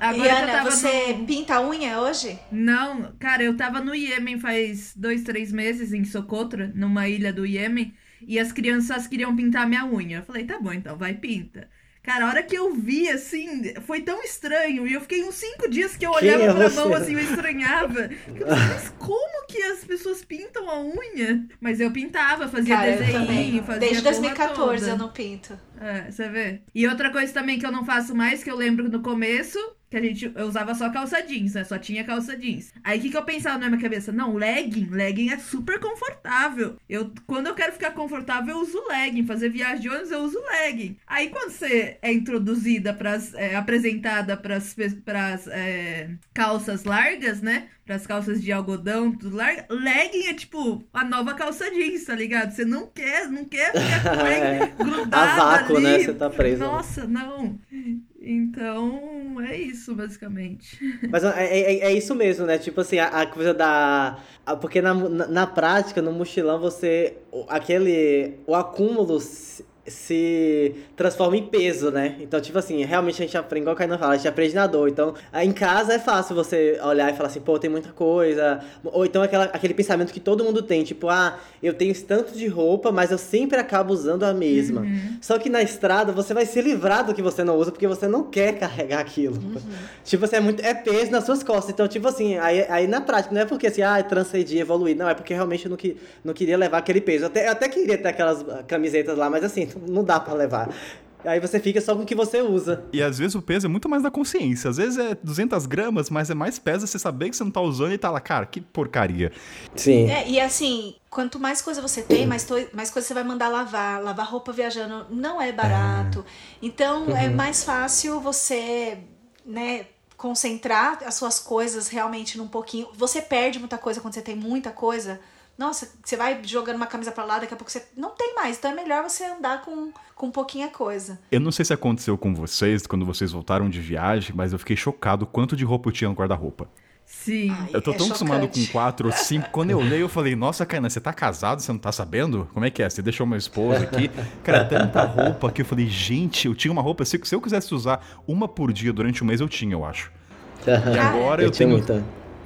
S4: agora
S3: e
S4: eu
S3: Ana,
S4: tava
S3: você
S4: no-
S3: pinta a unha hoje?
S4: Não, cara, eu tava no Iêmen faz dois, três meses, em Socotra, numa ilha do Iêmen, e as crianças queriam pintar minha unha. Eu falei, tá bom, então, vai, pinta. Cara, a hora que eu vi, assim, foi tão estranho. E eu fiquei uns cinco dias que eu
S2: Quem
S4: olhava
S2: é
S4: pra
S2: você?
S4: mão, assim, eu estranhava. Eu pensei, Mas como que as pessoas pintam a unha? Mas eu pintava, fazia
S3: Cara,
S4: desenho, fazia
S3: Desde
S4: a porra
S3: 2014
S4: toda.
S3: eu não pinto.
S4: É, você vê. E outra coisa também que eu não faço mais, que eu lembro no começo, que a gente, eu usava só calça jeans, né? Só tinha calça jeans. Aí o que, que eu pensava na minha cabeça? Não, legging, legging é super confortável. Eu, quando eu quero ficar confortável, eu uso legging. Fazer viagem de ônibus, eu uso legging. Aí quando você é introduzida, pras, é, apresentada pras, pras é, calças largas, né? Pras calças de algodão, tudo larga. Legging é tipo a nova calça jeans, tá ligado? Você não quer, não quer ficar com legging grudada
S2: A vácuo,
S4: ali.
S2: né? Você tá preso.
S4: Nossa, não. Então, é isso, basicamente.
S2: Mas é, é, é isso mesmo, né? Tipo assim, a, a coisa da. a- porque na, na, na prática, no mochilão, você. Aquele. O acúmulo se, transforma em peso, né? Então, tipo assim, realmente a gente aprende, igual o Kainan fala, a gente aprende na dor. Então, em casa é fácil você olhar e falar assim, pô, tem muita coisa. Ou então aquela, aquele pensamento que todo mundo tem, tipo, ah, eu tenho esse tanto de roupa, mas eu sempre acabo usando a mesma. Só que na estrada você vai se livrar do que você não usa, porque você não quer carregar aquilo. Tipo assim, é, muito, é peso nas suas costas. Então, tipo assim, aí, aí na prática, não é porque assim, ah, transcedi, evoluí. Não, é porque realmente eu não, que, não queria levar aquele peso. Eu até, eu até queria ter aquelas camisetas lá, mas assim, não dá pra levar. Aí você fica só com o que você usa.
S1: E às vezes o peso é muito mais da consciência. Às vezes é 200 gramas, mas é mais pesa você saber que você não tá usando e tá lá, cara, que porcaria.
S2: Sim.
S3: É, e assim, quanto mais coisa você tem, mais, to- mais coisa você vai mandar lavar. Lavar roupa viajando não é barato. Então é mais fácil você, né, concentrar as suas coisas realmente num pouquinho. Você perde muita coisa quando você tem muita coisa. Nossa, você vai jogando uma camisa pra lá, daqui a pouco você não tem mais. Então é melhor você andar com, com pouquinha coisa.
S1: Eu não sei se aconteceu com vocês quando vocês voltaram de viagem, mas eu fiquei chocado quanto de roupa eu tinha no guarda-roupa.
S4: Sim.
S3: Ai,
S1: Eu tô
S3: é
S1: tão acostumado com quatro ou cinco. Quando eu leio, eu falei, nossa, Kainan, você tá casado? Você não tá sabendo? Como é que é? Você deixou meu esposo aqui? Cara, tanta roupa que eu falei, gente, eu tinha uma roupa. Se, se eu quisesse usar uma por dia durante um mês, eu tinha, eu acho. E agora eu,
S2: tinha
S1: tenho.
S2: muita.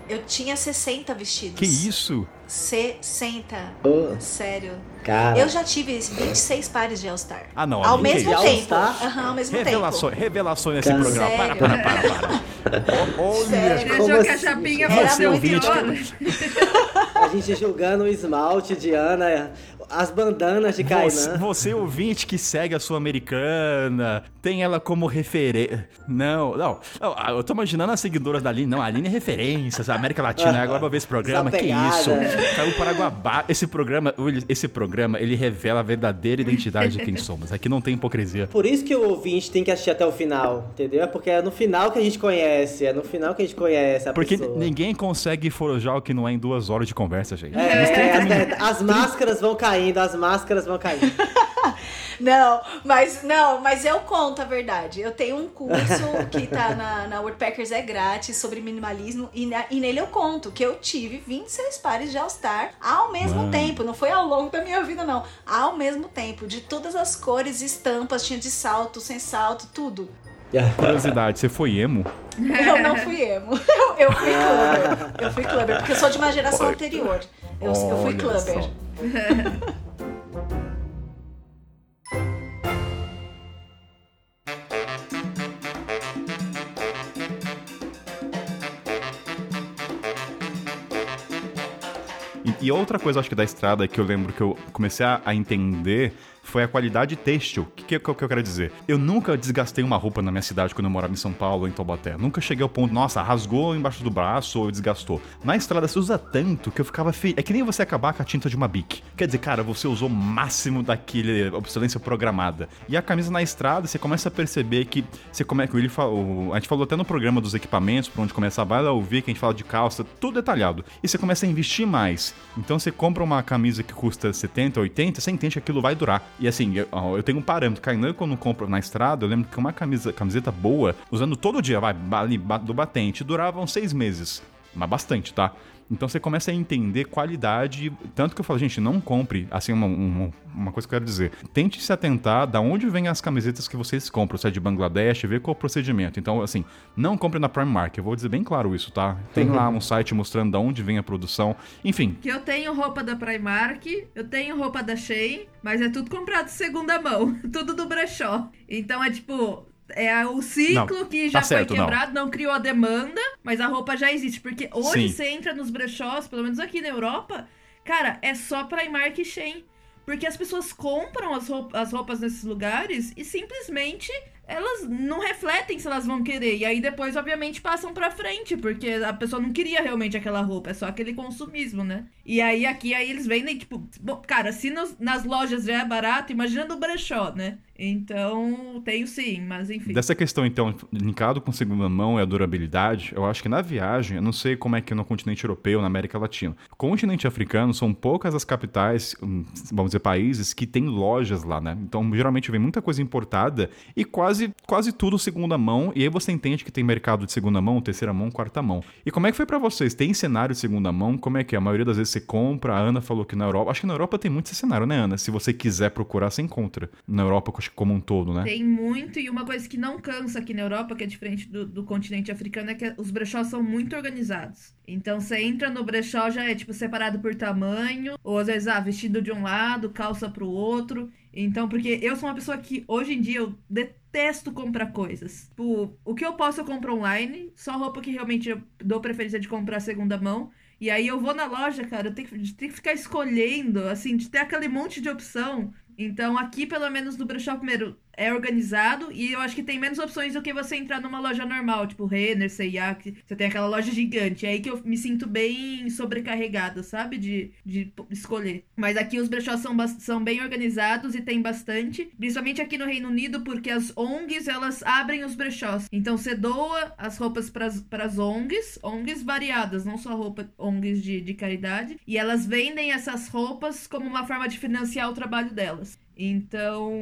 S3: Eu tinha 60 vestidos.
S1: Que isso?
S3: 60.
S2: Ô,
S3: Sério.
S2: cara.
S3: Eu já tive 26 pares de All-Star.
S1: Ah, não,
S3: Ao mesmo
S2: que
S3: tempo. Aham, ao mesmo
S1: Revelações,
S3: tempo.
S1: revelações nesse
S2: Cara.
S1: programa. Para,
S3: Sério?
S1: para, para, para. Ó, Olha,
S3: Sério?
S4: Ele
S2: Como
S4: achou que a
S2: assim,
S3: Era
S4: muito
S3: muito
S4: embora.
S2: A gente julgando o esmalte de Ana, as bandanas de
S1: Você,
S2: Kainan.
S1: você ouvinte que segue a Sul-Americana, tem ela como referência. Não, não, ah, Eu tô imaginando as seguidoras da Aline. Não, a Aline é referência, a América Latina. Agora vou ver esse programa. Que isso? Caiu Paraguabá. Esse programa, esse programa, ele revela a verdadeira identidade de quem somos. Aqui não tem hipocrisia.
S2: Por isso que o ouvinte tem que assistir até o final, entendeu? É porque é no final que a gente conhece, é no final que a gente conhece a
S1: Porque
S2: pessoa.
S1: ninguém consegue forjar o que não é em duas horas de conversa, gente.
S2: É, as, as máscaras vão caindo, as máscaras vão caindo.
S3: Não, mas não, mas eu conto a verdade. Eu tenho um curso que tá na, na Woodpeckers é grátis sobre minimalismo e, na- e nele eu conto que eu tive 26 pares de All-Star ao mesmo
S1: Mano.
S3: tempo. Não foi ao longo da minha vida, não. Ao mesmo tempo. De todas as cores e estampas. Tinha de salto, sem salto, tudo.
S1: Curiosidade, você foi emo?
S3: Eu não fui emo. Eu, eu fui clubber. Eu fui clubber, porque eu sou de uma geração anterior. Eu, eu fui clubber.
S1: E, e outra coisa, acho que da estrada que eu lembro que eu comecei a, a entender foi a qualidade têxtil. O que, que, que eu quero dizer? Eu nunca desgastei uma roupa na minha cidade quando eu morava em São Paulo em Taubaté. Nunca cheguei ao ponto, nossa, rasgou embaixo do braço ou desgastou. Na estrada você usa tanto que eu ficava feliz. É que nem você acabar com a tinta de uma bic. Quer dizer, cara, você usou o máximo daquele obsolência programada. E a camisa na estrada, você começa a perceber que você come... que o Willi falou, a gente falou até no programa dos equipamentos, por onde começar, vai lá ouvir que a gente fala de calça, tudo detalhado. E você começa a investir mais. Então você compra uma camisa que custa 70, 80, você entende que aquilo vai durar. E assim, eu, eu tenho um parâmetro. Kainan, quando compro na estrada, eu lembro que uma camisa, camiseta boa, usando todo dia, vai, ali, do batente, durava uns seis meses. mas bastante, tá? Então você começa a entender qualidade. Tanto que eu falo, gente, não compre. Assim, uma, uma, uma coisa que eu quero dizer. Tente se atentar da onde vêm as camisetas que vocês compram. Se é de Bangladesh, ver qual é o procedimento. Então, assim, não compre na Primark. Eu vou dizer bem claro isso, tá? Tem lá um site mostrando da onde vem a produção. Enfim.
S4: Que eu tenho roupa da Primark, eu tenho roupa da Shein, mas é tudo comprado de segunda mão. tudo do brechó. Então é tipo, é o ciclo
S1: Não,
S4: que já
S1: tá
S4: foi
S1: certo, não.
S4: quebrado, não. criou a demanda, mas a roupa já existe. Porque hoje
S1: Sim.
S4: você entra nos brechós, pelo menos aqui na Europa, cara, é só Primark e Shein. Porque as pessoas compram as roupas, as roupas nesses lugares e simplesmente elas não refletem se elas vão querer. E aí depois, obviamente, passam pra frente, porque a pessoa não queria realmente aquela roupa, é só aquele consumismo, né? E aí aqui aí eles vendem, tipo, bom, cara, se nos- nas lojas já é barato, imagina no brechó, né? Então, tenho sim, mas enfim.
S1: Dessa questão, então, linkado com segunda mão e a durabilidade, eu acho que na viagem, eu não sei como é que no continente europeu, na América Latina. Continente africano, são poucas as capitais, hum, vamos dizer, países que têm lojas lá, né? Então, geralmente vem muita coisa importada e quase, quase tudo segunda mão. E aí você entende que tem mercado de segunda mão, terceira mão, quarta mão. E como é que foi pra vocês? Tem cenário de segunda mão? Como é que é? A maioria das vezes você compra. A Ana falou que na Europa. Acho que na Europa tem muito esse cenário, né, Ana? Se você quiser procurar, você encontra. Na Europa, acho que como um todo, né?
S4: Tem muito, e uma coisa que não cansa aqui na Europa, que é diferente do, do continente africano, é que os brechós são muito organizados. Então você entra no brechó, já é tipo separado por tamanho, ou às vezes, ah, vestido de um lado, calça pro outro. Então, porque eu sou uma pessoa que hoje em dia eu detesto comprar coisas. Tipo, o que eu posso eu compro online, só roupa que realmente eu dou preferência de comprar segunda mão. E aí eu vou na loja, cara, eu tenho que, tenho que ficar escolhendo, assim, de ter aquele monte de opção. Então, aqui, pelo menos no brechó, primeiro, é organizado e eu acho que tem menos opções do que você entrar numa loja normal, tipo Renner, C&A, que você tem aquela loja gigante. É aí que eu me sinto bem sobrecarregada, sabe? De, de escolher. Mas aqui os brechós são, são bem organizados e tem bastante. Principalmente aqui no Reino Unido, porque as ONGs, elas abrem os brechós. Então, você doa as roupas para as ONGs, ONGs variadas, não só roupa ONGs de, de caridade. E elas vendem essas roupas como uma forma de financiar o trabalho delas. Então,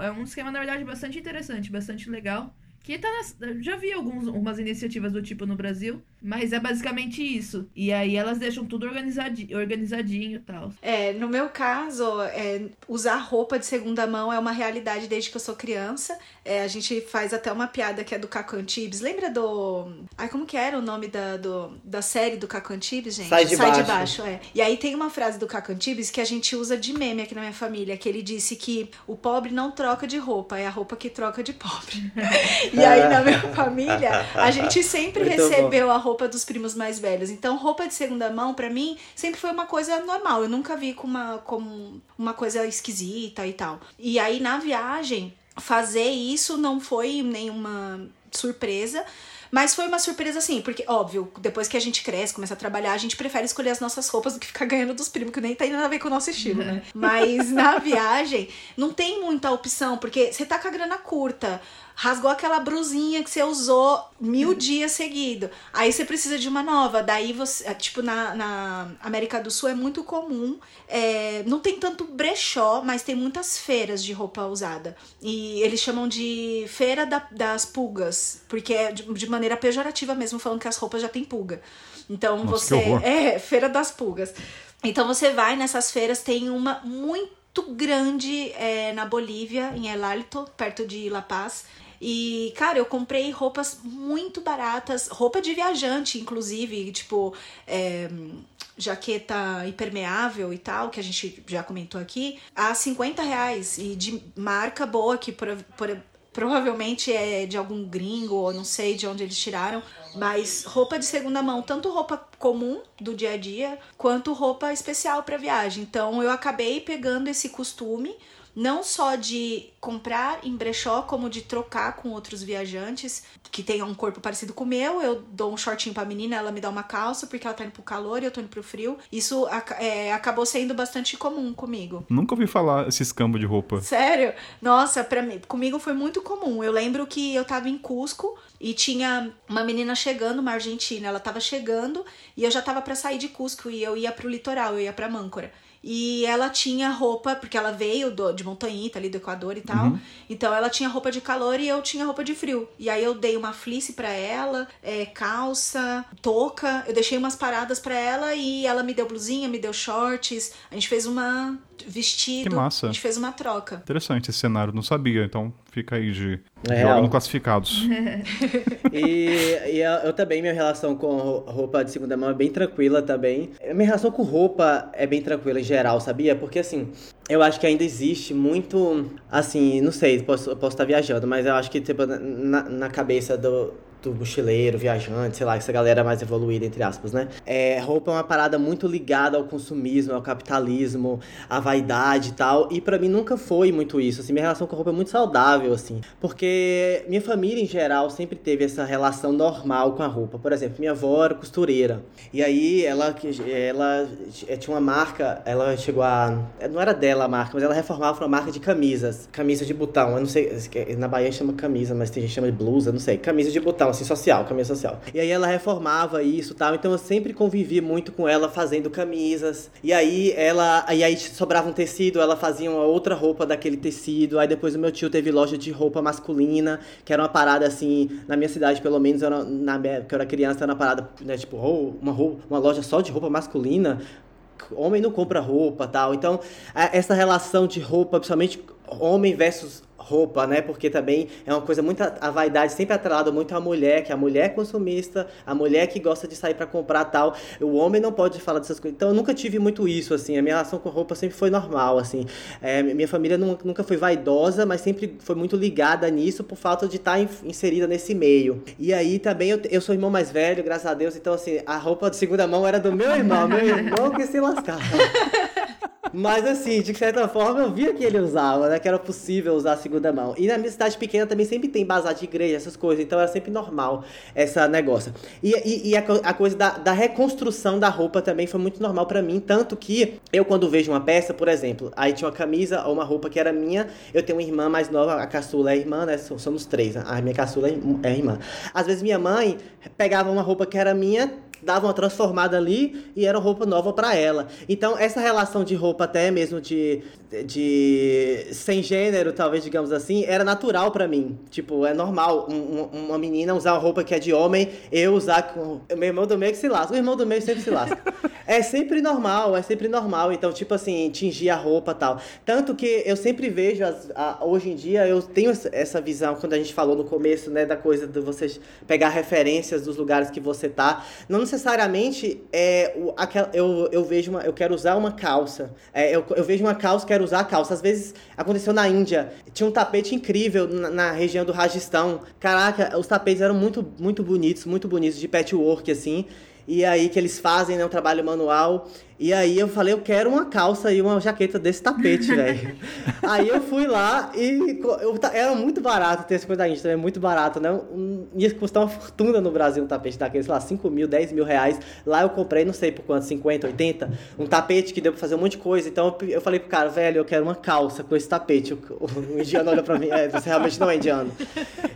S4: é um esquema, na verdade, bastante interessante, bastante legal. Que tá nas, já vi algumas iniciativas do tipo no Brasil, mas é basicamente isso. E aí elas deixam tudo organizadi, organizadinho e tal.
S3: É, no meu caso, é, usar roupa de segunda mão é uma realidade desde que eu sou criança. É, a gente faz até uma piada que é do Caco Antibes. Lembra do. Ai, como que era o nome da, do, da série do Caco Antibes, gente?
S2: Sai de baixo.
S3: baixo, é. E aí tem uma frase do Caco Antibes que a gente usa de meme aqui na minha família, que ele disse que o pobre não troca de roupa, é a roupa que troca de pobre. e aí na minha família, a gente sempre
S2: Muito bom.
S3: recebeu a roupa dos primos mais velhos. Então, roupa de segunda mão, pra mim, sempre foi uma coisa normal. Eu nunca vi como uma, como uma coisa esquisita e tal. E aí, na viagem, fazer isso não foi nenhuma surpresa. Mas foi uma surpresa assim, porque, óbvio, depois que a gente cresce, começa a trabalhar, a gente prefere escolher as nossas roupas do que ficar ganhando dos primos, que nem tem nada a ver com o nosso estilo, né? Mas na viagem, não tem muita opção, porque você tá com a grana curta, rasgou aquela brusinha que você usou mil dias seguido. Aí você precisa de uma nova. Daí você, é, tipo, na, na América do Sul é muito comum. é, não tem tanto brechó, mas tem muitas feiras de roupa usada. E eles chamam de feira da- das pulgas, porque é de, de maneira pejorativa mesmo, falando que as roupas já tem pulga. Então
S1: Nossa,
S3: você. É, feira das pulgas. Então você vai nessas feiras, tem uma muito grande é, na Bolívia, em El Alto, perto de La Paz. E, cara, eu comprei roupas muito baratas, roupa de viajante, inclusive, tipo, é, jaqueta impermeável e tal, que a gente já comentou aqui, a 50 reais. E de marca boa, que por, por- provavelmente é de algum gringo, ou não sei de onde eles tiraram. Mas roupa de segunda mão, tanto roupa comum do dia a dia, quanto roupa especial para viagem. Então eu acabei pegando esse costume não só de comprar em brechó, como de trocar com outros viajantes que tenham um corpo parecido com o meu. Eu dou um shortinho pra menina, ela me dá uma calça, porque ela tá indo pro calor e eu tô indo pro frio. Isso é, acabou sendo bastante comum comigo.
S1: Nunca ouvi falar esse escambo de roupa.
S3: Sério? Nossa, pra mim, comigo foi muito comum. Eu lembro que eu tava em Cusco e tinha uma menina chegando, uma argentina, ela tava chegando e eu já tava pra sair de Cusco e eu ia pro litoral, eu ia pra Mâncora. E ela tinha roupa, porque ela veio do, de Montanhita, ali do Equador e tal. Então ela tinha roupa de calor e eu tinha roupa de frio. E aí eu dei uma fleece pra ela, é, calça, touca. Eu deixei umas paradas pra ela e ela me deu blusinha, me deu shorts. A gente fez uma vestido.
S1: Que massa.
S3: A gente fez uma troca.
S1: Interessante esse cenário, não sabia, então fica aí de
S2: É
S1: joga
S2: real.
S1: no classificados.
S2: E, e eu, eu também, minha relação com ro- roupa de segunda mão é bem tranquila também. Minha relação com roupa é bem tranquila em geral, sabia? Porque assim, eu acho que ainda existe muito, assim, não sei, posso, eu posso estar viajando, mas eu acho que tipo, na, na cabeça do, do mochileiro, viajante, sei lá, essa galera mais evoluída, entre aspas, né? É, roupa é uma parada muito ligada ao consumismo, ao capitalismo, à vaidade e tal. E pra mim nunca foi muito isso. Assim, minha relação com roupa é muito saudável, assim. Porque minha família, em geral, sempre teve essa relação normal com a roupa. Por exemplo, minha avó era costureira. E aí ela, ela tinha uma marca, ela chegou a. Não era dela a marca, mas ela reformava uma marca de camisas. Camisa de botão. Eu não sei. Na Bahia chama camisa, mas tem gente que chama de blusa, não sei. Camisa de botão assim, social, camisa social. E aí ela reformava isso tal, então eu sempre convivi muito com ela fazendo camisas. E aí ela, e aí sobrava um tecido, ela fazia uma outra roupa daquele tecido. Aí depois o meu tio teve loja de roupa masculina, que era uma parada assim, na minha cidade pelo menos, era, na minha, que eu era criança, era uma parada, né, tipo, oh, uma, roupa, uma loja só de roupa masculina homem não compra roupa tal. Então, essa relação de roupa, principalmente homem versus roupa, né? Porque também é uma coisa muito a vaidade sempre atrelada muito à mulher, que a mulher é consumista, a mulher que gosta de sair pra comprar tal. O homem não pode falar dessas coisas. Então eu nunca tive muito isso assim. A minha relação com roupa sempre foi normal assim. É, minha família nu- nunca foi vaidosa, mas sempre foi muito ligada nisso por falta de estar in- inserida nesse meio. E aí também eu, eu sou irmão mais velho, graças a Deus. Então assim, a roupa de segunda mão era do meu irmão, meu irmão que se lascava. Mas assim, de certa forma eu via que ele usava, né? Que era possível usar a segunda mão. E na minha cidade pequena também sempre tem bazar de igreja, essas coisas. Então era sempre normal essa negócio. E, e, e a, a coisa da, da reconstrução da roupa também foi muito normal pra mim. Tanto que eu, quando vejo uma peça, por exemplo, aí tinha uma camisa ou uma roupa que era minha. Eu tenho uma irmã mais nova, a caçula é irmã, né? so- Somos três. A minha caçula é é irmã. Às vezes minha mãe pegava uma roupa que era minha dava uma transformada ali e era roupa nova pra ela. Então, essa relação de roupa até mesmo de, de sem gênero, talvez digamos assim, era natural pra mim. Tipo, é normal um- um- uma menina usar uma roupa que é de homem, eu usar com meu irmão do meio que se lasca. O irmão do meio sempre se lasca. É sempre normal, é sempre normal. Então, tipo assim, tingir a roupa e tal. Tanto que eu sempre vejo, as- a- hoje em dia, eu tenho essa- visão, quando a gente falou no começo, né, da coisa de você pegar referências dos lugares que você tá. Não necessariamente é, o, aquela, eu, eu vejo uma, eu quero usar uma calça. É, eu, eu vejo uma calça, quero usar a calça. Às vezes aconteceu na Índia, tinha um tapete incrível na, na região do Rajastão. Caraca, os tapetes eram muito, muito bonitos, muito bonitos, de patchwork, assim. E aí que eles fazem, né, um trabalho manual. E aí eu falei, eu quero uma calça e uma jaqueta desse tapete, velho. aí eu fui lá e eu, era muito barato ter esse coisa da Índia, também, muito barato, né? Um, ia custar uma fortuna no Brasil um tapete daquele, sei lá, 5 mil, 10 mil reais. Lá eu comprei, não sei por quanto, 50, 80, um tapete que deu pra fazer um monte de coisa. Então eu, eu falei pro cara, velho, eu quero uma calça com esse tapete. O, o, o indiano olha pra mim, é, você realmente não é indiano.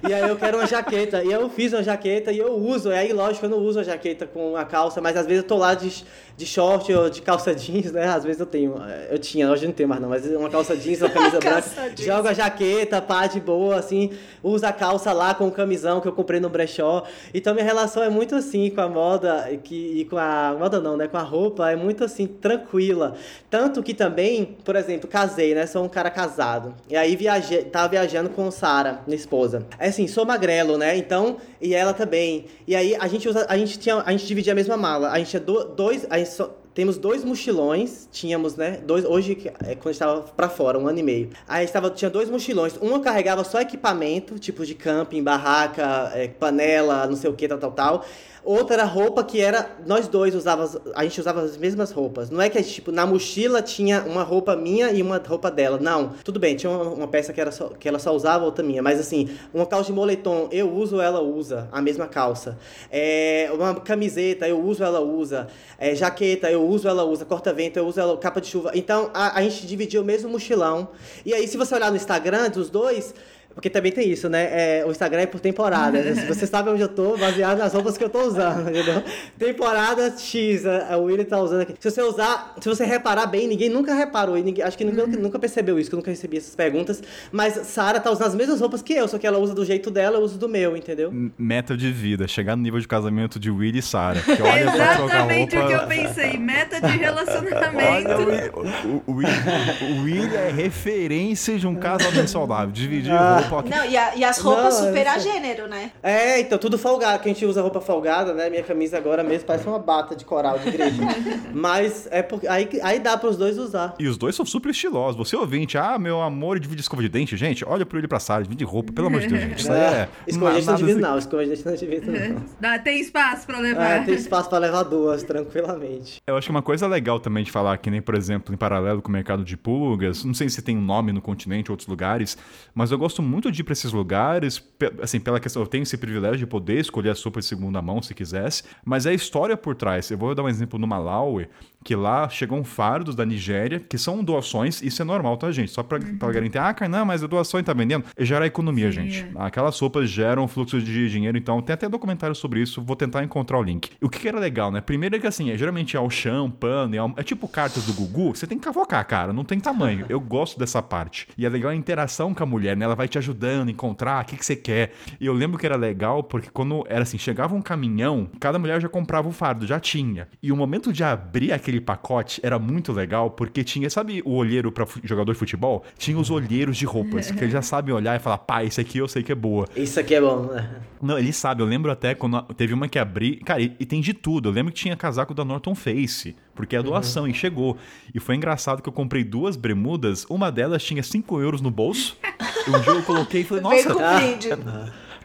S2: E aí eu quero uma jaqueta. E eu fiz uma jaqueta e eu uso. E aí, lógico, eu não uso a jaqueta com a calça, mas às vezes eu tô lá de, de short ou de calça jeans, né? Às vezes eu tenho. Eu tinha, hoje não tenho mais não, mas uma calça jeans, uma camisa branca.
S3: Jeans.
S2: Jogo a jaqueta, pá, de boa, assim. Uso a calça lá com o camisão que eu comprei no brechó. Então minha relação é muito assim com a moda e que, e com a. Moda não, né? Com a roupa, é muito assim, tranquila. Tanto que também, por exemplo, casei, né? Sou um cara casado. E aí viajei, tava viajando com Sara, minha esposa. É assim, sou magrelo, né? Então, e ela também. E aí a gente usa, a gente tinha, a gente dividia a mesma mala. A gente tinha do- dois, a gente só- temos dois mochilões, tínhamos, né? Dois, hoje, é, quando estava pra fora, um ano e meio. Aí estava, tinha dois mochilões. Um carregava só equipamento, tipo de camping, barraca, é, panela, não sei o que, tal, tal, tal. Outra era roupa que era. Nós dois usávamos. A gente usava as mesmas roupas. Não é que, tipo, na mochila tinha uma roupa minha e uma roupa dela. Não. Tudo bem, tinha uma, uma peça que, era só, que ela só usava, outra minha. Mas assim, uma calça de moletom, eu uso, ela usa. A mesma calça. É, uma camiseta, eu uso, ela usa. É, jaqueta, eu uso, ela usa. Corta-vento, eu uso, ela capa de chuva. Então, a, a gente dividia o mesmo mochilão. E aí, se você olhar no Instagram dos dois Porque também tem isso, né? É, o Instagram é por temporada. né? Se você sabe onde eu tô, baseado nas roupas que eu tô usando, entendeu? Temporada X, a Willy tá usando aqui. Se você usar, se você reparar bem, ninguém nunca reparou. Ninguém, acho que ninguém nunca percebeu isso, que eu nunca recebi essas perguntas. Mas Sara tá usando as mesmas roupas que eu, só que ela usa do jeito dela, eu uso do meu, entendeu?
S1: Meta de vida, chegar no nível de casamento de Willy e olha trocar
S4: Exatamente
S1: roupa.
S4: o que eu pensei. Meta de
S1: Olha,
S4: relacionamento.
S1: o, Will- o, o, Will- o Will é referência de um casamento saudável. Dividir
S2: Ah.
S3: Não, e, a- e as roupas
S2: Não,
S3: super a gênero, né?
S2: É, então tudo folgado, que a gente usa roupa folgada, né? Minha camisa agora mesmo parece uma bata de coral de igreja. Mas é porque aí, aí dá pros dois usar.
S1: E os dois são super estilosos. Você ouvinte, ah, meu amor, divide escova de dente, gente. Olha pro ele pra Sarah, divide roupa, pelo amor de Deus, gente. Isso aí é.
S2: Escova de dente não divide
S1: assim.
S2: não, escova de dente não divide não.
S4: Dá- tem espaço pra
S2: É,
S4: levar.
S2: tem espaço pra levar duas, tranquilamente.
S1: Eu acho que uma coisa legal também de falar, que nem, por exemplo, em paralelo com o mercado de pulgas, não sei se tem um nome no continente ou outros lugares, mas eu gosto muito de ir pra esses lugares, assim, pela questão, eu tenho esse privilégio de poder escolher a sopa de segunda mão se quisesse, mas é a história por trás. Eu vou dar um exemplo no Malawi, que lá chegam fardos da Nigéria, que são doações, isso é normal, tá, gente? Só pra, pra garantir, ah, Kainan, mas a doação tá vendendo. Gera economia,
S4: Sim,
S1: gente.
S4: é.
S1: Aquelas sopas geram fluxo de dinheiro, então tem até documentário sobre isso, vou tentar encontrar o link. O que, que era legal, né? Primeiro é que assim, é, geralmente é ao chão, pano, é, ao- é tipo cartas do Gugu, você tem que cavocar, cara, não tem tamanho. Eu gosto dessa parte. E é legal a interação com a mulher, né? Ela vai te ajudando a encontrar o que, que você quer. E eu lembro que era legal porque quando era assim, chegava um caminhão, cada mulher já comprava o fardo, já tinha. E o momento de abrir aquele pacote era muito legal porque tinha, sabe o olheiro pra fu- jogador de futebol? Tinha os olheiros de roupas, que eles já sabem olhar e falar, pá, esse aqui eu sei que é boa.
S2: Isso aqui é bom, né?
S1: Não, ele sabe. Eu lembro até quando teve uma que abri. Cara, e, e tem de tudo. Eu lembro que tinha casaco da Norton Face, porque é doação, e chegou. E foi engraçado que eu comprei duas bermudas. Uma delas tinha 5 euros no bolso. Um dia eu coloquei e falei,
S3: Veio
S1: nossa.
S3: com brinde.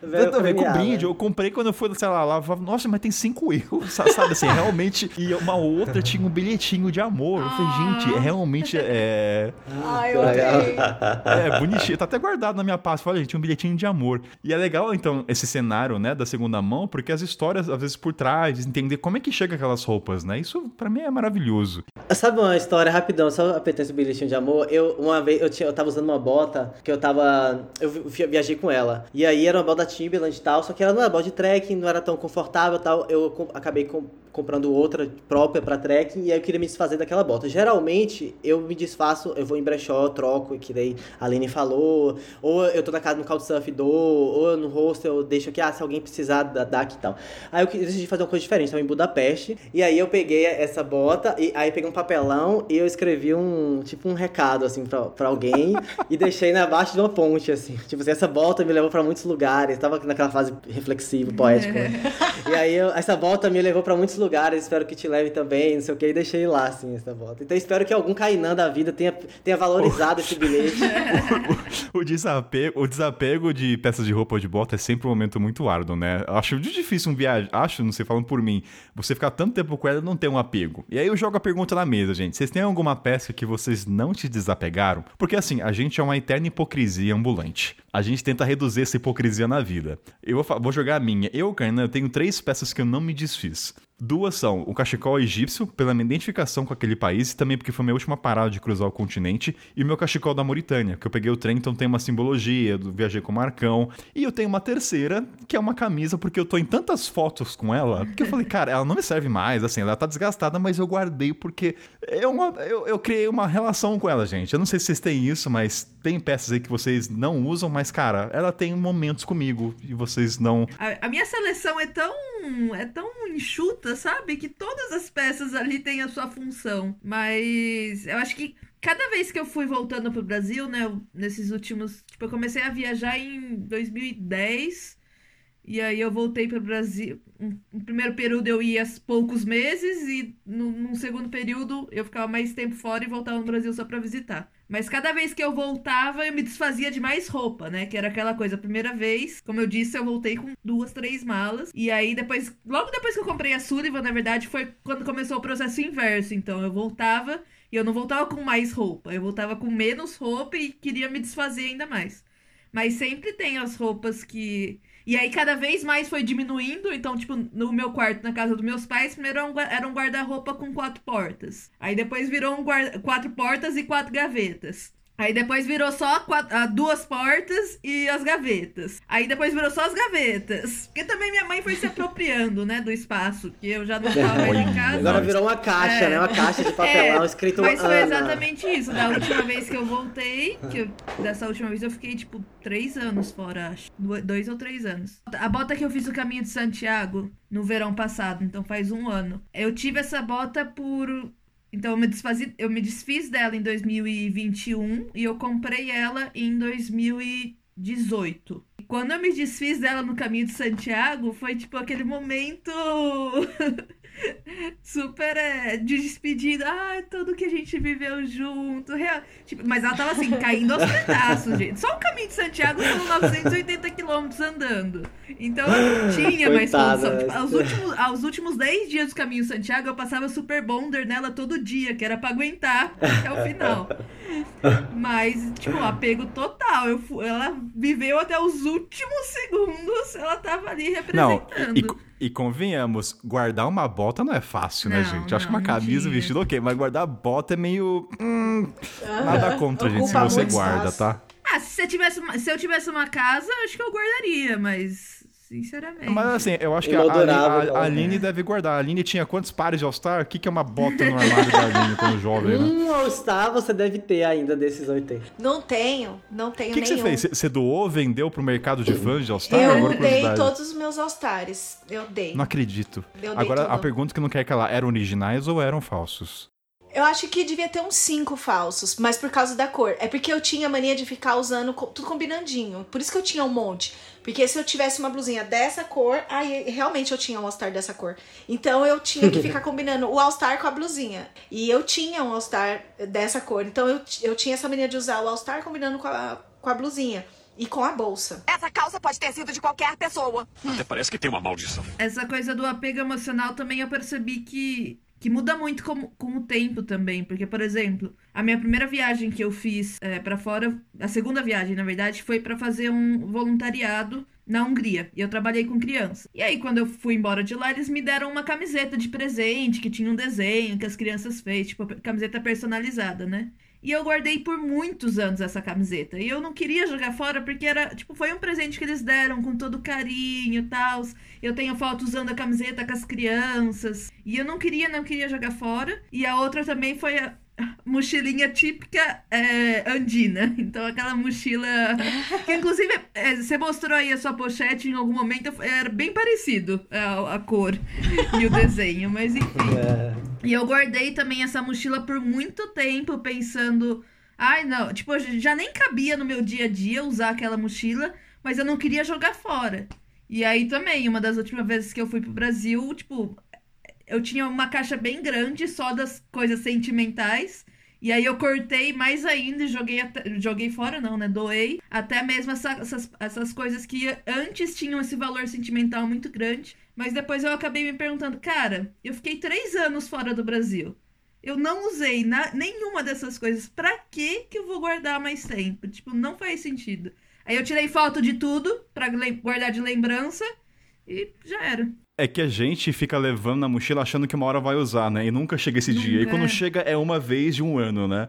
S1: A ver com brinde,
S2: né?
S1: eu comprei quando eu fui, sei lá, lá, eu falava, nossa, mas tem 5 euros, sa- sabe assim, realmente. E uma outra tinha um bilhetinho de amor. Eu falei, gente, é realmente é.
S3: Ai, eu amei.
S1: É, bonitinho. Tá até guardado na minha pasta. Olha, tinha um bilhetinho de amor. E é legal, então, esse cenário, né, da segunda mão, porque as histórias, às vezes, por trás, entender como é que chega aquelas roupas, né? Isso, pra mim, é maravilhoso.
S2: Sabe uma história rapidão, só apertando esse bilhetinho de amor? Eu, uma vez, eu, tinha, eu tava usando uma bota que eu tava. Eu vi- viajei com ela. E aí era uma bota Timberland e tal, só que ela não era bota de trekking, não era tão confortável e tal. Eu com- acabei com- comprando outra própria pra trekking e aí eu queria me desfazer daquela bota. Geralmente eu me desfaço, eu vou em brechó, troco, que daí a Aline falou, ou eu tô na casa no Couchsurf dou, ou no hostel eu deixo aqui, ah, se alguém precisar dá aqui e tal. Aí eu decidi fazer uma coisa diferente, tava em Budapeste, e aí eu peguei essa bota, e aí peguei um papelão e eu escrevi um, tipo um recado, assim, pra, pra alguém, e deixei na baixa de uma ponte, assim. Tipo assim, essa bota me levou pra muitos lugares, tava naquela fase reflexiva, poética, né? E aí eu- essa bota me levou pra muitos lugares, espero que te leve também, não sei o que, e deixei lá, assim, essa bota. Então espero que algum Kainan da vida tenha, tenha valorizado esse bilhete.
S1: o, desapego, o desapego de peças de roupa ou de bota é sempre um momento muito árduo, né? Eu Acho difícil um viagem. Acho, não sei, falando por mim, você ficar tanto tempo com ela e não ter um apego. E aí eu jogo a pergunta na mesa, gente. Vocês têm alguma peça que vocês não te desapegaram? Porque assim, a gente é uma eterna hipocrisia ambulante. A gente tenta reduzir essa hipocrisia na vida. Eu vou, vou jogar a minha. Eu, Kainan, eu tenho três peças que eu não me desfiz. Duas são o cachecol egípcio, pela minha identificação com aquele país, e também porque foi minha última parada de cruzar o continente, e o meu cachecol da Mauritânia, que eu peguei o trem, então tem uma simbologia, do viajei com o Marcão. E eu tenho uma terceira, que é uma camisa, porque eu tô em tantas fotos com ela, que eu falei, cara, ela não me serve mais, assim, ela tá desgastada, mas eu guardei porque é uma, eu, eu criei uma relação com ela, gente. Eu não sei se vocês têm isso, mas tem peças aí que vocês não usam, mas, cara, ela tem momentos comigo e vocês não.
S4: A, a minha seleção é tão, é tão enxuta, sabe? Que todas as peças ali têm a sua função. Mas eu acho que cada vez que eu fui voltando pro Brasil, né? eu- Nesses últimos. Tipo, eu comecei a viajar em 2010. E aí eu voltei pro Brasil. Um- No primeiro período eu ia poucos meses. E no, num segundo período eu ficava mais tempo fora e voltava no Brasil só pra visitar. Mas cada vez que eu voltava, eu me desfazia de mais roupa, né? Que era aquela coisa, a primeira vez, como eu disse, eu voltei com duas, três malas. E aí depois, logo depois que eu comprei a Sullivan, na verdade, foi quando começou o processo inverso. Então eu voltava e eu não voltava com mais roupa, eu voltava com menos roupa e queria me desfazer ainda mais. Mas sempre tem as roupas que. E aí cada vez mais foi diminuindo. Então, tipo, no meu quarto, na casa dos meus pais, primeiro era um guarda-roupa com quatro portas. Aí depois virou um guarda... quatro portas e quatro gavetas. Aí depois virou só quatro- ah, duas portas e as gavetas. Aí depois virou só as gavetas. Porque também minha mãe foi se apropriando, né, do espaço, que eu já não tava mais em casa.
S2: Agora virou uma caixa,
S4: É.
S2: né? Uma caixa de papelão escrito
S4: Mas foi
S2: Ana.
S4: exatamente isso. Da última vez que eu voltei, que eu- dessa última vez eu fiquei, tipo, três anos fora, acho. Do- Dois ou três anos. A bota que eu fiz o caminho de Santiago no verão passado, então faz um ano. Eu tive essa bota por. Então eu me, desfazi, eu me desfiz dela em 2021 e eu comprei ela em 2018. E Quando eu me desfiz dela no caminho de Santiago, foi tipo aquele momento super é, de despedida. Ah, tudo que a gente viveu junto. Real- tipo, mas ela tava assim, caindo aos pedaços, gente. Só o caminho de Santiago são 980 quilômetros andando. Então eu não tinha mais
S2: Coitada,
S4: condição. Tipo, aos, últimos, aos últimos 10 dias do caminho de Santiago, eu passava super bonder nela todo dia, que era pra aguentar até o final. Mas, tipo, apego total. Eu ela viveu até os últimos segundos, ela tava ali
S1: Não,
S4: representando.
S1: e, co- e convenhamos, guardar uma bota não é fácil, né,
S4: Não,
S1: gente? Eu acho que
S4: não,
S1: uma
S4: não
S1: camisa, um vestido, ok, mas guardar bota é meio. hum, nada contra, gente, se você guarda,
S3: espaço.
S1: tá?
S4: Ah, se, você tivesse uma- se eu tivesse uma casa, acho que eu guardaria, mas sinceramente.
S1: Mas assim, eu acho que a,
S2: Emoldurável,
S1: a, a,
S2: então.
S1: Aline deve guardar. A Aline tinha quantos pares de All-Star? O que, que é uma bota no armário da Aline quando jovem, né?
S2: Um All-Star você deve ter ainda desses 80.
S3: Não tenho, não tenho
S1: O que, você
S3: nenhum.
S1: fez? Você- doou, vendeu pro mercado de fãs de All-Star?
S3: Eu
S1: Agora
S3: dei todos os meus All-Stars. Eu dei.
S1: Não acredito.
S3: Eu dei
S1: Agora, a pergunta que não quer que ela eram originais ou eram falsos?
S3: Eu acho que devia ter uns cinco falsos, mas por causa da cor. É porque eu tinha mania de ficar usando tudo combinandinho. Por isso que eu tinha um monte. Porque se eu tivesse uma blusinha dessa cor, aí realmente eu tinha um All-Star dessa cor. Então eu tinha que ficar combinando o All-Star com a blusinha. E eu tinha um All-Star dessa cor. Então eu, eu tinha essa mania de usar o All-Star combinando com a, com a blusinha. E com a bolsa.
S6: Essa calça pode ter sido de qualquer pessoa.
S7: Até parece que tem uma maldição.
S4: Essa coisa do apego emocional também eu percebi que, que muda muito com, com o tempo também. Porque, por exemplo, a minha primeira viagem que eu fiz é, para fora, a segunda viagem, na verdade, foi pra fazer um voluntariado na Hungria. E eu trabalhei com crianças. E aí, quando eu fui embora de lá, eles me deram uma camiseta de presente que tinha um desenho que as crianças fez, tipo, camiseta personalizada, né? E eu guardei por muitos anos essa camiseta. E eu não queria jogar fora porque era, tipo, foi um presente que eles deram com todo carinho e tal. Eu tenho foto usando a camiseta com as crianças. E eu não queria, não queria jogar fora. E a outra também foi mochilinha típica é, andina. Então aquela mochila. Que inclusive é, você mostrou aí a sua pochete em algum momento. Era bem parecido a, a cor e o desenho. Mas enfim.
S2: É.
S4: E eu guardei também essa mochila por muito tempo, pensando. Ai, não, tipo, já nem cabia no meu dia a dia usar aquela mochila, mas eu não queria jogar fora. E aí também, uma das últimas vezes que eu fui pro Brasil, tipo, eu tinha uma caixa bem grande só das coisas sentimentais. E aí eu cortei mais ainda e joguei, até- joguei fora, não, né? Doei. Até mesmo essa- essas, essas coisas que antes tinham esse valor sentimental muito grande. Mas depois eu acabei me perguntando, cara, eu fiquei três anos fora do Brasil. Eu não usei na- nenhuma dessas coisas. Pra que que eu vou guardar mais tempo? Tipo, não faz sentido. Aí eu tirei foto de tudo pra guardar de lembrança e já era.
S1: É que a gente fica levando na mochila achando que uma hora vai usar, né? E nunca chega esse dia. E
S4: Nunca.
S1: quando chega é uma vez de um ano, né?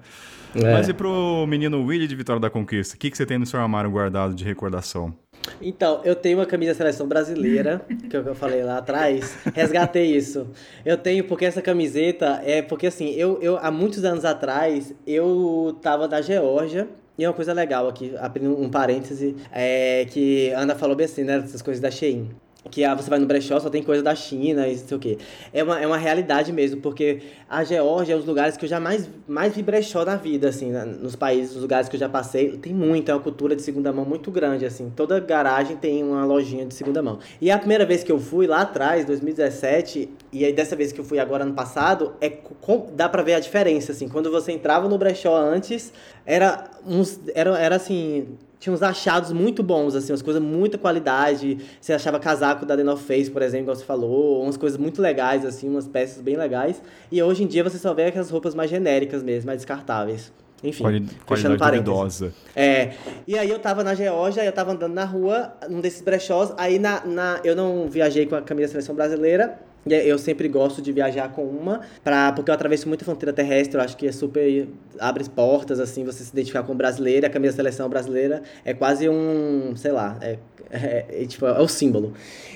S2: É.
S1: Mas e pro menino Willy de Vitória da Conquista? O que, que você tem no seu armário guardado de recordação?
S2: Então, eu tenho uma camisa da seleção brasileira, que eu, que eu falei lá atrás. Resgatei isso. Eu tenho porque essa camiseta é porque assim, eu, eu há muitos anos atrás, eu tava na Geórgia. E é uma coisa legal aqui, abrindo um parêntese, é que a Ana falou bem assim, né? Essas coisas da Shein. Que ah, você vai no brechó, só tem coisa da China e não sei o quê. É uma, é uma realidade mesmo, porque a Geórgia é um dos lugares que eu já mais, mais vi brechó na vida, assim, na- nos países, nos lugares que eu já passei. Tem muito, é uma cultura de segunda mão muito grande, assim. Toda garagem tem uma lojinha de segunda mão. E a primeira vez que eu fui, lá atrás, 2017, e aí dessa vez que eu fui agora ano passado, é, com- dá pra ver a diferença, assim. Quando você entrava no brechó antes, era uns, era, era assim, tinha uns achados muito bons, assim, umas coisas muita qualidade. Você achava casaco da The North Face, por exemplo, como você falou, umas coisas muito legais, assim, umas peças bem legais. E hoje em dia você só vê aquelas roupas mais genéricas mesmo, mais descartáveis. Enfim,
S1: Quali-
S2: fechando parênteses. É, e aí eu tava na Geórgia, eu tava andando na rua, num desses brechós, aí na, na, eu não viajei com a camisa da seleção brasileira, eu sempre gosto de viajar com uma, pra, porque eu atravesso muita fronteira terrestre, eu acho que é super. abre portas, assim, você se identificar com brasileiro, a camisa da seleção brasileira é quase um. sei lá, é, é, é tipo, é o símbolo.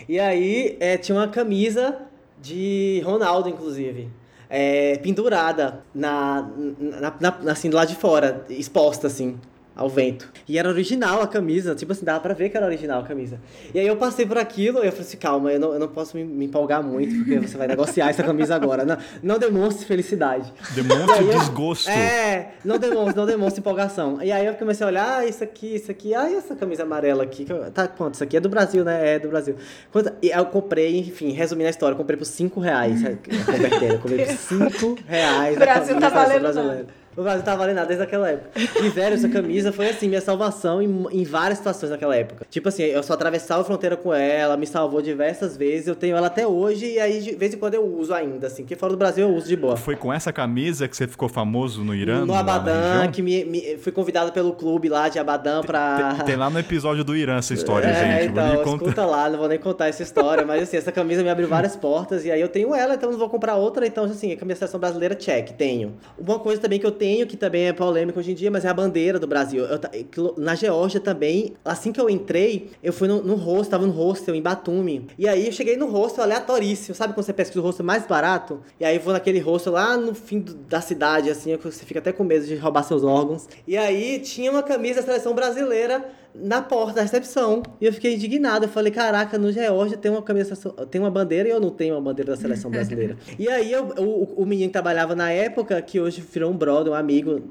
S2: E aí é, tinha uma camisa de Ronaldo, inclusive. É, pendurada na, na, na, assim, do lado de fora, exposta, assim ao vento. E era original a camisa, tipo assim, dava pra ver que era original a camisa. E aí eu passei por aquilo e eu falei assim, calma, eu não, eu não posso me, me empolgar muito, porque você vai negociar essa camisa agora. Não, não demonstre felicidade.
S1: Demonstre desgosto.
S2: É, não demonstre, não demonstre empolgação. E aí eu comecei a olhar, ah, isso aqui, isso aqui, ah, e essa camisa amarela aqui, tá, quanto? Isso aqui é do Brasil, né? É do Brasil. Quanto? E eu comprei, enfim, resumindo a história, eu comprei por 5 reais, convertendo, eu comprei por 5 reais.
S3: O Brasil tá valendo
S2: brasileira. O Brasil tava valendo nada desde aquela época. E, velho, essa camisa foi, assim, minha salvação em, em várias situações naquela época. Tipo assim, eu só atravessava a fronteira com ela, me salvou diversas vezes, eu tenho ela até hoje, e aí, de vez em quando, eu uso ainda, assim. Porque fora do Brasil eu uso de boa.
S1: Foi com essa camisa que você ficou famoso no Irã?
S2: No Abadan, que me, me, fui convidado pelo clube lá de Abadan pra...
S1: Tem, tem lá no episódio do Irã essa história,
S2: é,
S1: gente.
S2: Então, escuta lá, não vou nem contar essa história, mas assim, essa camisa me abriu várias portas, e aí eu tenho ela, então não vou comprar outra, então assim, a camisa seleção brasileira, check, tenho. Uma coisa também que eu tenho, que também é polêmica hoje em dia, mas é a bandeira do Brasil. Eu, na Geórgia também, assim que eu entrei, eu fui no, no hostel, tava no hostel em Batumi. E aí eu cheguei no hostel aleatoríssimo, sabe quando você pesquisa o hostel mais barato? E aí eu vou naquele hostel lá no fim do, da cidade, assim, você fica até com medo de roubar seus órgãos. E aí tinha uma camisa da seleção brasileira na porta da recepção. E eu fiquei indignado. Eu falei, caraca, no Geórgia tem uma camisa, tem uma bandeira e eu não tenho uma bandeira da seleção brasileira. e aí eu, o, o menino que trabalhava na época, que hoje virou um brother, um amigo,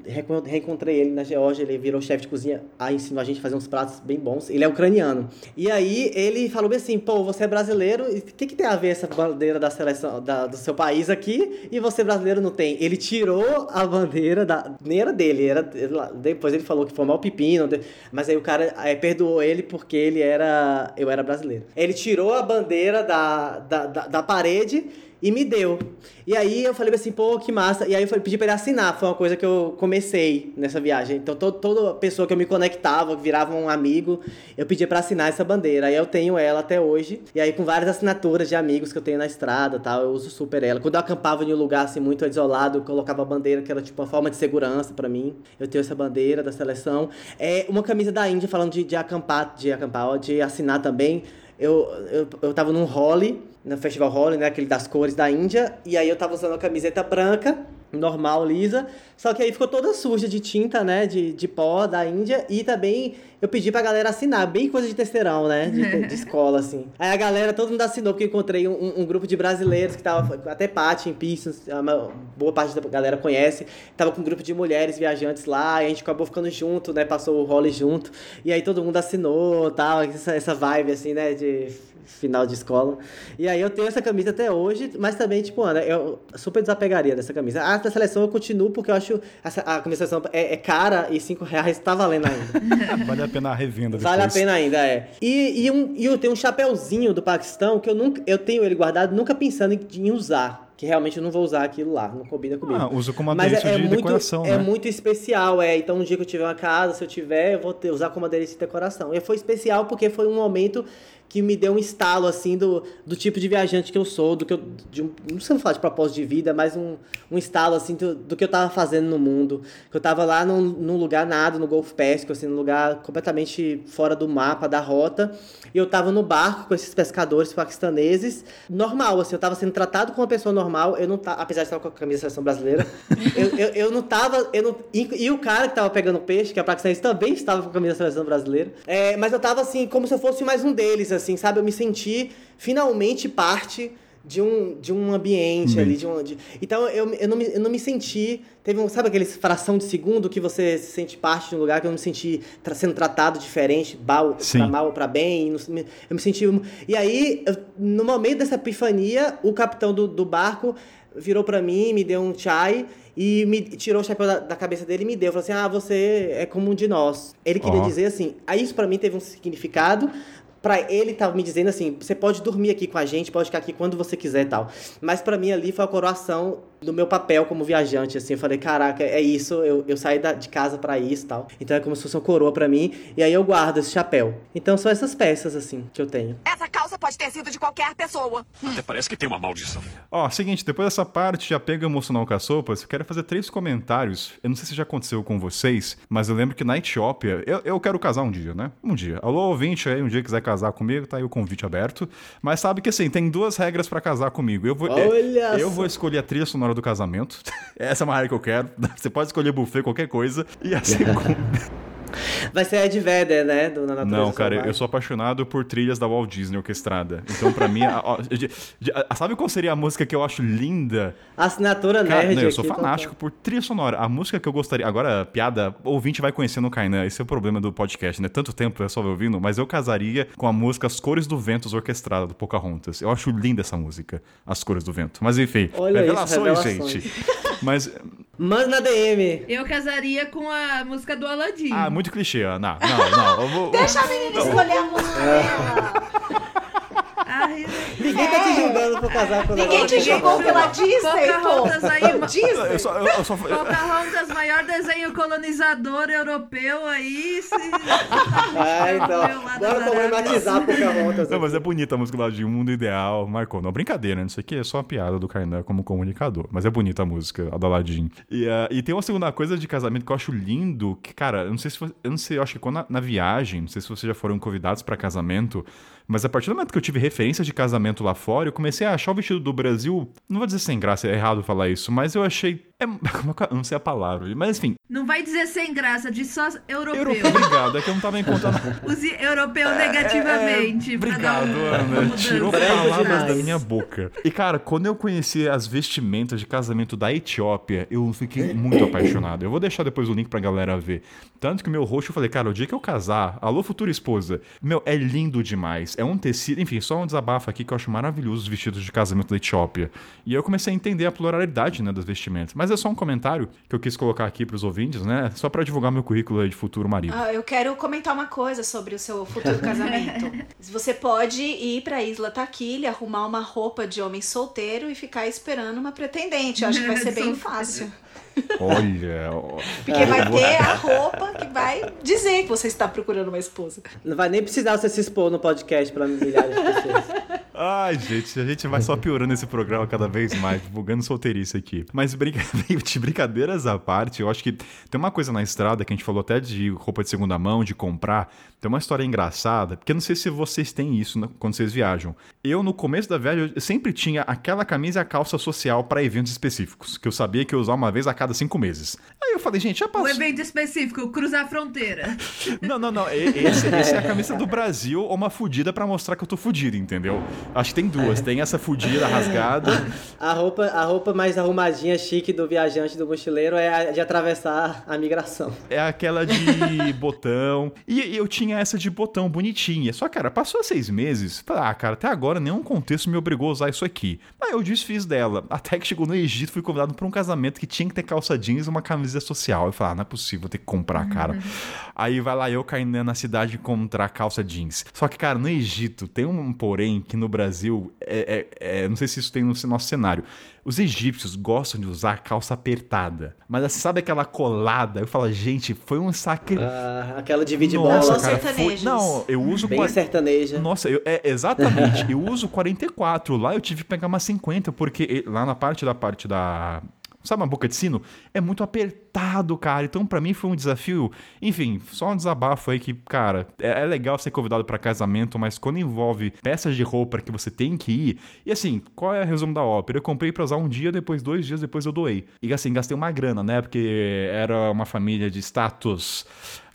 S2: reencontrei ele na Geórgia, ele virou chefe de cozinha, aí ensinou a gente a fazer uns pratos bem bons. Ele é ucraniano. E aí ele falou bem assim, pô, você é brasileiro, o que, que tem a ver essa bandeira da seleção da, do seu país aqui e você brasileiro não tem? Ele tirou a bandeira da. Nem era dele, era. Depois ele falou que foi mal pepino, mas aí o cara perdoou ele porque ele era. Eu era brasileiro. Ele tirou a bandeira da, da, da, da parede e me deu. E aí eu falei assim, pô, que massa. E aí eu pedi pra ele assinar. Foi uma coisa que eu comecei nessa viagem. Então todo, toda pessoa que eu me conectava, que virava um amigo, eu pedia para assinar essa bandeira. Aí eu tenho ela até hoje. E aí com várias assinaturas de amigos que eu tenho na estrada tal, eu uso super ela. Quando eu acampava em um lugar assim muito isolado, eu colocava a bandeira, que era tipo uma forma de segurança para mim. Eu tenho essa bandeira da seleção. É uma camisa da Índia falando de, de acampar, de acampar, de assinar também. Eu, eu, eu tava num role no Festival Holly, né? Aquele das cores da Índia. E aí eu tava usando a camiseta branca, normal, lisa. Só que aí ficou toda suja de tinta, né? De, de pó da Índia. E também eu pedi pra galera assinar, bem coisa de terceirão, né? De, de escola, assim. Aí a galera, todo mundo assinou, porque eu encontrei um, um grupo de brasileiros que tava, até Paty, em Pistons, uma boa parte da galera conhece. Tava com um grupo de mulheres viajantes lá, e a gente acabou ficando junto, né? Passou o role junto. E aí todo mundo assinou, tal, essa, essa vibe, assim, né? De final de escola. E aí eu tenho essa camisa até hoje, mas também, tipo, Ana, eu super desapegaria dessa camisa. A da seleção eu continuo porque eu acho a, a camisa da seleção é, é, cara e 5 reais tá valendo ainda.
S1: vale a pena a revenda depois.
S2: Vale a pena ainda, é. E, e, um, e eu tenho um chapéuzinho do Paquistão que eu nunca eu tenho ele guardado, nunca pensando em, em usar que realmente eu não vou usar aquilo lá, não combina comigo.
S1: Ah, uso como adereço
S2: Mas é,
S1: de
S2: é muito,
S1: decoração,
S2: É
S1: né?
S2: muito especial, é. Então, no dia que eu tiver uma casa, se eu tiver, eu vou ter, usar como adereço de decoração. E foi especial porque foi um momento que me deu um estalo, assim, do, do tipo de viajante que eu sou, do que eu. De não sei falar de propósito de vida, mas um, um estalo, assim, do, do que eu tava fazendo no mundo. Que eu tava lá num, num lugar nada, no Golfo Pérsico, assim, num lugar completamente fora do mapa, da rota. E eu tava no barco com esses pescadores paquistaneses, normal, assim, eu tava sendo tratado como uma pessoa normal, eu não tava, apesar de estar com a camisa da seleção brasileira, eu, eu, eu, não tava. Eu não, e, e, o cara que tava pegando peixe, que é paquistanês, também estava com a camisa da seleção brasileira. É, mas eu tava assim, como se eu fosse mais um deles, assim, sabe? Eu me senti finalmente parte de um, de um ambiente ali. De um, de... Então eu, eu, não me, eu não me senti. Teve um, sabe aquele fração de segundo que você se sente parte de um lugar que eu me senti tra sendo tratado diferente, mal, pra mal ou pra bem. eu me senti. E aí, eu, no momento dessa epifania, o capitão do, do barco virou para mim, me deu um chai e me tirou o chapéu da, da, cabeça dele e me deu. Falou assim: Ah, você é como um de nós. Ele queria dizer assim. Aí isso para mim teve um significado, para ele tava me dizendo assim, você pode dormir aqui com a gente, pode ficar aqui quando você quiser e tal. Mas para mim ali foi a coroação do meu papel como viajante, assim, eu falei, caraca, é isso, eu, eu saí da, de casa para isso e tal. Então é como se fosse uma coroa para mim, e aí eu guardo esse chapéu. Então são essas peças, assim, que eu tenho.
S6: Essa pode ter sido de qualquer pessoa.
S7: Até parece que tem uma maldição.
S1: Ó, seguinte, depois dessa parte de apego emocional com as sopas, eu quero fazer três comentários. Eu não sei se já aconteceu com vocês, mas eu lembro que na Etiópia, eu, eu quero casar um dia, né? Um dia. Alô, ouvinte aí, um dia quiser casar comigo, tá aí o convite aberto. Mas sabe que assim, tem duas regras pra casar comigo. Eu vou, é,
S2: Olha
S1: eu
S2: só.
S1: vou escolher a trilha sonora do casamento. Essa é uma regra que eu quero. Você pode escolher buffet, qualquer coisa. E a segunda.
S2: Vai ser Ed Vedder, né? Do, na Natureza
S1: Não, cara,
S2: Selvagem.
S1: eu sou apaixonado por trilhas da Walt Disney orquestrada. Então, pra mim, a- a- a- sabe qual seria a música que eu acho linda?
S2: Assinatura
S1: Cara,
S2: nerd
S1: não, eu sou
S2: aqui,
S1: fanático por trilha sonora. A música que eu gostaria. Agora, piada, ouvinte vai conhecendo o Kainan. Esse é o problema do podcast, né? Tanto tempo eu só ouvindo, mas eu casaria com a música As Cores do Ventos orquestrada do Pocahontas. Eu acho linda essa música, As Cores do Vento. Mas enfim,
S2: Olha isso,
S1: revelações,
S2: revelações.
S1: gente. Mas.
S2: Manda na DM.
S4: Eu casaria com a música do Aladdin.
S1: Ah, muito clichê, Ana. Não, não. Eu vou,
S3: Deixa a menina escolher a música dela.
S4: Ai,
S2: Ninguém tá te julgando por casar com o
S3: Ninguém te julgou pela Disney,
S4: Pocahontas
S3: pô.
S4: aí,
S3: Disney.
S1: eu só. Eu, eu só
S4: Pocahontas, maior desenho colonizador europeu aí. Se...
S2: Ah, então. Bora
S4: das
S2: problematizar Pocahontas.
S1: Não, mas é bonita a música lá de Um Mundo Ideal, marcou. Não, brincadeira, né? Isso aqui é só uma piada do Kainan como comunicador. Mas é bonita a música, a do Aladdin. E, ah, e tem uma segunda coisa de casamento que eu acho lindo, que, cara, eu não sei se eu não sei, eu acho que quando na, na viagem, não sei se vocês já foram convidados pra casamento, mas a partir do momento que eu tive referência de casamento lá fora, eu comecei a achar o vestido do Brasil, não vou dizer sem graça, é errado falar isso, mas eu achei, é, eu não sei a palavra, mas enfim,
S4: Não vai dizer sem graça, diz só europeu.
S1: europeu, obrigado, é que eu não tava encontrando
S4: Use europeu negativamente. pra dar
S1: Obrigado,
S4: um- uma
S1: Ana. Tirou palavras da minha boca. E, cara, quando eu conheci as vestimentas de casamento da Etiópia, eu fiquei muito apaixonado. Eu vou deixar depois o link pra galera ver. Tanto que o meu rosto, eu falei, cara, o dia que eu casar, alô, futura esposa, meu, é lindo demais. É um tecido, enfim, só um desabafo aqui que eu acho maravilhoso os vestidos de casamento da Etiópia. E eu comecei a entender a pluralidade, né, das vestimentas. Mas é só um comentário que eu quis colocar aqui pros ouvintes, né, só pra divulgar meu currículo aí de futuro marido.
S3: Ah, eu quero comentar uma coisa sobre o seu futuro casamento. Você pode ir pra Isla Taquilha, arrumar uma roupa de homem solteiro e ficar esperando uma pretendente. Eu acho que vai ser bem fácil.
S1: Olha, ó.
S3: Porque vai ter a roupa que vai dizer que você está procurando uma esposa.
S2: Não vai nem precisar você se expor no podcast pra milhares de pessoas.
S1: Ai, gente, a gente vai só piorando esse programa cada vez mais, divulgando solteirice aqui. Mas brinca... de brincadeiras à parte, eu acho que tem uma coisa na estrada que a gente falou até de roupa de segunda mão, de comprar. Tem uma história engraçada, porque eu não sei se vocês têm isso né, quando vocês viajam. Eu, no começo da viagem, eu sempre tinha aquela camisa e a calça social para eventos específicos, que eu sabia que eu ia usar uma vez a cada cinco meses. Aí eu falei, gente, já
S4: Um
S1: passou.
S4: evento específico, cruzar a fronteira.
S1: Não, não, não. Esse, esse é a camisa do Brasil ou uma fudida pra mostrar que eu tô fudido, entendeu? Acho que tem duas. Tem essa fudida rasgada.
S2: A roupa, a roupa mais arrumadinha, chique do viajante, do mochileiro é a de atravessar a migração.
S1: É aquela de botão. E e eu tinha essa de botão bonitinha. Só, cara, passou seis meses. Ah, cara, até agora nenhum contexto me obrigou a usar isso aqui. Aí eu desfiz dela. Até que chegou no Egito, fui convidado pra um casamento que tinha que ter calça jeans e uma camisa social. Eu falei, ah, não é possível, vou ter que comprar, cara. Aí vai lá eu caindo na cidade encontrar calça jeans. Só que, cara, no Egito tem um porém que no Brasil, é, é- é- não sei se isso tem no nosso cenário. Os egípcios gostam de usar calça apertada. Mas assim, sabe aquela colada? Eu falo, gente, foi um sacrifício.
S2: Ah, aquela de de
S1: Nossa,
S2: bola.
S1: Cara, foi... Não, eu uso...
S2: Bem
S1: qua-
S2: sertaneja.
S1: Nossa, eu- é, exatamente. eu uso 44. Lá eu tive que pegar uma 50, porque lá na parte da parte da... Sabe uma boca de sino? É muito apertado, cara. Então, pra mim, foi um desafio. Enfim, só um desabafo aí que, cara, é, é legal ser convidado pra casamento, mas quando envolve peças de roupa que você tem que ir. E assim, qual é o resumo da ópera? Eu comprei pra usar um dia, depois dois dias depois eu doei. E assim, gastei uma grana, né? Porque era uma família de status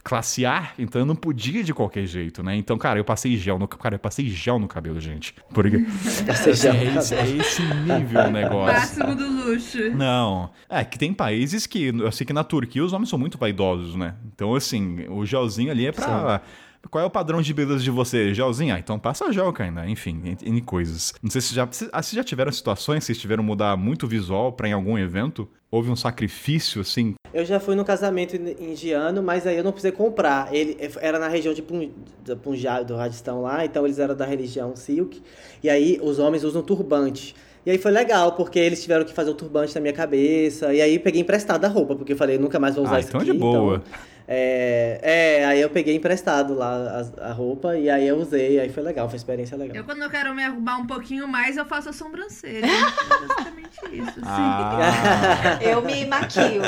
S1: classe A, então eu não podia de qualquer jeito, né? Então, cara, eu passei gel no, cara, eu passei gel no cabelo, gente. Porque
S2: Passei gel no
S1: é, esse, é esse nível o negócio.
S4: Máximo do luxo.
S1: Não. É que tem países que. Eu sei que na Turquia os homens são muito vaidosos, né? Então, assim, o gelzinho ali é pra. Qual é o padrão de beleza de você? Gelzinho? Ah, então passa gel, cara. Enfim, N N coisas. Não sei se já. Se, ah, se já tiveram situações, se tiveram mudar muito visual pra em algum evento? Houve um sacrifício, assim?
S2: Eu já fui no casamento in- indiano, mas aí eu não precisei comprar. Ele era na região de Punjab, do Rajastão lá, então eles eram da religião Sikh. E aí os homens usam turbante. E aí foi legal, porque eles tiveram que fazer o turbante na minha cabeça. E aí peguei emprestada a roupa, porque eu falei, nunca mais vou usar
S1: Ah,
S2: isso
S1: então é
S2: aqui.
S1: de boa.
S2: É, é, aí eu peguei emprestado lá a, a roupa e aí eu usei, aí foi legal, foi uma experiência legal.
S4: Eu, quando eu quero me arrumar um pouquinho mais, eu faço a sobrancelha. é basicamente isso. Sim.
S1: Ah,
S3: Eu me maquio.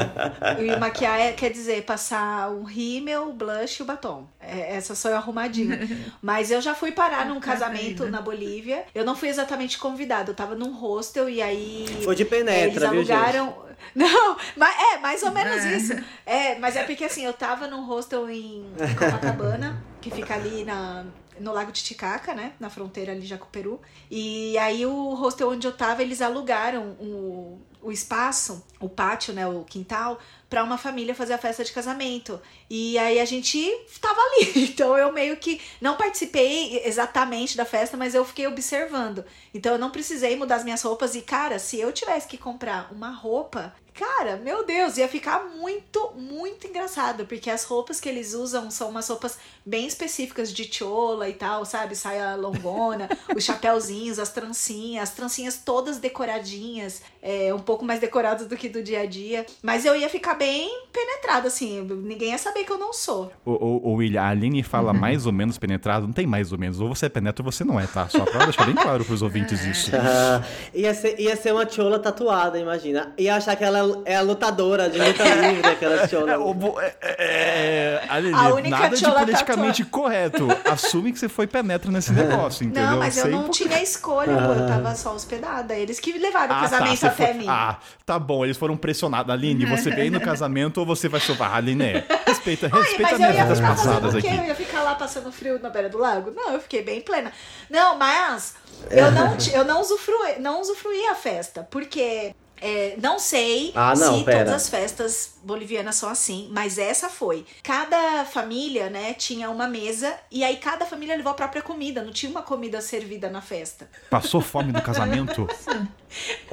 S3: E maquiar é, quer dizer passar um rímel, blush e o batom. É, essa sou eu arrumadinha. Mas eu já fui parar num casamento na Bolívia. Eu não fui exatamente convidada. Eu tava num hostel e aí.
S2: Foi de penetra,
S3: eles
S2: viu, gente?
S3: alugaram. Não, mas é mais ou menos
S4: É.
S3: isso. É, mas é porque assim, eu tava num hostel em Copacabana, que fica ali na, no Lago Titicaca, né? Na fronteira ali já com o Peru. E aí o hostel onde eu tava, eles alugaram o, o espaço, o pátio, né? O quintal, pra uma família fazer a festa de casamento. E aí a gente tava ali. Então eu meio que não participei exatamente da festa, mas eu fiquei observando. Então eu não precisei mudar as minhas roupas. E, cara, se eu tivesse que comprar uma roupa, cara, meu Deus, ia ficar muito, muito engraçado. Porque as roupas que eles usam são umas roupas bem específicas de chola e tal, sabe? Saia longona, os chapéuzinhos, as trancinhas, as trancinhas todas decoradinhas, é, um pouco mais decoradas do que do dia a dia. Mas eu ia ficar bem penetrada, assim. Ninguém ia saber que eu não sou.
S1: o, o, o William, a Aline fala mais ou menos penetrado, não tem mais ou menos. Ou você é penetra ou você não é, tá? Só pra deixar bem claro pros ouvintes isso.
S2: Ah, ia, ser, ia ser uma chola tatuada, imagina. Ia achar que ela é a lutadora de luta livre, aquela chola.
S1: É, o bo- é, é, é, Aline,
S3: A única
S1: nada de
S3: tchola
S1: politicamente correto. Assume que você foi penetra nesse negócio, entendeu?
S3: Não, mas eu
S1: Sei
S3: não tinha escolha, pô. Eu tava só hospedada. Eles que levaram o casamento
S1: você
S3: até
S1: foi-
S3: mim.
S1: Ah, tá bom, eles foram pressionados. Aline, você vem no casamento ou você vai sovar? Aline, respeita,
S3: Ai,
S1: respeita
S3: mas eu
S1: minhas
S3: ia
S1: vidas
S3: ficar
S1: passadas
S3: fazendo o quê?
S1: aqui.
S3: Eu ia ficar lá passando frio na beira do lago? Não, eu fiquei bem plena. Não, mas eu não, eu não usufruí, não usufruí a festa, porque é, não sei
S2: Ah, não,
S3: se
S2: pera.
S3: todas as festas bolivianas são assim, mas essa foi. Cada família, né, tinha uma mesa e aí cada família levou a própria comida, não tinha uma comida servida na festa.
S1: Passou fome no casamento?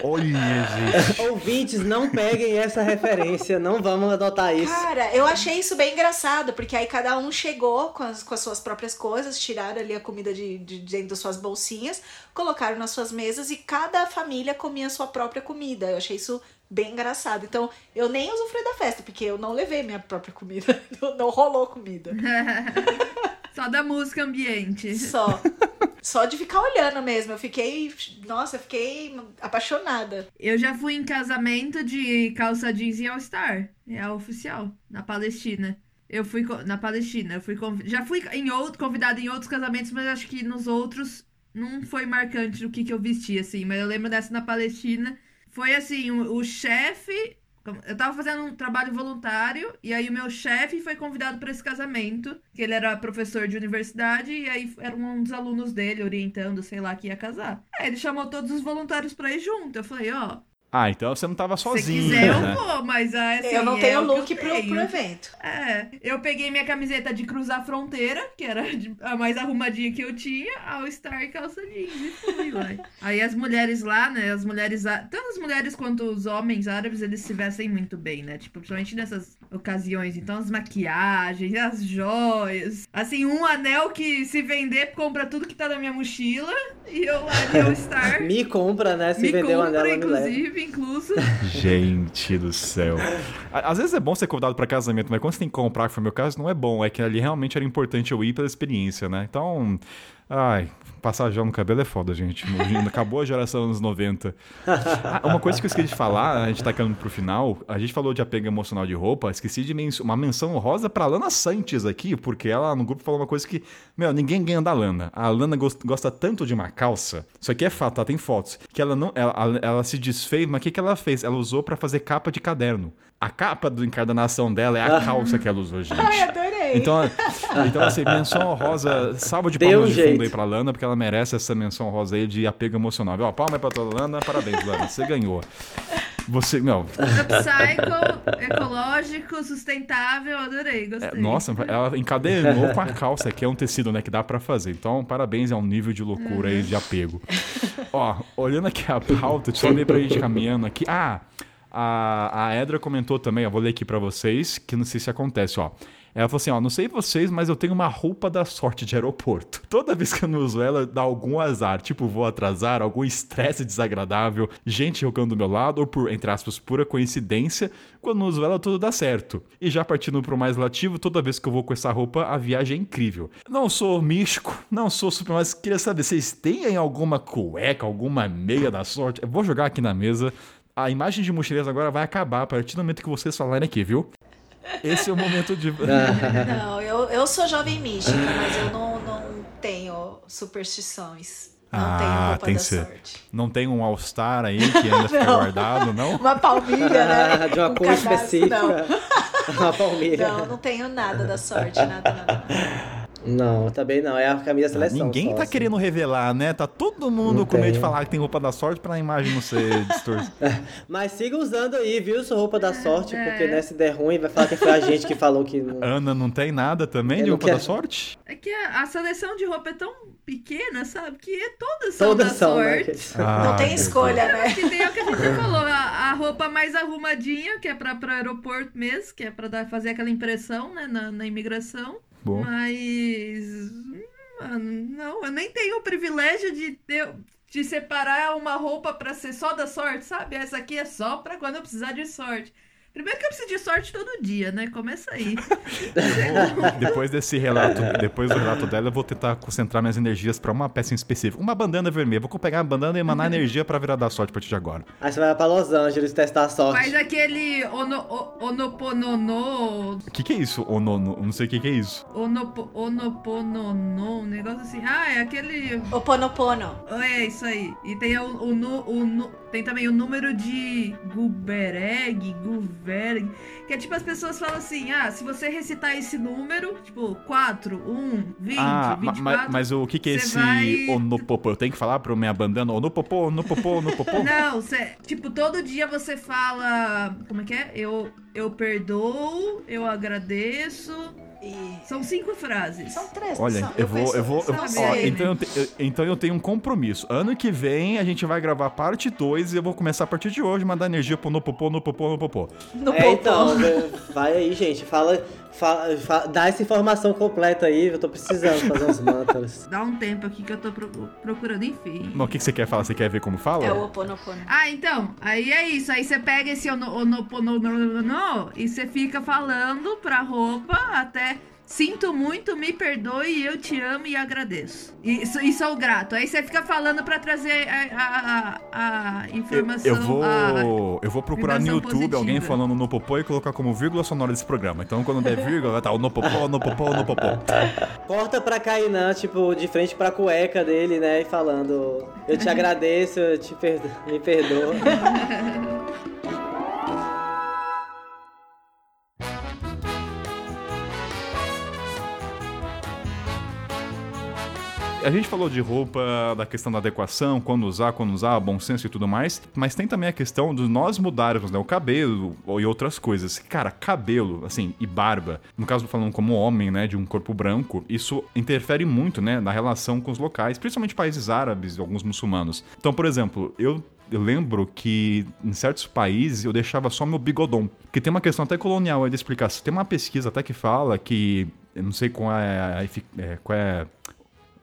S1: Olha, gente.
S2: Ouvintes, não peguem essa referência, não vamos adotar isso.
S3: Cara, eu achei isso bem engraçado, porque aí cada um chegou com as, com as suas próprias coisas, tiraram ali a comida de, de dentro das suas bolsinhas, colocaram nas suas mesas e cada família comia a sua própria comida. Eu achei isso bem engraçado. Então, eu nem usufruí da festa, porque eu não levei minha própria comida. Não, não rolou comida.
S4: Só da música ambiente.
S3: Só. Só de ficar olhando mesmo. Eu fiquei. Nossa, eu fiquei apaixonada.
S4: Eu já fui em casamento de calça jeans e All Star. É a oficial, na Palestina. Eu fui na Palestina, eu fui conv- já fui em outro, convidada em outros casamentos, mas acho que nos outros não foi marcante o que, que eu vesti, assim. Mas eu lembro dessa na Palestina. Foi assim, o, o chefe. Eu tava fazendo um trabalho voluntário, e aí o meu chefe foi convidado para esse casamento, que ele era professor de universidade, e aí era um dos alunos dele orientando, sei lá, que ia casar. Aí ele chamou todos os voluntários pra ir junto. Eu falei, ó,
S1: Ah, então você não tava
S4: se
S1: sozinho,
S4: quiser eu
S1: né?
S4: vou, mas ah, assim,
S3: eu não
S4: é
S3: tenho
S4: eu
S3: look pro,
S4: tenho.
S3: pro evento.
S4: É, eu peguei minha camiseta de cruzar a fronteira, que era a mais arrumadinha que eu tinha, All Star e calça jeans, e fui, uai. Aí as mulheres lá, né, as mulheres, tanto as mulheres quanto os homens árabes, eles se vestem muito bem, né, tipo, principalmente nessas ocasiões, então as maquiagens, as joias, assim, um anel que se vender, compra tudo que tá na minha mochila, e eu lá de All Star,
S2: Me compra, né? Se
S4: me
S2: vender
S4: compra,
S2: dela, me leva.
S4: Incluso.
S1: Gente do céu. Às vezes é bom ser convidado pra casamento, mas quando você tem que comprar, que foi o meu caso, não é bom. É que ali realmente era importante eu ir pela experiência, né? Então, ai, passar gel no cabelo é foda, gente. Acabou a geração anos 90. Ah, uma coisa que eu esqueci de falar, a gente tá caminhando pro final, a gente falou de apego emocional de roupa, esqueci de uma menção honrosa pra Lana Santos aqui, porque ela no grupo falou uma coisa que, meu, ninguém ganha da Lana. A Lana gos- gosta tanto de uma calça, isso aqui é fato, tá? Tem fotos, que ela não, ela, ela se desfez, mas o que, que ela fez? Ela usou pra fazer capa de caderno. A capa do encarnação dela é a calça que ela usou, gente.
S3: Ai, adorei.
S1: Então, então assim, menção honrosa, salva de palmas
S2: um
S1: de fundo
S2: jeito.
S1: aí pra Lana, porque ela merece essa menção honrosa aí de apego emocional. Ó, palma pra toda Lana, parabéns, Lana, você ganhou. Você, meu,
S4: Upcycle, ecológico, sustentável, adorei, gostei.
S1: é, nossa, ela encadenou com a calça, que é um tecido, né, que dá pra fazer. Então, parabéns, é um nível de loucura aí de apego. Ó, olhando aqui a pauta, deixa eu ver pra gente caminhando aqui. Ah, a, a Edra comentou também, eu vou ler aqui pra vocês, que não sei se acontece, ó. Ela falou assim: ó, não sei vocês, mas eu tenho uma roupa da sorte de aeroporto. Toda vez que eu não uso ela, dá algum azar. Tipo, vou atrasar, algum estresse desagradável, gente jogando do meu lado, ou por, entre aspas, pura coincidência. Quando uso ela, tudo dá certo. E já partindo pro mais lativo, toda vez que eu vou com essa roupa, a viagem é incrível. Não sou místico, não sou super, mas queria saber, vocês têm alguma cueca, alguma meia da sorte? Eu vou jogar aqui na mesa. A imagem de mochileiros agora vai acabar a partir do momento que vocês falarem aqui, viu? Esse é o momento de.
S3: Não, eu, eu sou jovem mística, mas eu não, não tenho superstições. Não
S1: Ah,
S3: tenho roupa
S1: tem
S3: da
S1: que ser.
S3: sorte.
S1: Não tem um All-Star aí que ainda fica
S3: Não.
S1: guardado, não?
S3: Uma palmilha, né?
S2: de uma
S3: Um
S2: cor específica. Uma palmeira.
S3: Não, não, não tenho nada da sorte, nada, nada. nada.
S2: Não, também não. É a camisa da seleção.
S1: Ninguém
S2: só,
S1: tá
S2: assim.
S1: querendo revelar, né? Tá todo mundo
S2: Não
S1: com medo de
S2: tem.
S1: falar que tem roupa da sorte pra imagem não ser distorcida.
S2: Mas siga usando aí, viu? Sua roupa da sorte,
S4: É.
S2: porque né, se der ruim, vai falar que foi a gente que falou que não.
S1: Ana não tem nada também
S2: Eu
S1: de roupa da
S2: quero-
S1: sorte?
S4: É que a, a seleção de roupa é tão pequena, sabe? Que todas são
S2: Todas
S4: da
S2: são, né?
S4: sorte.
S1: Ah,
S3: Não tem escolha, né?
S4: Que tem o que a gente falou, a, a roupa mais arrumadinha, que é pra, pra aeroporto mesmo, que é pra dar, fazer aquela impressão, né, na, na imigração.
S1: Bom.
S4: Mas. Mano, não, eu nem tenho o privilégio de ter. De separar uma roupa pra ser só da sorte, sabe? Essa aqui é só pra quando eu precisar de sorte. Primeiro que eu preciso de sorte todo dia, né? Começa aí.
S1: Depois desse relato, depois do relato dela, eu vou tentar concentrar minhas energias pra uma peça em específico. Uma bandana vermelha. Vou pegar a bandana e emanar energia pra virar da sorte a partir de agora.
S2: Aí você vai pra Los Angeles testar a sorte.
S4: Faz aquele ono, o- onoponono.
S1: O que, que é isso? Ou no, no- não sei o que, que é isso.
S4: Onopo, onoponono, um negócio assim. Ah, é aquele.
S3: O ponopono.
S4: É isso aí. E tem o, o, o nu- tem também o número de Gubereg, Guvereg, que é tipo as pessoas falam assim: "Ah, se você recitar esse número, tipo 4, 1, 20,
S1: ah, ma-
S4: 24".
S1: ma- mas o que, que é esse
S4: vai-
S1: onopopô? Eu tenho que falar pra minha bandana onopopô, onopopô, onopopô?
S4: Não, cê, tipo, todo dia você fala, como é que é? Eu eu perdoo, eu agradeço.
S3: E...
S4: São cinco frases.
S3: São três.
S1: Olha,
S3: são-
S1: eu vou,
S3: penso-
S1: eu vou, eu- ó, então, eu te- eu- então eu tenho um compromisso. Ano que vem a gente vai gravar parte 2 e eu vou começar a partir de hoje mandar energia pro Nopopô, Nopopô, Nopopô.
S3: No
S2: É,
S3: popô.
S2: então, vai aí, gente. Fala, fala, dá essa informação completa aí. Eu tô precisando fazer uns mantras.
S4: Dá um tempo aqui que eu tô pro- procurando, enfim.
S1: Mas o que, que você quer falar? Você quer ver como fala?
S3: É o oponopono.
S4: Ah, então, aí é isso. Aí você pega esse ono- onoponono e você fica falando pra roupa até sinto muito, me perdoe, eu te amo e agradeço. E, e sou grato. Aí você fica falando pra trazer a, a- a- a
S1: Eu,
S4: informação.
S1: eu vou,
S4: a-
S1: eu vou procurar no YouTube
S4: positiva.
S1: alguém falando no popô e colocar como vírgula sonora desse programa. Então quando der vírgula, vai estar o no popô, no popô, no popô.
S2: Corta pra Kainan, tipo, de frente pra cueca dele, né? E falando: Eu te agradeço, eu te perdo... me perdoa.
S1: A gente falou de roupa, da questão da adequação, quando usar, quando usar, bom senso e tudo mais, mas tem também a questão de nós mudarmos né, o cabelo e outras coisas. Cara, cabelo, assim, e barba, no caso falando como homem, né, de um corpo branco, isso interfere muito, né, na relação com os locais, principalmente países árabes e alguns muçulmanos. Então, por exemplo, eu eu lembro que em certos países eu deixava só meu bigodão. Que tem uma questão até colonial aí de explicação. Tem uma pesquisa até que fala que. Eu não sei qual é, a é, qual é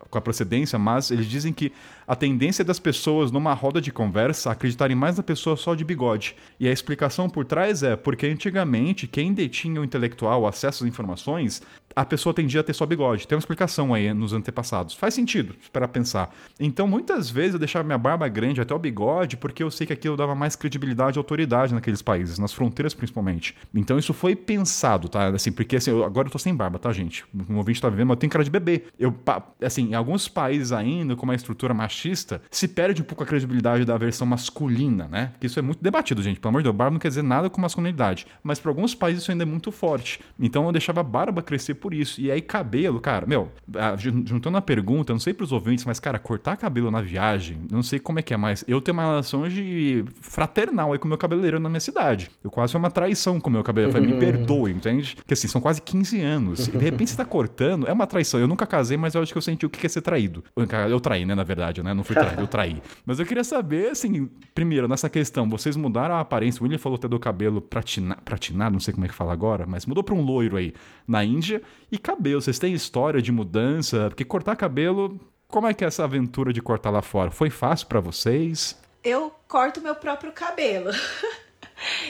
S1: com a procedência, mas eles dizem que a tendência das pessoas numa roda de conversa acreditarem mais na pessoa só de bigode. E a explicação por trás é porque antigamente quem detinha o intelectual, acesso às informações, a pessoa tendia a ter só bigode. Tem uma explicação aí nos antepassados. Faz sentido para pensar. Então, muitas vezes eu deixava minha barba grande até o bigode porque eu sei que aquilo dava mais credibilidade e autoridade naqueles países, nas fronteiras principalmente. Então, isso foi pensado, tá? Assim, porque assim, eu- agora eu tô sem barba, tá, gente? O ouvinte tá vendo, eu tenho cara de bebê. Eu, assim, em alguns países ainda, com uma estrutura machista, se perde um pouco a credibilidade da versão masculina, né? Que isso é muito debatido, gente. Pelo amor de Deus, barba não quer dizer nada com masculinidade. Mas para alguns países isso ainda é muito forte. Então eu deixava a barba crescer por por isso. E aí, cabelo, cara, meu, jun- juntando a pergunta, não sei pros ouvintes, mas, cara, cortar cabelo na viagem, não sei como é que é, mas eu tenho uma relação de fraternal aí com o meu cabeleireiro na minha cidade. Eu quase foi uma traição com o meu cabelo. Eu falei, me perdoe, entende? Porque assim, são quase 15 anos. E de repente você tá cortando, é uma traição. Eu nunca casei, mas eu acho que eu senti o que é ser traído. Eu traí, né, na verdade, né? Não fui traído, eu traí. Mas eu queria saber, assim, primeiro, nessa questão, vocês mudaram a aparência. O William falou até do cabelo pratina, pratinado, não sei como é que fala agora, mas mudou pra um loiro aí na Índia. E cabelo, vocês têm história de mudança? Porque cortar cabelo, como é que é essa aventura de cortar lá fora? Foi fácil pra vocês?
S3: Eu corto meu próprio cabelo.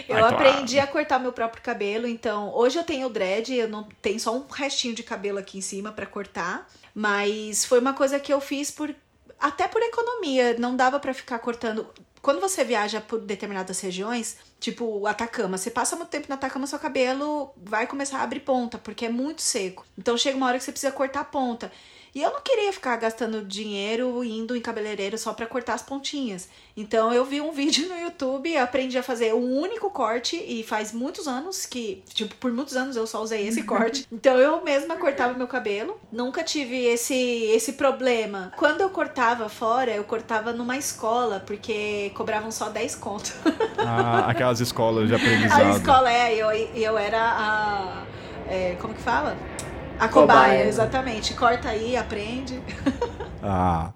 S3: Eu
S1: Ai, claro.
S3: aprendi a cortar meu próprio cabelo, então hoje eu tenho dread, eu não tenho só um restinho de cabelo aqui em cima pra cortar, mas foi uma coisa que eu fiz por até por economia, não dava pra ficar cortando. Quando você viaja por determinadas regiões, tipo Atacama, você passa muito tempo no Atacama, seu cabelo vai começar a abrir ponta, porque é muito seco. Então chega uma hora que você precisa cortar a ponta. E eu não queria ficar gastando dinheiro indo em cabeleireiro só pra cortar as pontinhas. Então eu vi um vídeo no YouTube, aprendi a fazer um único corte e faz muitos anos que, tipo, por muitos anos eu só usei esse corte. Então eu mesma cortava meu cabelo. Nunca tive esse esse problema. Quando eu cortava fora, eu cortava numa escola, porque cobravam só 10 conto.
S1: Ah, aquelas escolas de
S3: A
S1: aprendizado.
S3: escola é, eu, eu era a. é, como que fala? A
S2: Cobaia.
S3: cobaia, exatamente. Corta aí, aprende.
S1: Ah,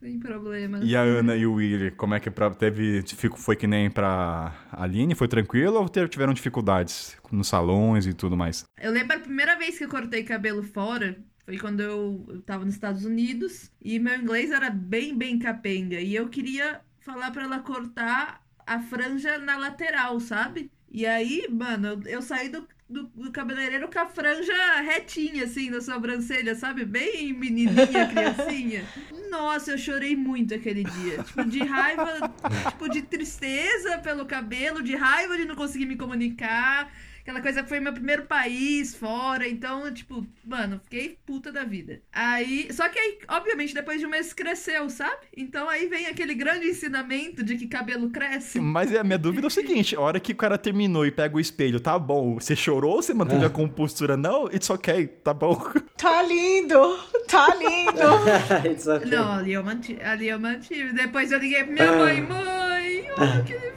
S4: Sem problema.
S1: e a Ana e o William, como é que pra, teve, foi que nem pra Aline, foi tranquilo ou tiveram dificuldades nos salões e tudo mais?
S4: Eu lembro a primeira vez que eu cortei cabelo fora. Foi quando eu, eu tava nos Estados Unidos e meu inglês era bem, bem capenga. E eu queria falar pra ela cortar a franja na lateral, sabe? E aí, mano, eu, eu saí do, do, do cabeleireiro com a franja retinha, assim, na sobrancelha, sabe? Bem menininha, criancinha. Nossa, eu chorei muito aquele dia. Tipo, de raiva, tipo, de tristeza pelo cabelo, de raiva de não conseguir me comunicar. Aquela coisa que foi meu primeiro país fora, então, tipo, mano, fiquei puta da vida. Aí, só que aí, obviamente, depois de um mês cresceu, sabe? Então aí vem aquele grande ensinamento de que cabelo cresce.
S1: Mas a minha dúvida é o seguinte: a hora que o cara terminou e pega o espelho, tá bom, você chorou ou você manteve a compostura? Não, it's ok, tá bom.
S3: Tá lindo! Tá lindo!
S2: Okay.
S4: Não, ali eu, mantive, ali eu mantive. Depois eu liguei pra minha mãe, mãe, olha o que.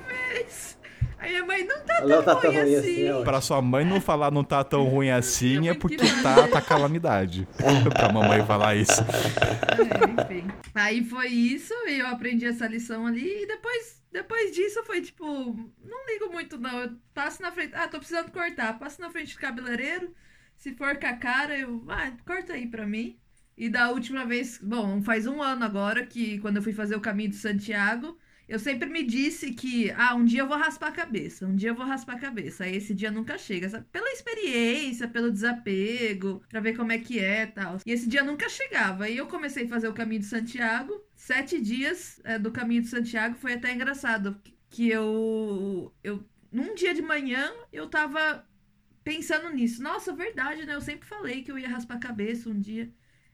S4: Aí a mãe, não tá tão,
S2: Não tá tão
S4: ruim
S2: ruim
S4: assim.
S2: assim.
S1: Pra sua mãe não falar não tá tão ruim assim, é porque
S4: que
S1: tá, tá calamidade. pra mamãe falar isso.
S4: É, enfim. Aí foi isso, e eu aprendi essa lição ali, e depois, depois disso foi tipo, não ligo muito não, eu passo na frente, ah, tô precisando cortar, passo na frente do cabeleireiro, se for com a cara, eu, ah, corta aí pra mim. E da última vez, bom, faz um ano agora que quando eu fui fazer o caminho de Santiago, eu sempre me disse que, ah, um dia eu vou raspar a cabeça, um dia eu vou raspar a cabeça. Aí esse dia nunca chega, sabe? Pela experiência, pelo desapego, pra ver como é que é e tal. E esse dia nunca chegava. Aí eu comecei a fazer o caminho de Santiago. Sete dias é, do caminho de Santiago foi até engraçado. Que eu, eu. Num dia de manhã, eu tava pensando nisso. Nossa, verdade, né? Eu sempre falei que eu ia raspar a cabeça um dia.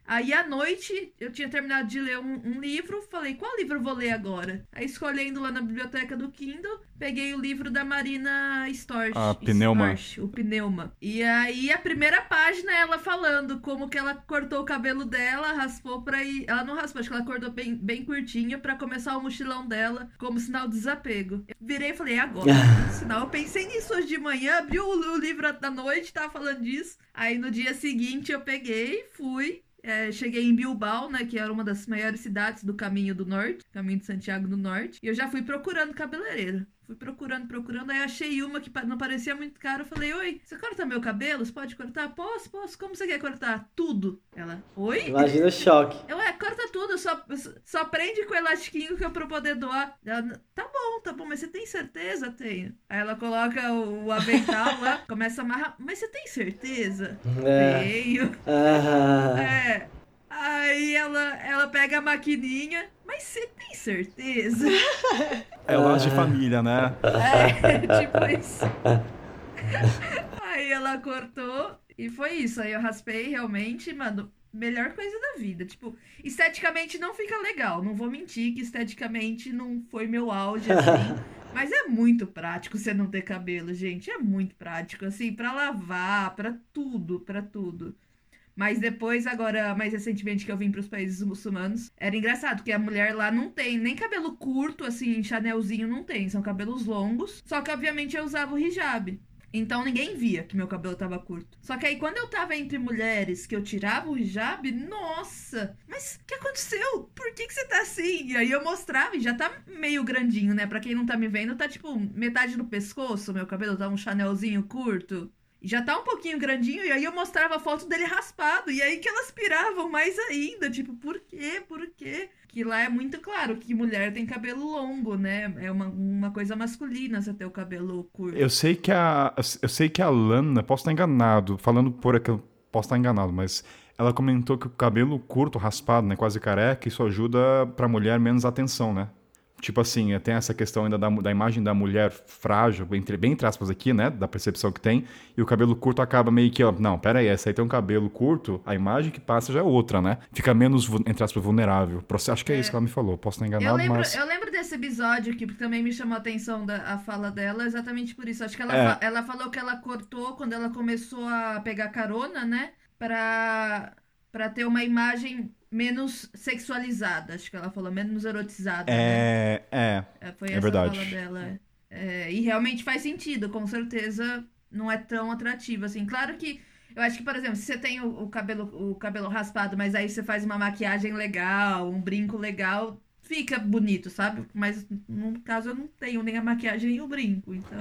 S4: Aí à noite eu tinha terminado de ler um, um livro, falei, qual livro eu vou ler agora? Aí escolhendo lá na biblioteca do Kindle, peguei o livro da Marina Storch.
S1: A Pneuma.
S4: Storch, o Pneuma. E aí a primeira página é ela falando como que ela cortou o cabelo dela, raspou pra ir. Ela não raspou, acho que ela cortou bem, bem curtinho pra começar o mochilão dela como sinal de desapego. Eu virei e falei, "É agora. sinal. Eu pensei nisso hoje de manhã, abri o, o livro da noite, tava falando disso. Aí no dia seguinte eu peguei, fui. É, cheguei em Bilbao, né, que era uma das maiores cidades do Caminho do Norte, Caminho de Santiago do Norte, e eu já fui procurando cabeleireiro. Fui procurando, procurando, aí achei uma que não parecia muito cara. Eu falei, oi, você corta meu cabelo? Você pode cortar? Posso, posso. Como você quer cortar? Tudo. Ela, oi?
S2: Imagina o choque.
S4: Eu, é, corta tudo, só, só prende com o elastiquinho que eu pra poder doar. Ela, tá bom, tá bom, mas você tem certeza? Tenho. Aí ela coloca o, o avental lá, começa a amarrar. Mas você tem certeza?
S2: É.
S4: Tenho.
S2: Ah,
S4: É. Aí ela, ela pega a maquininha. Mas você tem certeza?
S1: É laço de família, né?
S4: É, tipo isso. Aí ela cortou e foi isso. Aí eu raspei realmente, mano. melhor coisa da vida. Tipo, esteticamente não fica legal. Não vou mentir que esteticamente não foi meu auge, assim. Mas é muito prático você não ter cabelo, gente. É muito prático, assim, para lavar, para tudo, para tudo. Mas depois, agora, mais recentemente que eu vim para os países muçulmanos, era engraçado, que a mulher lá não tem nem cabelo curto, assim, chanelzinho não tem, são cabelos longos. Só que, obviamente, eu usava o hijab. Então ninguém via que meu cabelo tava curto. Só que aí quando eu tava entre mulheres que eu tirava o hijab, nossa! Mas o que aconteceu? Por que, que você tá assim? E aí eu mostrava e já tá meio grandinho, né? Pra quem não tá me vendo, tá tipo metade do pescoço, meu cabelo tá um chanelzinho curto já tá um pouquinho grandinho, e aí eu mostrava a foto dele raspado, e aí que elas piravam mais ainda, tipo, por quê? Por quê? Que lá é muito claro que mulher tem cabelo longo, né? É uma, uma coisa masculina você ter o cabelo curto.
S1: Eu sei que a, eu sei que a Lana, posso estar enganado, falando por aqui, posso estar enganado, mas ela comentou que o cabelo curto, raspado, né, quase careca, isso ajuda pra mulher menos atenção, né? Tipo assim, tem essa questão ainda da, da imagem da mulher frágil, entre, bem entre aspas aqui, né? Da percepção que tem. E o cabelo curto acaba meio que, ó, não, pera aí, essa aí tem um cabelo curto, a imagem que passa já é outra, né? Fica menos, entre aspas, vulnerável. Acho que é, é. isso que ela me falou. Posso estar enganado,
S4: eu lembro,
S1: mas...
S4: Eu lembro desse episódio aqui, porque também me chamou a atenção da, a fala dela, exatamente por isso. Acho que ela, é. ela falou que ela cortou quando ela começou a pegar carona, né? Pra, pra ter uma imagem menos sexualizada, acho que ela falou, menos erotizada.
S1: É,
S4: né?
S1: é.
S4: Foi
S1: é
S4: essa
S1: verdade.
S4: fala dela. É, e realmente faz sentido, com certeza não é tão atrativo assim. Claro que eu acho que, por exemplo, se você tem o, o, cabelo, o cabelo raspado, mas aí você faz uma maquiagem legal, um brinco legal, fica bonito, sabe? Mas no caso eu não tenho nem a maquiagem nem o brinco, então.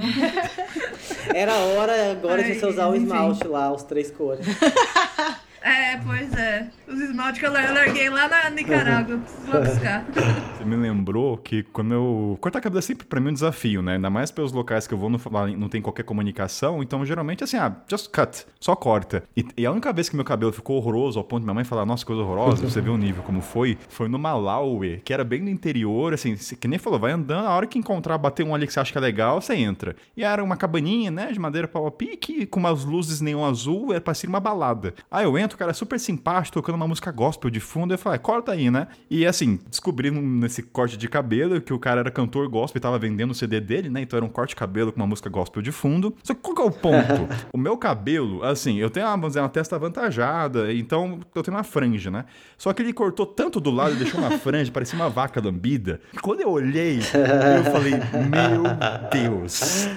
S2: Era hora agora Ai, de você usar enfim. o esmalte lá, os três cores.
S4: É, pois é. Os esmaltes que eu larguei lá na Nicarágua, preciso buscar.
S1: Você me lembrou que quando eu. Cortar cabelo é sempre pra mim um desafio, né? Ainda mais pelos locais que eu vou, não, não tem qualquer comunicação. Então, geralmente, assim, ah, just cut. Só corta. E, e, a única vez que meu cabelo ficou horroroso, ao ponto de minha mãe falar, nossa, coisa horrorosa, você vê o nível como foi, foi no Malawi, que era bem no interior, assim, que nem falou, vai andando, a hora que encontrar, bater um ali que você acha que é legal, você entra. E era uma cabaninha, né, de madeira pau a pique, com umas luzes neon azul, era pra ser uma balada. Aí eu entro, o cara é super simpático, tocando uma música gospel de fundo. Eu falei, corta aí, né? E assim, descobri nesse corte de cabelo que o cara era cantor gospel e tava vendendo o CD dele, né? Então era um corte de cabelo com uma música gospel de fundo. Só que qual que é o ponto? o meu cabelo, assim, eu tenho uma, vamos dizer, uma testa avantajada, então eu tenho uma franja, né? Só que ele cortou tanto do lado e deixou uma franja, parecia uma vaca lambida. E quando eu olhei, eu falei, meu Deus,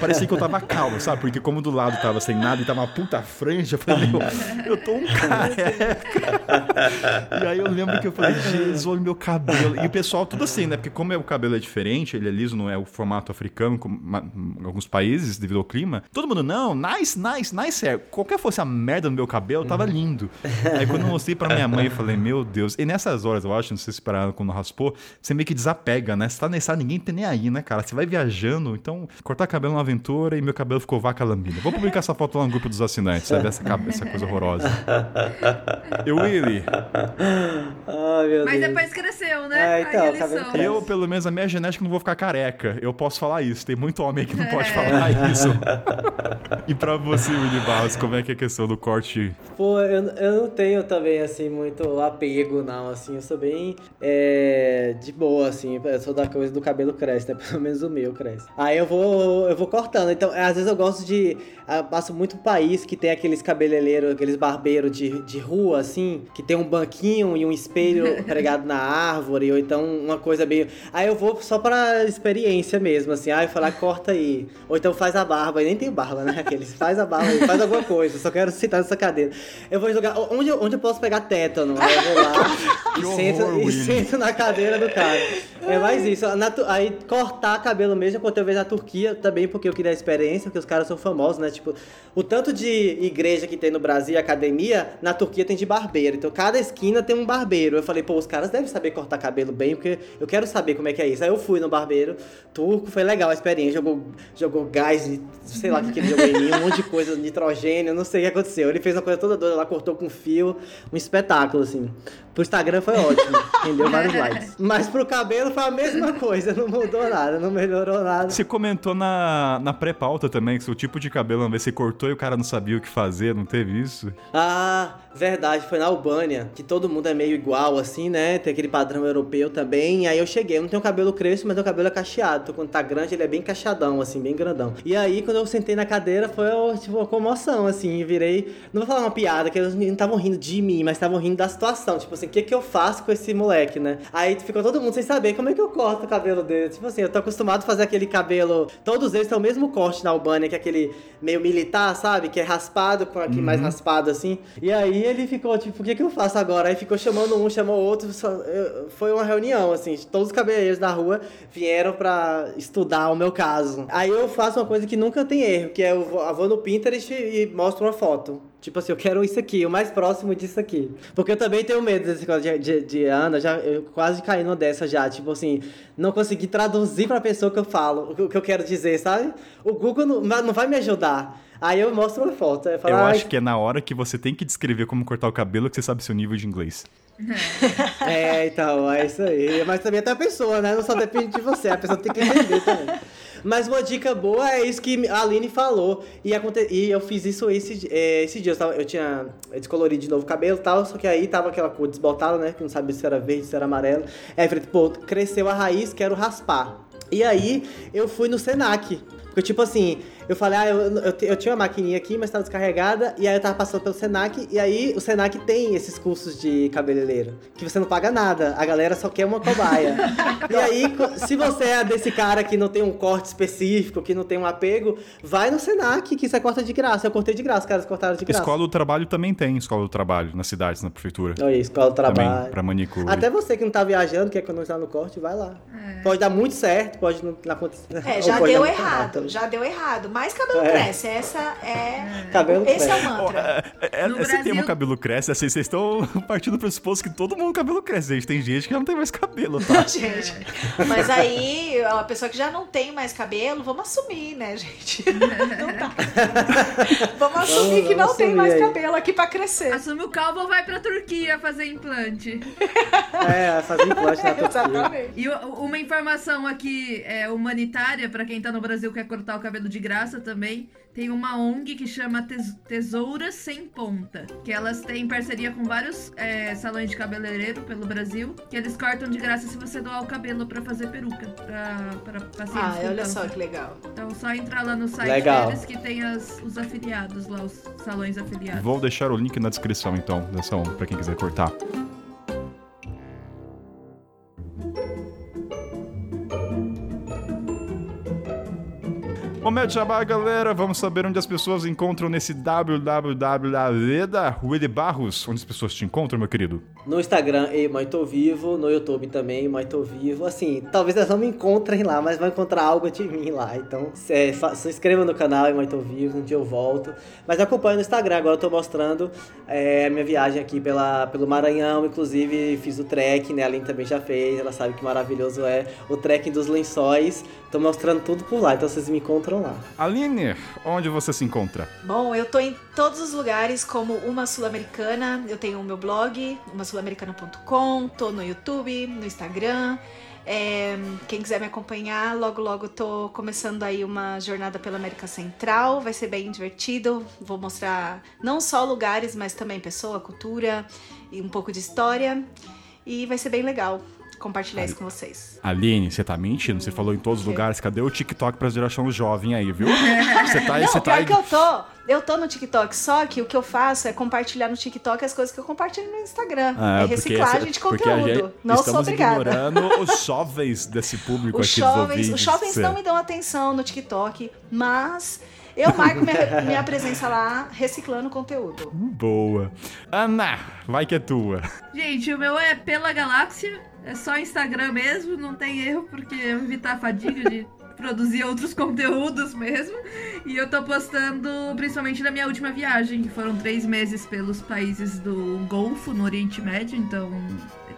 S1: Parecia que eu tava calmo, sabe? Porque como do lado tava sem nada e tava uma puta franja, eu falei, meu, eu tô um careca. e aí eu lembro que eu falei, Jesus, olha o meu cabelo. E o pessoal tudo assim, né? Porque como o cabelo é diferente, ele é liso, não é o formato africano, como alguns países, devido ao clima. Todo mundo, não, nice, nice, nice hair. Qualquer fosse a merda no meu cabelo, tava lindo. Aí quando eu mostrei pra minha mãe, eu falei, meu Deus. E nessas horas, eu acho, não sei se pararam quando raspou, você meio que desapega, né? Você tá nessa, ninguém tem nem aí, né, cara? Você vai viajando, então cortar cabelo é uma aventura e meu cabelo ficou vaca lambida. Vou publicar essa foto lá no grupo dos assinantes, sabe? Essa, essa coisa horrorosa. Eu, Willy.
S2: Ai,
S4: Mas depois cresceu, né?
S2: É, então, cabelo
S1: eu, pelo menos, a minha genética não vou ficar careca. Eu posso falar isso. Tem muito homem que não é. pode falar isso. e pra você, Willy Barros, como é que é a questão do corte?
S2: Pô, eu, eu não tenho também, assim, muito apego, não. Assim, eu sou bem é, de boa, assim. Eu sou da coisa do cabelo cresce, né? Pelo menos o meu cresce. Aí eu vou, eu vou cortando. Então, às vezes eu gosto de. Eu passo muito país que tem aqueles cabeleireiros, aqueles barbeiros de, de rua, assim, que tem um banquinho e um espelho pregado na árvore, ou então uma coisa bem. Aí eu vou só pra experiência mesmo, assim. Aí eu falar, corta aí. Ou então faz a barba. E nem tem barba, né? Aqueles, faz a barba aí, faz alguma coisa. Só quero sentar nessa cadeira. Eu vou jogar. Onde, onde eu posso pegar tétano? Aí eu vou lá e, sento,
S1: horror,
S2: e sento na cadeira do cara. É mais isso. Na aí cortar cabelo mesmo, eu contei uma vez na Turquia também, porque eu queria a experiência, porque os caras são famosos, né? Tipo, o tanto de igreja que tem no Brasil, academia, na Turquia tem de barbeiro. Então cada esquina tem um barbeiro. Eu falei, pô, os caras devem saber cortar cabelo bem, porque eu quero saber como é que é isso. Aí eu fui no barbeiro turco, foi legal a experiência. Jogou, jogou gás, sei lá o que ele jogou em mim, um monte de coisa, nitrogênio, não sei o que aconteceu. Ele fez uma coisa toda doida lá, cortou com fio, um espetáculo, assim. Pro Instagram foi ótimo, rendeu vários likes. Mas pro cabelo foi a mesma coisa, não mudou nada, não melhorou nada.
S1: Você comentou na, na pré-pauta também que seu tipo de cabelo, uma vez você cortou e o cara não sabia o que fazer, não teve isso?
S2: Ah, Verdade, foi na Albânia, que todo mundo é meio igual, assim, né? Tem aquele padrão europeu também. E aí eu cheguei, eu não tenho cabelo crespo, mas meu cabelo é cacheado. Então quando tá grande, ele é bem cacheadão, assim, bem grandão. E aí, quando eu sentei na cadeira, foi tipo uma comoção, assim, virei. Não vou falar uma piada, que eles não estavam rindo de mim, mas estavam rindo da situação. Tipo assim, o que, que eu faço com esse moleque, né? Aí ficou todo mundo sem saber como é que eu corto o cabelo dele. Tipo assim, eu tô acostumado a fazer aquele cabelo. Todos eles têm o mesmo corte na Albânia, que é aquele meio militar, sabe? Que é raspado, com aqui mais raspado assim. E aí ele ficou, tipo, o que, que eu faço agora? Aí ficou chamando um, chamou outro. só- foi uma reunião, assim. Todos os cabeleireiros da rua vieram pra estudar o meu caso. Aí eu faço uma coisa que nunca tem erro, que é eu vou, no Pinterest e mostro uma foto. Tipo assim, eu quero isso aqui, o mais próximo disso aqui. Porque eu também tenho medo desse negócio de, de, de Ana, já, eu quase caí numa dessa já. Tipo assim, não consegui traduzir pra pessoa que eu falo, o que eu quero dizer, sabe? O Google não, não vai me ajudar. Aí eu mostro uma foto. Eu, falo,
S1: Eu
S2: "Ai,
S1: acho que é na hora que você tem que descrever como cortar o cabelo que você sabe seu nível de inglês.
S2: É, então, é isso aí. Mas também até a pessoa, né? Não só depende de você, a pessoa tem que entender também. Mas uma dica boa é isso que a Aline falou. E, aconte... e eu fiz isso esse, é, esse dia. Eu, tava- eu tinha descolori de novo o cabelo e tal, só que aí tava aquela cor desbotada, né? Que não sabia se era verde, se era amarelo. Aí eu falei, pô, cresceu a raiz, quero raspar. E aí eu fui no Senac. Porque, tipo assim, eu falei, ah, eu, eu, eu tinha uma maquininha aqui, mas tava descarregada. E aí eu tava passando pelo Senac. E aí o Senac tem esses cursos de cabeleireiro. Que você não paga nada. A galera só quer uma cobaia. e aí, se você é desse cara que não tem um corte específico, que não tem um apego, vai no Senac, que você corta de graça. Eu cortei de graça, os caras cortaram de graça.
S1: Escola do trabalho também tem escola do trabalho nas cidades, na prefeitura.
S2: Olha aí, escola do
S1: Também,
S2: trabalho.
S1: pra manicure.
S2: Até você que não tá viajando, quer economizar no corte, vai lá. Pode dar muito certo, pode não acontecer.
S3: É, já deu
S2: muito
S3: errado, já deu errado. Mas cabelo
S2: É.
S3: cresce, essa é.
S2: Cabelo
S3: Esse é o
S2: cresce.
S3: mantra.
S1: É, é,
S4: No
S1: esse
S4: Brasil-
S1: termo cabelo cresce, assim, vocês estão partindo do pressuposto que todo mundo cabelo cresce. Gente, tem gente que já não tem mais cabelo, tá?
S3: Gente, mas aí, a pessoa que já não tem mais cabelo, vamos assumir, né, gente? Não dá. Vamos assumir que não
S2: vamos
S3: tem
S2: assumir
S3: mais
S2: aí.
S3: cabelo aqui pra crescer.
S4: Assume o calvo ou vai pra Turquia fazer implante.
S2: É, fazer implante na Turquia.
S3: Exatamente.
S4: E uma informação aqui é, humanitária, pra quem tá no Brasil e quer cortar o cabelo de graça também. Tem uma ONG que chama Tes- Tesouras Sem Ponta. Que elas têm parceria com vários é, salões de cabeleireiro pelo Brasil. Que eles cortam de graça se você doar o cabelo pra fazer peruca. Pra, pra pacientes
S3: Ah, olha
S4: câncer.
S3: só que legal.
S4: Então só entrar lá no site
S2: Legal.
S4: deles que tem as- os afiliados lá, os salões afiliados.
S1: Vou deixar o link na descrição, então, dessa onda, pra quem quiser cortar. Momento de galera. Vamos saber onde as pessoas encontram nesse www da Rua de Barros. Onde as pessoas te encontram, meu querido?
S2: No Instagram, e Mãe Tô Vivo. No YouTube também, Mãe Tô Vivo. Assim, talvez elas não me encontrem lá, mas vão encontrar algo de mim lá. Então, se, é, se inscreva no canal, e Mãe Tô Vivo. Um dia eu volto. Mas acompanhe no Instagram. Agora eu tô mostrando é, a minha viagem aqui pela, pelo Maranhão. Inclusive, fiz o trek, né? A Aline também já fez. Ela sabe que maravilhoso é o trekking dos lençóis. Tô mostrando tudo por lá. Então, vocês me encontram lá.
S1: Aline, onde você se encontra?
S3: Bom, eu tô em todos os lugares como Uma Sul-Americana. Eu tenho o meu blog, umasulamericana.com, tô no YouTube, no Instagram. É, quem quiser me acompanhar, logo logo tô começando aí uma jornada pela América Central. Vai ser bem divertido. Vou mostrar não só lugares, mas também pessoa, cultura e um pouco de história. E vai ser bem legal compartilhar isso com vocês.
S1: Aline, você tá mentindo? Você falou em todos os lugares. Cadê o TikTok pra geração jovem aí, viu? Você tá aí,
S3: Não,
S1: você tá
S3: pior
S1: aí.
S3: que eu tô. Eu tô no TikTok, só que o que eu faço é compartilhar no TikTok as coisas que eu compartilho no Instagram.
S1: Ah,
S3: é reciclagem
S1: essa-
S3: de conteúdo.
S1: gente-
S3: não sou obrigada.
S1: ignorando os jovens desse público
S3: Os
S1: aqui
S3: jovens, os jovens não me dão atenção no TikTok, mas eu marco minha, minha presença lá reciclando conteúdo.
S1: Boa. Ana, vai que é tua.
S4: Gente, o meu é pela galáxia. É só Instagram mesmo, não tem erro, porque eu evitar a fadiga de produzir outros conteúdos mesmo. E eu tô postando principalmente na minha última viagem, que foram três meses pelos países do Golfo, no Oriente Médio. Então,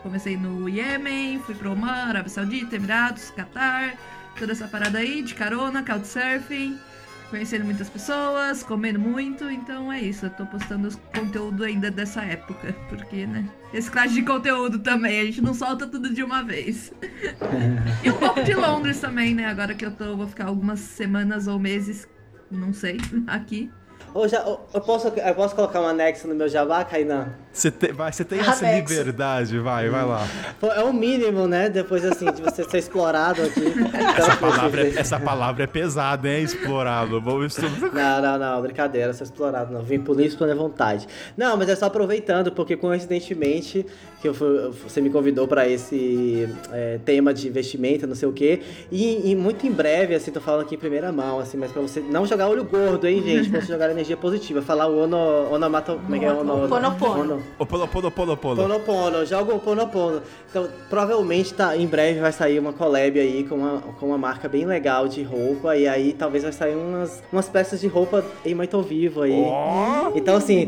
S4: comecei no Iêmen, fui pro Oman, Arábia Saudita, Emirados, Catar, toda essa parada aí, de carona, couchsurfing. Conhecendo muitas pessoas, comendo muito, então é isso. Eu tô postando os conteúdo ainda dessa época, porque, né? Reciclagem de conteúdo também, a gente não solta tudo de uma vez. e um pouco de Londres também, né? Agora que eu tô, vou ficar algumas semanas ou meses, não sei, aqui.
S2: Ou já, ou- eu, posso, eu posso colocar um anexo no meu jabá, Kainan?
S1: Você te- vai, você tem essa liberdade, vai, vai lá.
S2: É o mínimo, né? Depois, assim, de você ser explorado aqui.
S1: Essa palavra, é, essa palavra é pesada, hein? Explorado. Vamos estudar.
S2: Não, não, não, brincadeira, sou explorado, não. Vim por livre espontânea vontade. Não, mas é só aproveitando, porque coincidentemente que eu fui- você me convidou pra esse é, tema de investimento, não sei o quê. E, e muito em breve, assim, tô falando aqui em primeira mão, assim, mas pra você não jogar olho gordo, hein, gente? Pra você jogar energia positiva. Falar o ono, onomato... Como é que é? Ono,
S3: Ponopono.
S2: ono-
S1: Ô, polo, polo, polo, polo.
S2: Ponopono, joga o Ponopono. Então, provavelmente tá, em breve vai sair uma collab aí com uma, com uma marca bem legal de roupa. E aí talvez vai sair umas, umas peças de roupa em muito vivo aí.
S1: Ó.
S2: Então, assim,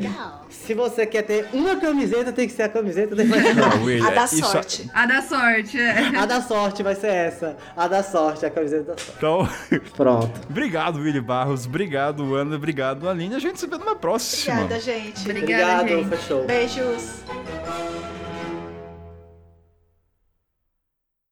S2: se você quer ter uma camiseta, tem que ser a camiseta da
S1: Não, William,
S3: A da
S1: isso-
S3: sorte.
S4: A da sorte, é.
S2: A da sorte vai ser essa. A da sorte, a camiseta da sorte.
S1: Então,
S2: Pronto.
S1: obrigado, Willy Barros. Obrigado, Ana. Obrigado, Aline. A gente se vê numa próxima.
S3: Obrigada, gente.
S4: Obrigada,
S2: Obrigado,
S4: gente.
S2: fechou.
S3: Beijos.